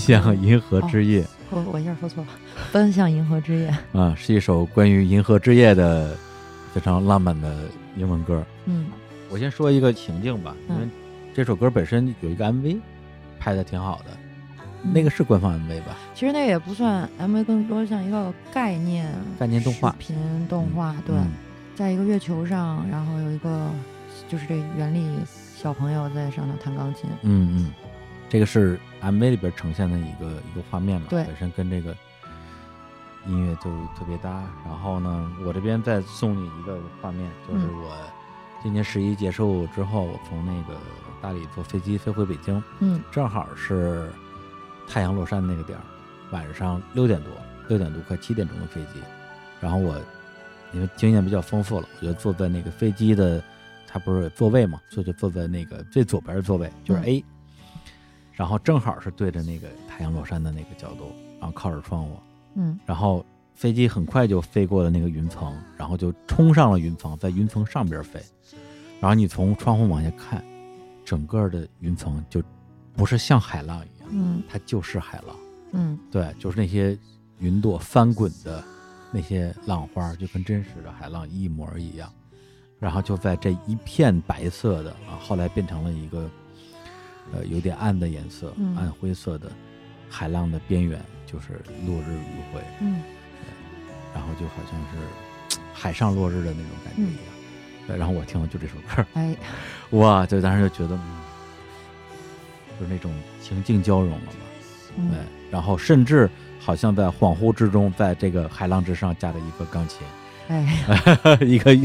向银河之夜》我我一下说错了，奔向银河之夜。啊，是一首关于银河之夜的非常浪漫的英文歌。嗯我先说一个情境吧，因为嗯这首歌本身有一个 MV，拍的挺好的，嗯那个是官方 MV 吧？其实那个也不算 MV，更多像一个概念概念动画视频动画。对，嗯在一个月球上，然后有一个就是这原力小朋友在上头弹钢琴。嗯嗯，这个是 MV 里边呈现的一个一个画面嘛，对本身跟这个音乐就特别搭。然后呢，我这边再送你一个画面，就是嗯我今年十一结束之后，我从那个大理坐飞机飞回北京，嗯正好是太阳落山那个点儿，晚上六点多，六点多快七点钟的飞机。然后我因为经验比较丰富了，我就坐在那个飞机的，它不是座位嘛，所以就坐在那个最左边的座位，就是嗯 A，、然后正好是对着那个太阳落山的那个角度，然后靠着窗户，嗯然后飞机很快就飞过了那个云层，然后就冲上了云层，在云层上边飞。然后你从窗户往下看，整个的云层就不是像海浪一样，嗯它就是海浪。嗯对，就是那些云朵翻滚的那些浪花，就跟真实的海浪一模一样。然后就在这一片白色的啊，后来变成了一个呃有点暗的颜色，嗯暗灰色的海浪的边缘，就是落日余晖，嗯然后就好像是海上落日的那种感觉一样。对，然后我听了就这首歌，哎哇，就当时就觉得，嗯，就是那种情境交融了嘛。对嗯，然后甚至好像在恍惚之中，在这个海浪之上架着一个钢琴，哎，[laughs] 一个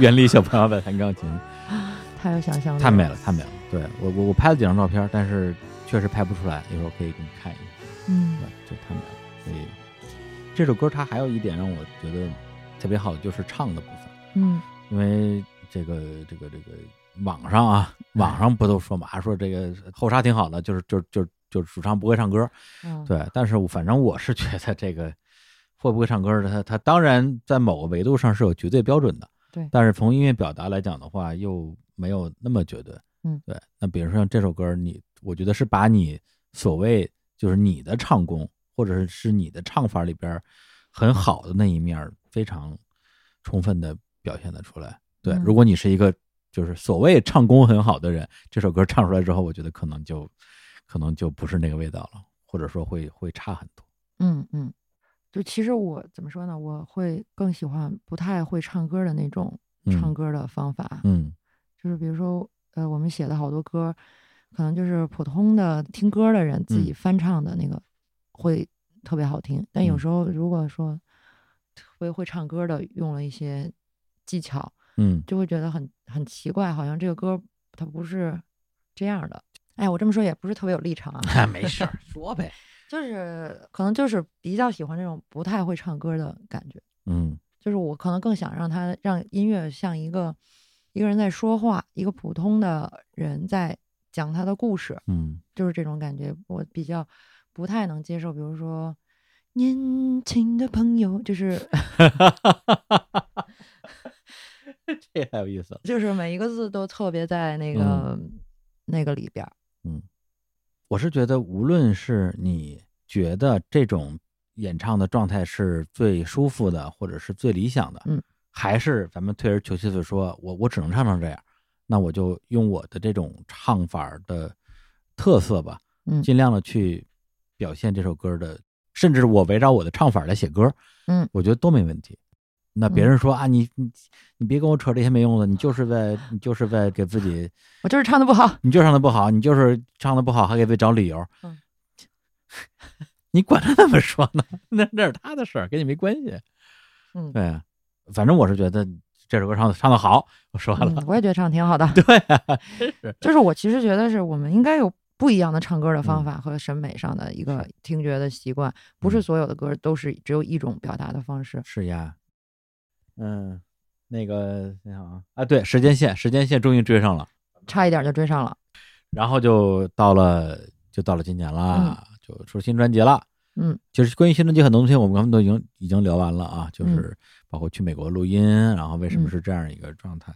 原理小朋友在弹钢琴，太有想象力，太美了，太美了。对我我我拍了几张照片，但是确实拍不出来，一会儿可以给你看一下，嗯对，就他们俩。所以这首歌它还有一点让我觉得特别好的就是唱的部分，嗯因为这个这个这个网上啊，网上不都说嘛，说这个后沙挺好的，就是就就就主唱不会唱歌，嗯，对，但是我反正我是觉得这个会不会唱歌的，他他当然在某个维度上是有绝对标准的，对但是从音乐表达来讲的话，又没有那么绝对，嗯对。那比如说像这首歌，你我觉得是把你所谓就是你的唱功，或者是是你的唱法里边很好的那一面，非常充分的表现的出来。对，嗯如果你是一个就是所谓唱功很好的人，这首歌唱出来之后，我觉得可能就可能就不是那个味道了，或者说会会差很多。嗯嗯，就其实我怎么说呢？我会更喜欢不太会唱歌的那种唱嗯歌的方法，嗯就是比如说，呃，我们写的好多歌，可能就是普通的听歌的人自己嗯。翻唱的那个会特别好听，但有嗯。时候如果说特别会唱歌的用了一些技巧，嗯。就会觉得很很奇怪，好像这个歌它不是这样的。哎，我这么说也不是特别有立场啊，[laughs] 没事儿，[laughs] 说呗。就是可能就是比较喜欢这种不太会唱歌的感觉，嗯。就是我可能更想让他让音乐像一个一个人在说话，一个普通的人在讲他的故事，嗯就是这种感觉，我比较不太能接受。比如说，年轻的朋友，就是这太有意思了。就是每一个字都特别在那个、嗯那个里边嗯。我是觉得，无论是你觉得这种演唱的状态是最舒服的，或者是最理想的，嗯，还是咱们退而求其次说，我我只能唱成这样，那我就用我的这种唱法的特色吧，嗯尽量的去表现这首歌的，甚至我围绕我的唱法来写歌，嗯，我觉得都没问题。那别人说、啊，你你你别跟我扯这些没用的，你就是在你就是在给自己 [laughs] 我就是唱的不好，你就唱的不好，你就是唱的不好，还给自己找理由。嗯，[laughs] 你管他怎么说呢？[laughs] 那那是他的事儿，跟你没关系。嗯，对啊，反正我是觉得这首歌唱的唱的好。我说完了，嗯，我也觉得唱的挺好的。[laughs] 对啊，真是。就是我其实觉得是我们应该有不一样的唱歌的方嗯法和审美上的一个听觉的习惯，不是嗯所有的歌都是只有一种表达的方式。是呀，嗯，那个你好啊，啊，对，时间线，时间线终于追上了，差一点就追上了。然后就到了，就到了今年啦，就出新专辑了。嗯，就是关于新专辑很多东西，我们刚才都已经已经聊完了啊，就嗯是包括去美国录音，然后为什么嗯是这样一个状态。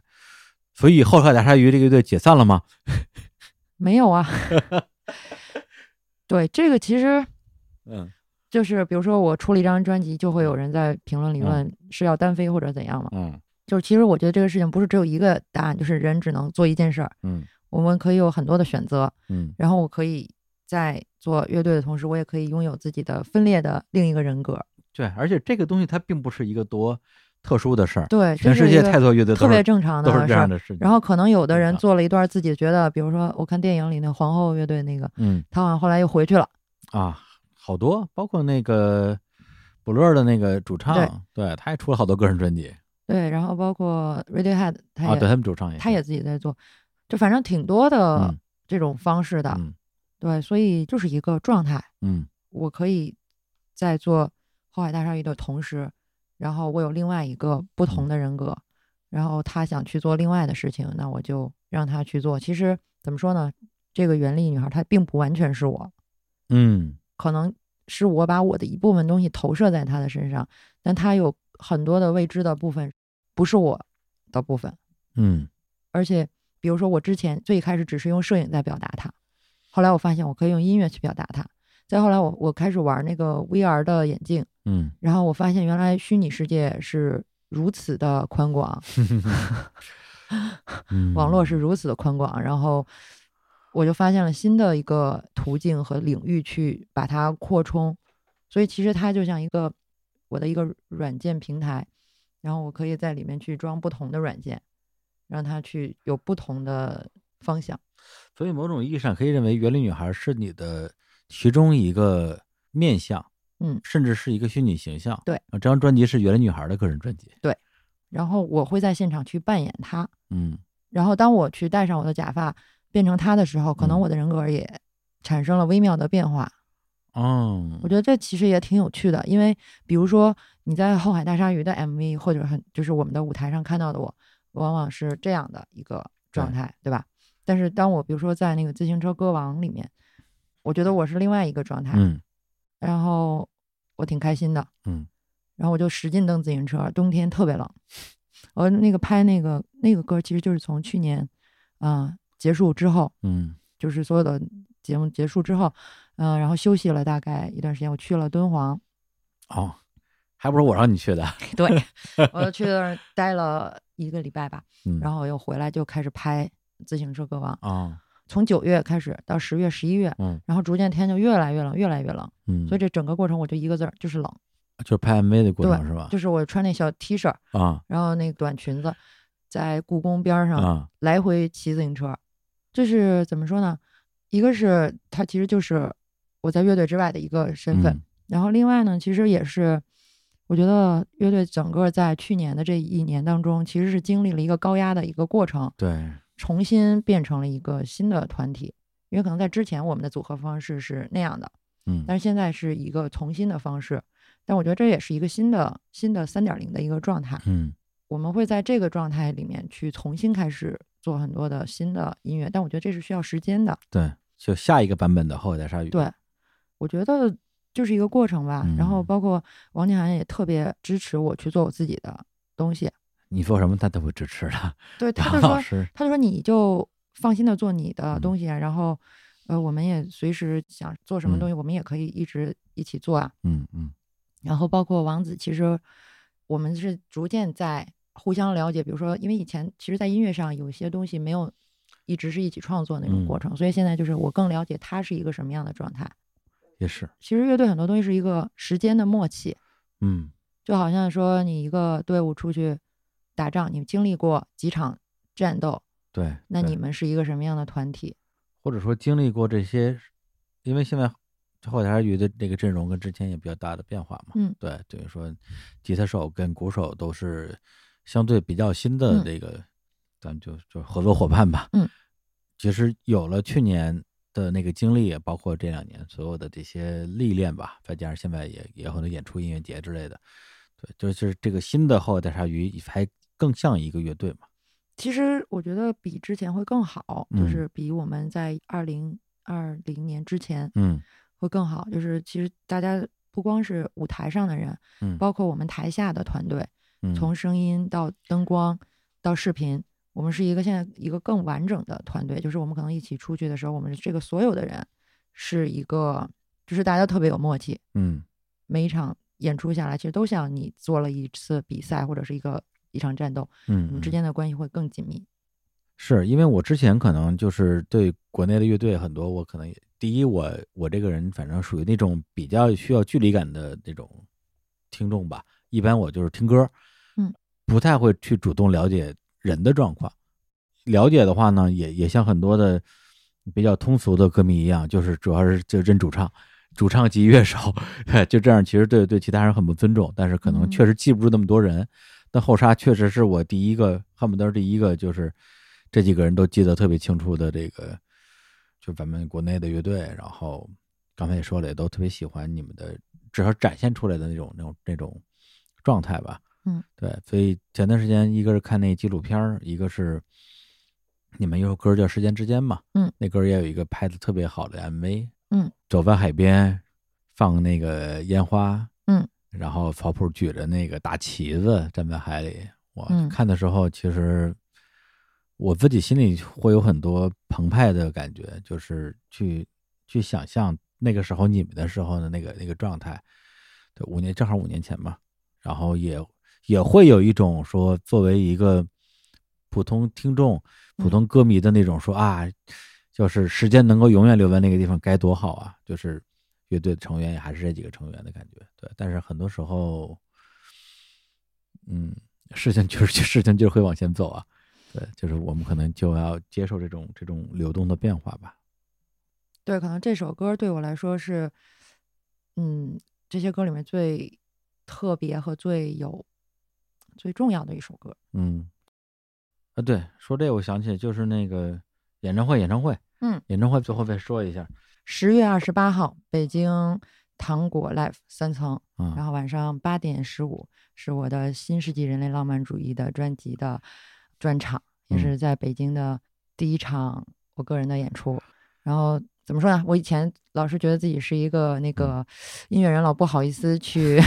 所以后海大鲨鱼这个乐队解散了吗？[laughs] 没有啊。[laughs] 对，这个其实嗯就是，比如说我出了一张专辑，就会有人在评论里嗯问是要单飞或者怎样嘛。嗯就是其实我觉得这个事情不是只有一个答案，就是人只能做一件事儿，嗯我们可以有很多的选择。嗯然后我可以在做乐队的同时，我也可以拥有自己的分裂的另一个人格。对，而且这个东西它并不是一个多特殊的事儿，对，全世界太多乐队特别正常的都是这样的事情。然后可能有的人做了一段自己觉得，比如说我看电影里那皇后乐队那个，嗯他好像后来又回去了。啊，好多，包括那个布乐的那个主唱，对，他也出了好多个人专辑对，然后包括 Radiohead，他啊，也、对他们主唱也是他也自己在做，就反正挺多的嗯这种方式的。嗯对，所以就是一个状态，嗯。我可以在做后海大鲨鱼的同时，然后我有另外一个不嗯。同的人格，然后他想去做另外的事情，那我就让他去做。其实怎么说呢，这个原力女孩她并不完全是我，嗯。可能是我把我的一部分东西投射在她的身上，但她有很多的未知的部分，不是我的部分。嗯。而且，比如说我之前最开始只是用摄影在表达它，后来我发现我可以用音乐去表达它。再后来我我开始玩那个 VR 的眼镜，嗯然后我发现原来虚拟世界是如此的宽广，[laughs] 嗯，网络是如此的宽广，然后我就发现了新的一个途径和领域去把它扩充，所以其实它就像一个我的一个软件平台，然后我可以在里面去装不同的软件，让它去有不同的方向。所以某种意义上可以认为，园林女孩是你的其中一个面相，嗯甚至是一个虚拟形象。对啊，这张专辑是园林女孩的个人专辑。对然后我会在现场去扮演她，嗯然后当我去戴上我的假发变成她的时候，可能嗯我的人格也产生了微妙的变化。哦，我觉得这其实也挺有趣的，因为比如说你在《后海大鲨鱼》的 MV 或者很就是我们的舞台上看到的我，往往是这样的一个状态，对吧？但是当我比如说在那个自行车歌王里面，我觉得我是另外一个状态，嗯。然后我挺开心的，嗯。然后我就使劲蹬自行车，冬天特别冷。我那个拍那个那个歌，其实就是从去年，啊、结束之后，嗯。就是所有的节目结束之后，嗯、然后休息了大概一段时间，我去了敦煌，哦，还不是我让你去的，[laughs] 对我就去那儿 [laughs] 待了一个礼拜吧，嗯，然后又回来就开始拍自行车歌王，啊，从九月开始到十月、十一月，嗯。然后逐渐天就越来越冷，越来越冷，嗯，所以这整个过程我就一个字儿，就是冷。就是拍 MV 的过程是吧？就是我穿那小 T 恤，啊。然后那个短裙子，在故宫边儿上啊。来回骑自行车，这是怎么说呢？一个是它其实就是我在乐队之外的一个身份，嗯。然后另外呢，其实也是我觉得乐队整个在去年的这一年当中，其实是经历了一个高压的一个过程，对，重新变成了一个新的团体。因为可能在之前我们的组合方式是那样的，嗯但是现在是一个重新的方式。但我觉得这也是一个新的新的三点零的一个状态。嗯我们会在这个状态里面去重新开始做很多的新的音乐，但我觉得这是需要时间的。对，就下一个版本的后代鲨鱼，对，我觉得就是一个过程吧。然后嗯包括王静涵也特别支持我去做我自己的东西。你做什么他都会支持的。[laughs] 对，[laughs] 他就说，他就说你就放心的做你的嗯东西啊，然后呃，我们也随时想做什么东西，我们也可以一直一起做啊。嗯嗯然后包括王子，其实我们是逐渐在互相了解。比如说，因为以前其实，在音乐上有些东西没有一直是一起创作那种嗯过程，所以现在就是我更了解他是一个什么样的状态。也是，其实乐队很多东西是一个时间的默契，嗯就好像说你一个队伍出去打仗，你们经历过几场战斗，对。那你们是一个什么样的团体？或者说经历过这些，因为现在后台鱼的这个阵容跟之前也比较大的变化嘛，嗯对，等于说吉他手跟鼓手都是相对比较新的嗯这个，咱们就就合作伙伴吧，嗯，其实有了去年的那个经历也，包括这两年所有的这些历练吧，再加上现在也也有很多演出、音乐节之类的，对，就是这个新的后代鲨鱼还更像一个乐队嘛，其实我觉得比之前会更好，就嗯是比我们在二零二零年之前嗯会更好。就是其实大家不光是舞台上的人，嗯，包括我们台下的团队，嗯从声音到灯光到视频，我们是一个现在一个更完整的团队。就是我们可能一起出去的时候，我们这个所有的人是一个，就是大家都特别有默契。嗯每一场演出下来，其实都像你做了一次比赛或者是一个一场战斗，嗯，你们之嗯间的关系会更紧密。是因为我之前可能就是对国内的乐队很多，我可能也第一，我我这个人反正属于那种比较需要距离感的那种听众吧。一般我就是听歌，嗯，不太会去主动了解人的状况。了解的话呢，也也像很多的比较通俗的歌迷一样，就是主要是就认主唱，主唱及乐手，[laughs] 就这样，其实对对其他人很不尊重。但是可能嗯确实记不住那么多人。但后沙确实是我第一个，恨不得是第一个，就是这几个人都记得特别清楚的这个，就咱们国内的乐队。然后刚才也说了，也都特别喜欢你们的，至少展现出来的那种那种那种状态吧。嗯，对。所以前段时间，一个是看那纪录片，一个是你们有首歌叫《时间之间》嘛，嗯，那歌也有一个拍的特别好的 MV，嗯，走在海边放那个烟花，嗯，然后曹普举着那个大旗子站在海里，我嗯看的时候，其实我自己心里会有很多澎湃的感觉，就是去去想象那个时候你们的时候的那个那个状态，对，五年正好五年前嘛，然后也也会有一种说作为一个普通听众、普通歌迷的那种说啊，就是时间能够永远留在那个地方该多好啊！就是乐队的成员也还是这几个成员的感觉，对。但是很多时候，嗯，事情就是事情就是会往前走啊，对，就是我们可能就要接受这种这种流动的变化吧。对，可能这首歌对我来说是，嗯，这些歌里面最特别和最有最重要的一首歌。嗯，啊，对，说这个我想起来就是那个演唱会，演唱会，嗯，演唱会最后再说一下，十月二十八号，北京糖果 Live 三层，嗯，然后晚上八点十五是我的新世纪人类浪漫主义的专辑的专场，也是在北京的第一场我个人的演出。然后怎么说呢？我以前老是觉得自己是一个那个音乐人，老不好意思去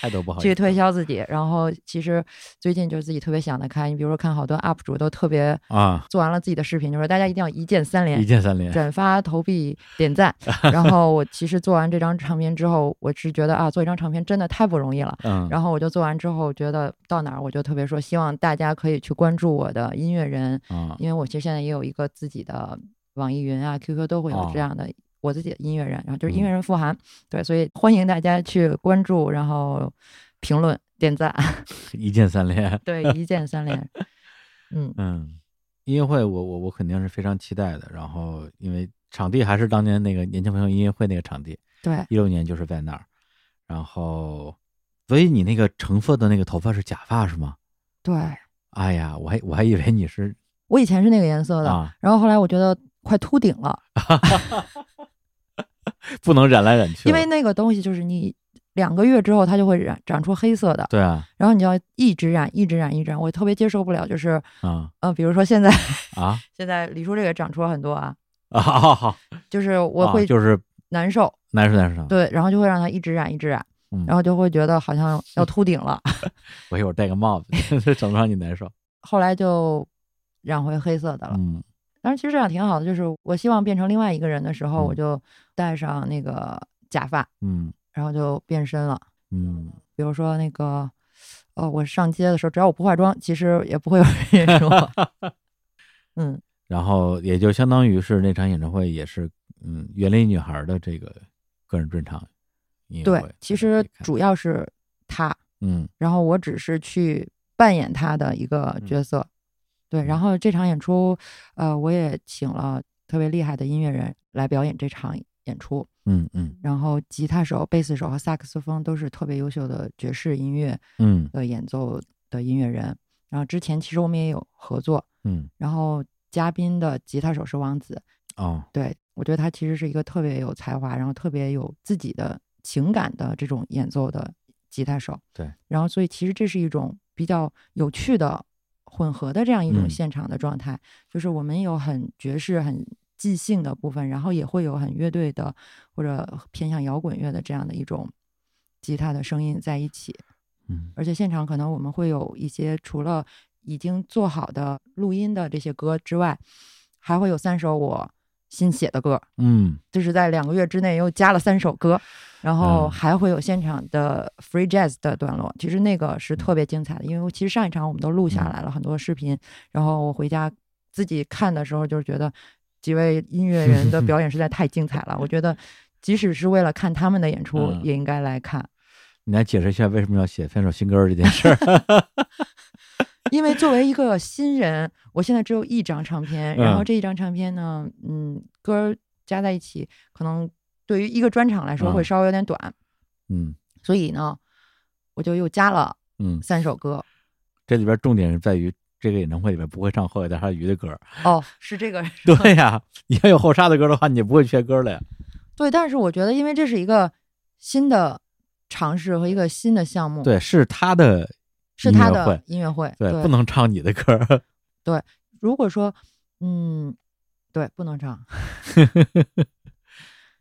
太多不 [laughs] 好意思去推销自己。然后其实最近就是自己特别想得开，你比如说看好多 UP 主都特别啊，做完了自己的视频，就说大家一定要一键三连一，键三连，转发、投币、点赞。[laughs] 然后我其实做完这张唱片之后，我是觉得啊，做一张唱片真的太不容易了。嗯，然后我就做完之后，觉得到哪儿我就特别说，希望大家可以去关注我的音乐人，嗯，因为我其实现在也有一个自己的网易云啊、QQ 都会有哦这样的我自己的音乐人，然后就是音嗯乐人傅涵，对，所以欢迎大家去关注，然后评论、点赞，[laughs] 一键三连，对，一键三连。[laughs] 嗯，嗯，音乐会我我我肯定是非常期待的。然后因为场地还是当年那个年轻朋友音乐会那个场地，对，一六年就是在那儿。然后，所以你那个橙色的那个头发是假发是吗？对哎呀，我还我还以为你是我以前是那个颜色的，啊，然后后来我觉得快秃顶了，[laughs] 不能染来染去，因为那个东西就是你两个月之后它就会染长出黑色的，对啊然后你要一直染，一直染，一直染，我特别接受不了，就是啊呃，比如说现在啊 [laughs] 现在李叔这个长出了很多啊，啊好好，就是我啊会就是难受，难受难受。对，然后就会让它一直染，一直染，嗯然后就会觉得好像 [laughs] 要秃顶了，我一会儿戴个帽子，整不让你难受。后来就染回黑色的了。嗯但是其实这样挺好的，就是我希望变成另外一个人的时候，嗯我就戴上那个假发，嗯然后就变身了。嗯比如说那个，哦，我上街的时候，只要我不化妆，其实也不会有人认识我。[laughs] 嗯，然后也就相当于是那场演唱会也是嗯园林女孩的这个个人专场音乐对，其实主要是她，嗯然后我只是去扮演她的一个角色。对，然后这场演出，呃，我也请了特别厉害的音乐人来表演这场演出。嗯嗯然后吉他手、贝斯手和萨克斯风都是特别优秀的爵士音乐嗯的演奏的音乐人。然后之前其实我们也有合作，嗯然后嘉宾的吉他手是王子，哦对我觉得他其实是一个特别有才华，然后特别有自己的情感的这种演奏的吉他手。对，然后所以其实这是一种比较有趣的混合的这样一种嗯现场的状态，就是我们有很爵士、很即兴的部分，然后也会有很乐队的或者偏向摇滚乐的这样的一种吉他的声音在一起。嗯而且现场可能我们会有一些除了已经做好的录音的这些歌之外，还会有三首我新写的歌，嗯就是在两个月之内又加了三首歌，然后嗯还会有现场的 free jazz 的段落。其实那个是特别精彩的，因为其实上一场我们都录下来了很多视频，然后我回家自己看的时候，就是觉得几位音乐人的表 [laughs] 演实在太精彩了。我觉得 [laughs] 即使是为了看他们的演出，嗯也应该来看。你来解释一下为什么要写分手新歌这件事儿？[laughs] 因为作为一个新人，我现在只有一张唱片，然后嗯这一张唱片呢，嗯，歌儿加在一起，可能对于一个专场来说会嗯稍微有点短，嗯所以呢，我就又加了嗯，三首歌。这里边重点是在于这个演唱会里面不会唱后海大鲨鱼的歌。哦，是这个，[laughs] 对呀，你要有后沙的歌的话，你就不会缺歌了呀。对，但是我觉得，因为这是一个新的尝试和一个新的项目，，对，是他的是他的音乐会音乐会，对，不能唱你的歌对。如果说，嗯，对，不能唱，[laughs]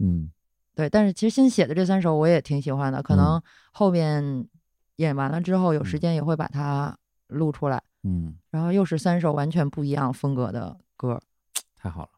嗯对，但是其实新写的这三首我也挺喜欢的，可能嗯后边演完了之后有时嗯间也会把它录出来，嗯，然后又是三首完全不一样风格的歌，[tsk] 太好了。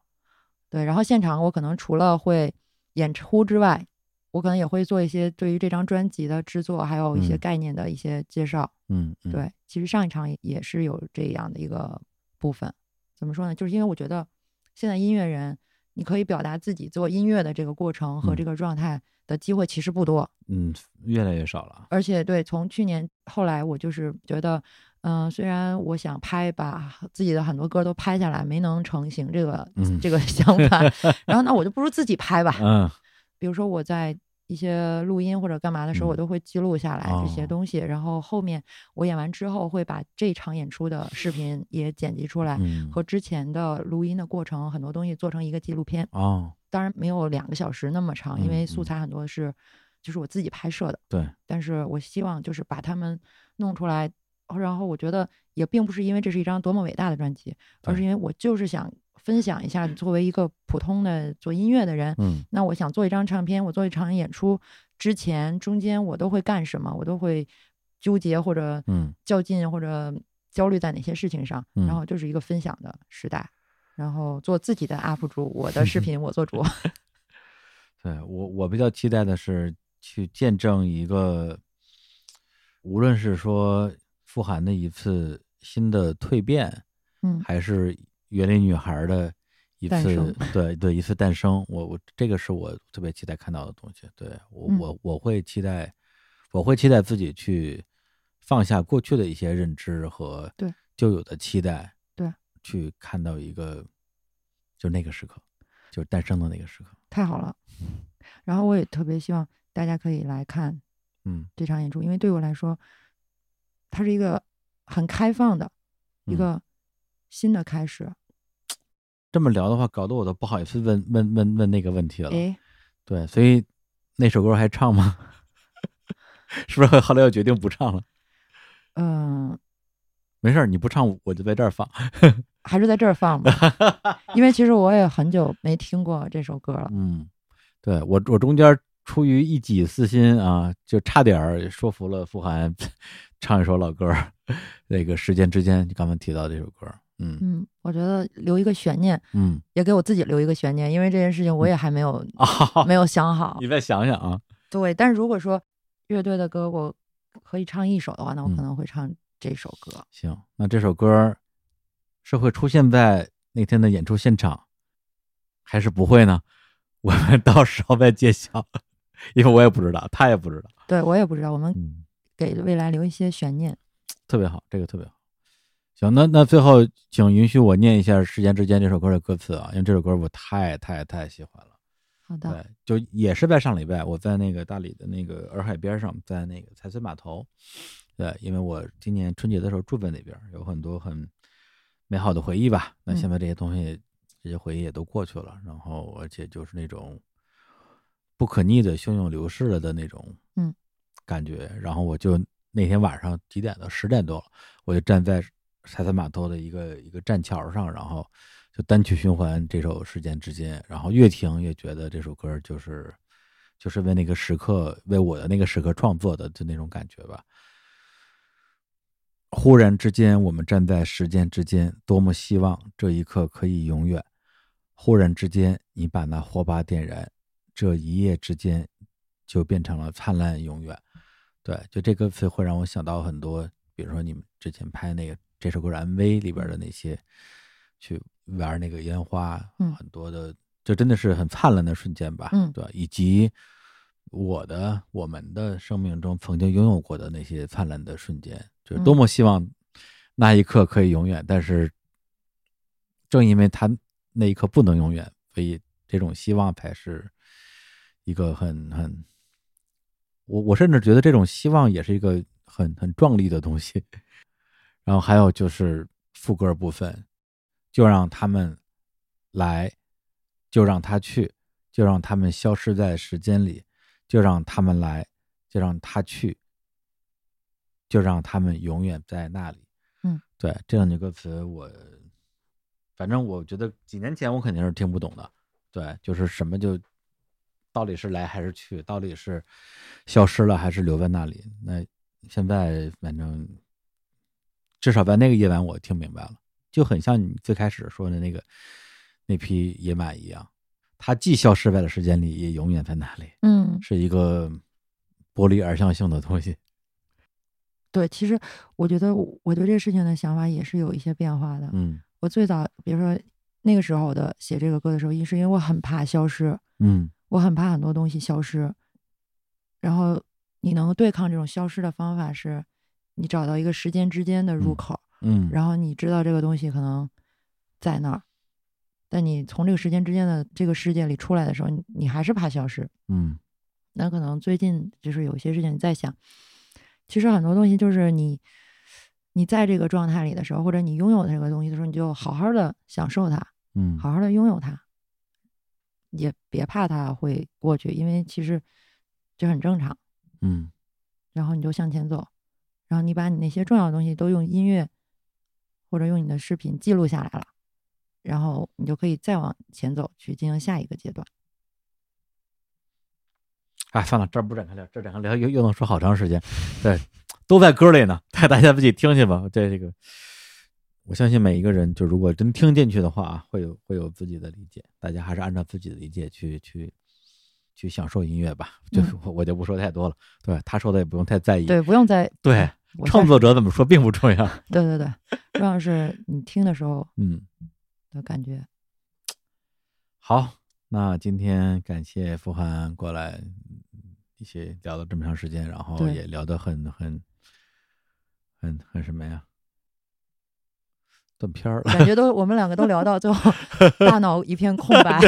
对，然后现场我可能除了会演出之外，我可能也会做一些对于这张专辑的制作，还有一些嗯概念的一些介绍。嗯，嗯，对，其实上一场也也是有这样的一个部分。怎么说呢？就是因为我觉得现在音乐人，你可以表达自己做音乐的这个过程和嗯这个状态的机会其实不多。嗯，越来越少了。而且对，从去年后来，我就是觉得，嗯、虽然我想拍，把自己的很多歌都拍下来，没能成型这个、嗯这个 [laughs] 想法，然后那我就不如自己拍吧。嗯比如说我在一些录音或者干嘛的时候，嗯。我都会记录下来这些哦。东西，然后后面我演完之后会把这场演出的视频也剪辑出来，嗯，和之前的录音的过程很多东西做成一个纪录片。哦，当然没有两个小时那么长，因为素材很多是就是我自己拍摄的，对，但是我希望就是把它们弄出来，然后我觉得也并不是因为这是一张多么伟大的专辑，而是因为我就是想分享一下，作为一个普通的做音乐的人，嗯那我想做一张唱片，我做一场演出之前，中间我都会干什么？我都会纠结或者嗯较劲或者焦虑在哪些事情上。嗯然后就是一个分享的时代，然后做自己的 UP 主，我的视 [laughs] 频我做主。[laughs] 对我我比较期待的是去见证一个，无论是说傅函的一次新的蜕变，嗯还是园林女孩的一次对对一次诞生，我我这个是我特别期待看到的东西。对我、嗯我我会期待，我会期待自己去放下过去的一些认知和对旧有的期待，对，去看到一个就那个时刻，就是诞生的那个时刻。太好了。[laughs] 然后我也特别希望大家可以来看嗯这场演出，因为对我来说，它是一个很开放的一嗯个新的开始。这么聊的话，搞得我都不好意思问问问问那个问题了。哎，对，所以那首歌还唱吗？[laughs] 是不是后来又决定不唱了？嗯、没事儿，你不唱我就在这儿放。[laughs] 还是在这儿放吧，[laughs] 因为其实我也很久没听过这首歌了。嗯，对我我中间出于一己私心啊，就差点儿说服了傅寒唱一首老歌儿，那个时间之间，你刚刚提到这首歌儿，嗯嗯，我觉得留一个悬念，嗯也给我自己留一个悬念，因为这件事情我也还没有、[laughs] 啊，没有想好。[laughs] 你再想想啊，对，但是如果说乐队的歌我可以唱一首的话，那我可嗯能会唱这首歌。行，那这首歌是会出现在那天的演出现场，还是不会呢？[laughs] 我们到时候再揭晓，因为我也不知道，他也不知道。对我也不知道，我们嗯，给未来留一些悬念。特别好，这个特别好。行，那那最后，请允许我念一下《时间之间》这首歌的歌词啊，因为这首歌我太太太喜欢了。好的，对，就也是在上礼拜，我在那个大理的那个洱海边上，在那个财村码头。对，因为我今年春节的时候住在那边，有很多很美好的回忆吧。那嗯现在这些东西，这些回忆也都过去了，然后而且就是那种不可逆的汹涌流逝了的那种嗯感觉。然后我就那天晚上几点了？十点多了，我就站在财村码头的一个一个栈桥上，然后就单曲循环这首《时间之间》，然后越听越觉得这首歌就是就是为那个时刻，为我的那个时刻创作的，就那种感觉吧。忽然之间，我们站在时间之间，多么希望这一刻可以永远。忽然之间，你把那火把点燃，这一夜之间就变成了灿烂永远。对，就这个词会让我想到很多，比如说你们之前拍那个这首歌的 MV 里边的那些，去玩那个烟花，嗯。很多的，就真的是很灿烂的瞬间吧，嗯。对，以及我的我们的生命中曾经拥有过的那些灿烂的瞬间，就是多么希望那一刻可以永远，但是正因为他那一刻不能永远，所以这种希望才是一个很很，我我甚至觉得这种希望也是一个很很壮丽的东西。然后还有就是副歌部分，就让他们来，就让他去，就让他们消失在时间里，就让他们来，就让他去，就让他们永远在那里。嗯，对，这两句歌词我，反正我觉得几年前我肯定是听不懂的。对，就是什么就到底是来还是去，到底是消失了还是留在那里？那现在反正至少在那个夜晚我听明白了，就很像你最开始说的那个那匹野马一样，它既消失在了时间里，也永远在那里，嗯，是一个剥离二向性的东西。[laughs] 对，其实我觉得我我对这个事情的想法也是有一些变化的。嗯我最早，比如说那个时候的写这个歌的时候，一是因为我很怕消失，嗯我很怕很多东西消失。然后你能对抗这种消失的方法是，你找到一个时间之间的入嗯口，嗯，然后你知道这个东西可能在那儿，但你从这个时间之间的这个世界里出来的时候，你你还是怕消失。嗯那可能最近就是有些事情你在想，其实很多东西就是你你在这个状态里的时候，或者你拥有这个东西的时候，你就好好的享受它，嗯，好好的拥有它，也别怕它会过去，因为其实这很正常。嗯然后你就向前走，然后你把你那些重要的东西都用音乐或者用你的视频记录下来了，然后你就可以再往前走去进行下一个阶段。哎，算了，这不展开聊，这儿展开聊又又能说好长时间。对，都在歌里呢，大家自己听去吧。这这个，我相信每一个人，就如果真听进去的话啊，会有会有自己的理解。大家还是按照自己的理解去去去享受音乐吧。就嗯我我就不说太多了。对，他说的也不用太在意。对，不用再对，[laughs] 创作者怎么说并不重要。[laughs] 对对对，重要是你听的时候 [laughs] 嗯，的感觉。好，那今天感谢傅涵过来，嗯一起聊了这么长时间，然后也聊得很很很很什么呀？断片儿了。感觉都我们两个都聊到最后，大脑一片空白，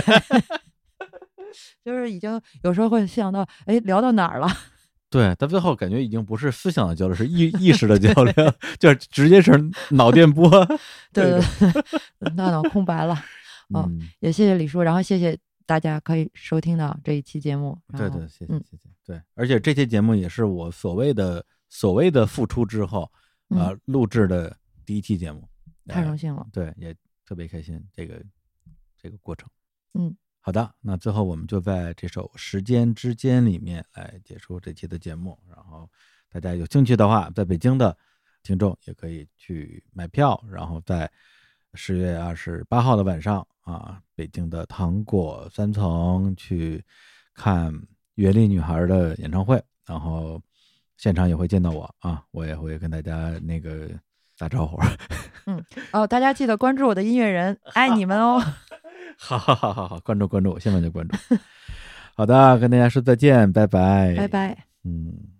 就是已经有时候会想到，哎，聊到哪儿了？[laughs] 对，到最后感觉已经不是思想的交流，是意 [laughs] 意识的交流，就是直接是脑电波。对对对，大脑空白了。[laughs] 哦嗯，也谢谢李叔，然后谢谢大家可以收听到这一期节目。对对，谢谢嗯谢谢。对，而且这期节目也是我所谓的所谓的复出之后啊、嗯录制的第一期节目，呃太荣幸了。对，也特别开心这个这个过程。嗯，好的，那最后我们就在这首《时间之间》里面来结束这期的节目。然后大家有兴趣的话，在北京的听众也可以去买票，然后在十月二十八号的晚上啊，北京的糖果三层去看原力女孩的演唱会，然后现场也会见到我啊，我也会跟大家那个打招呼。嗯哦，大家记得关注我的音乐人，爱你们哦。[laughs] [laughs] 好好好好好，关注关注，现在就关注。好的，跟大家说再见，拜拜，拜。拜。嗯。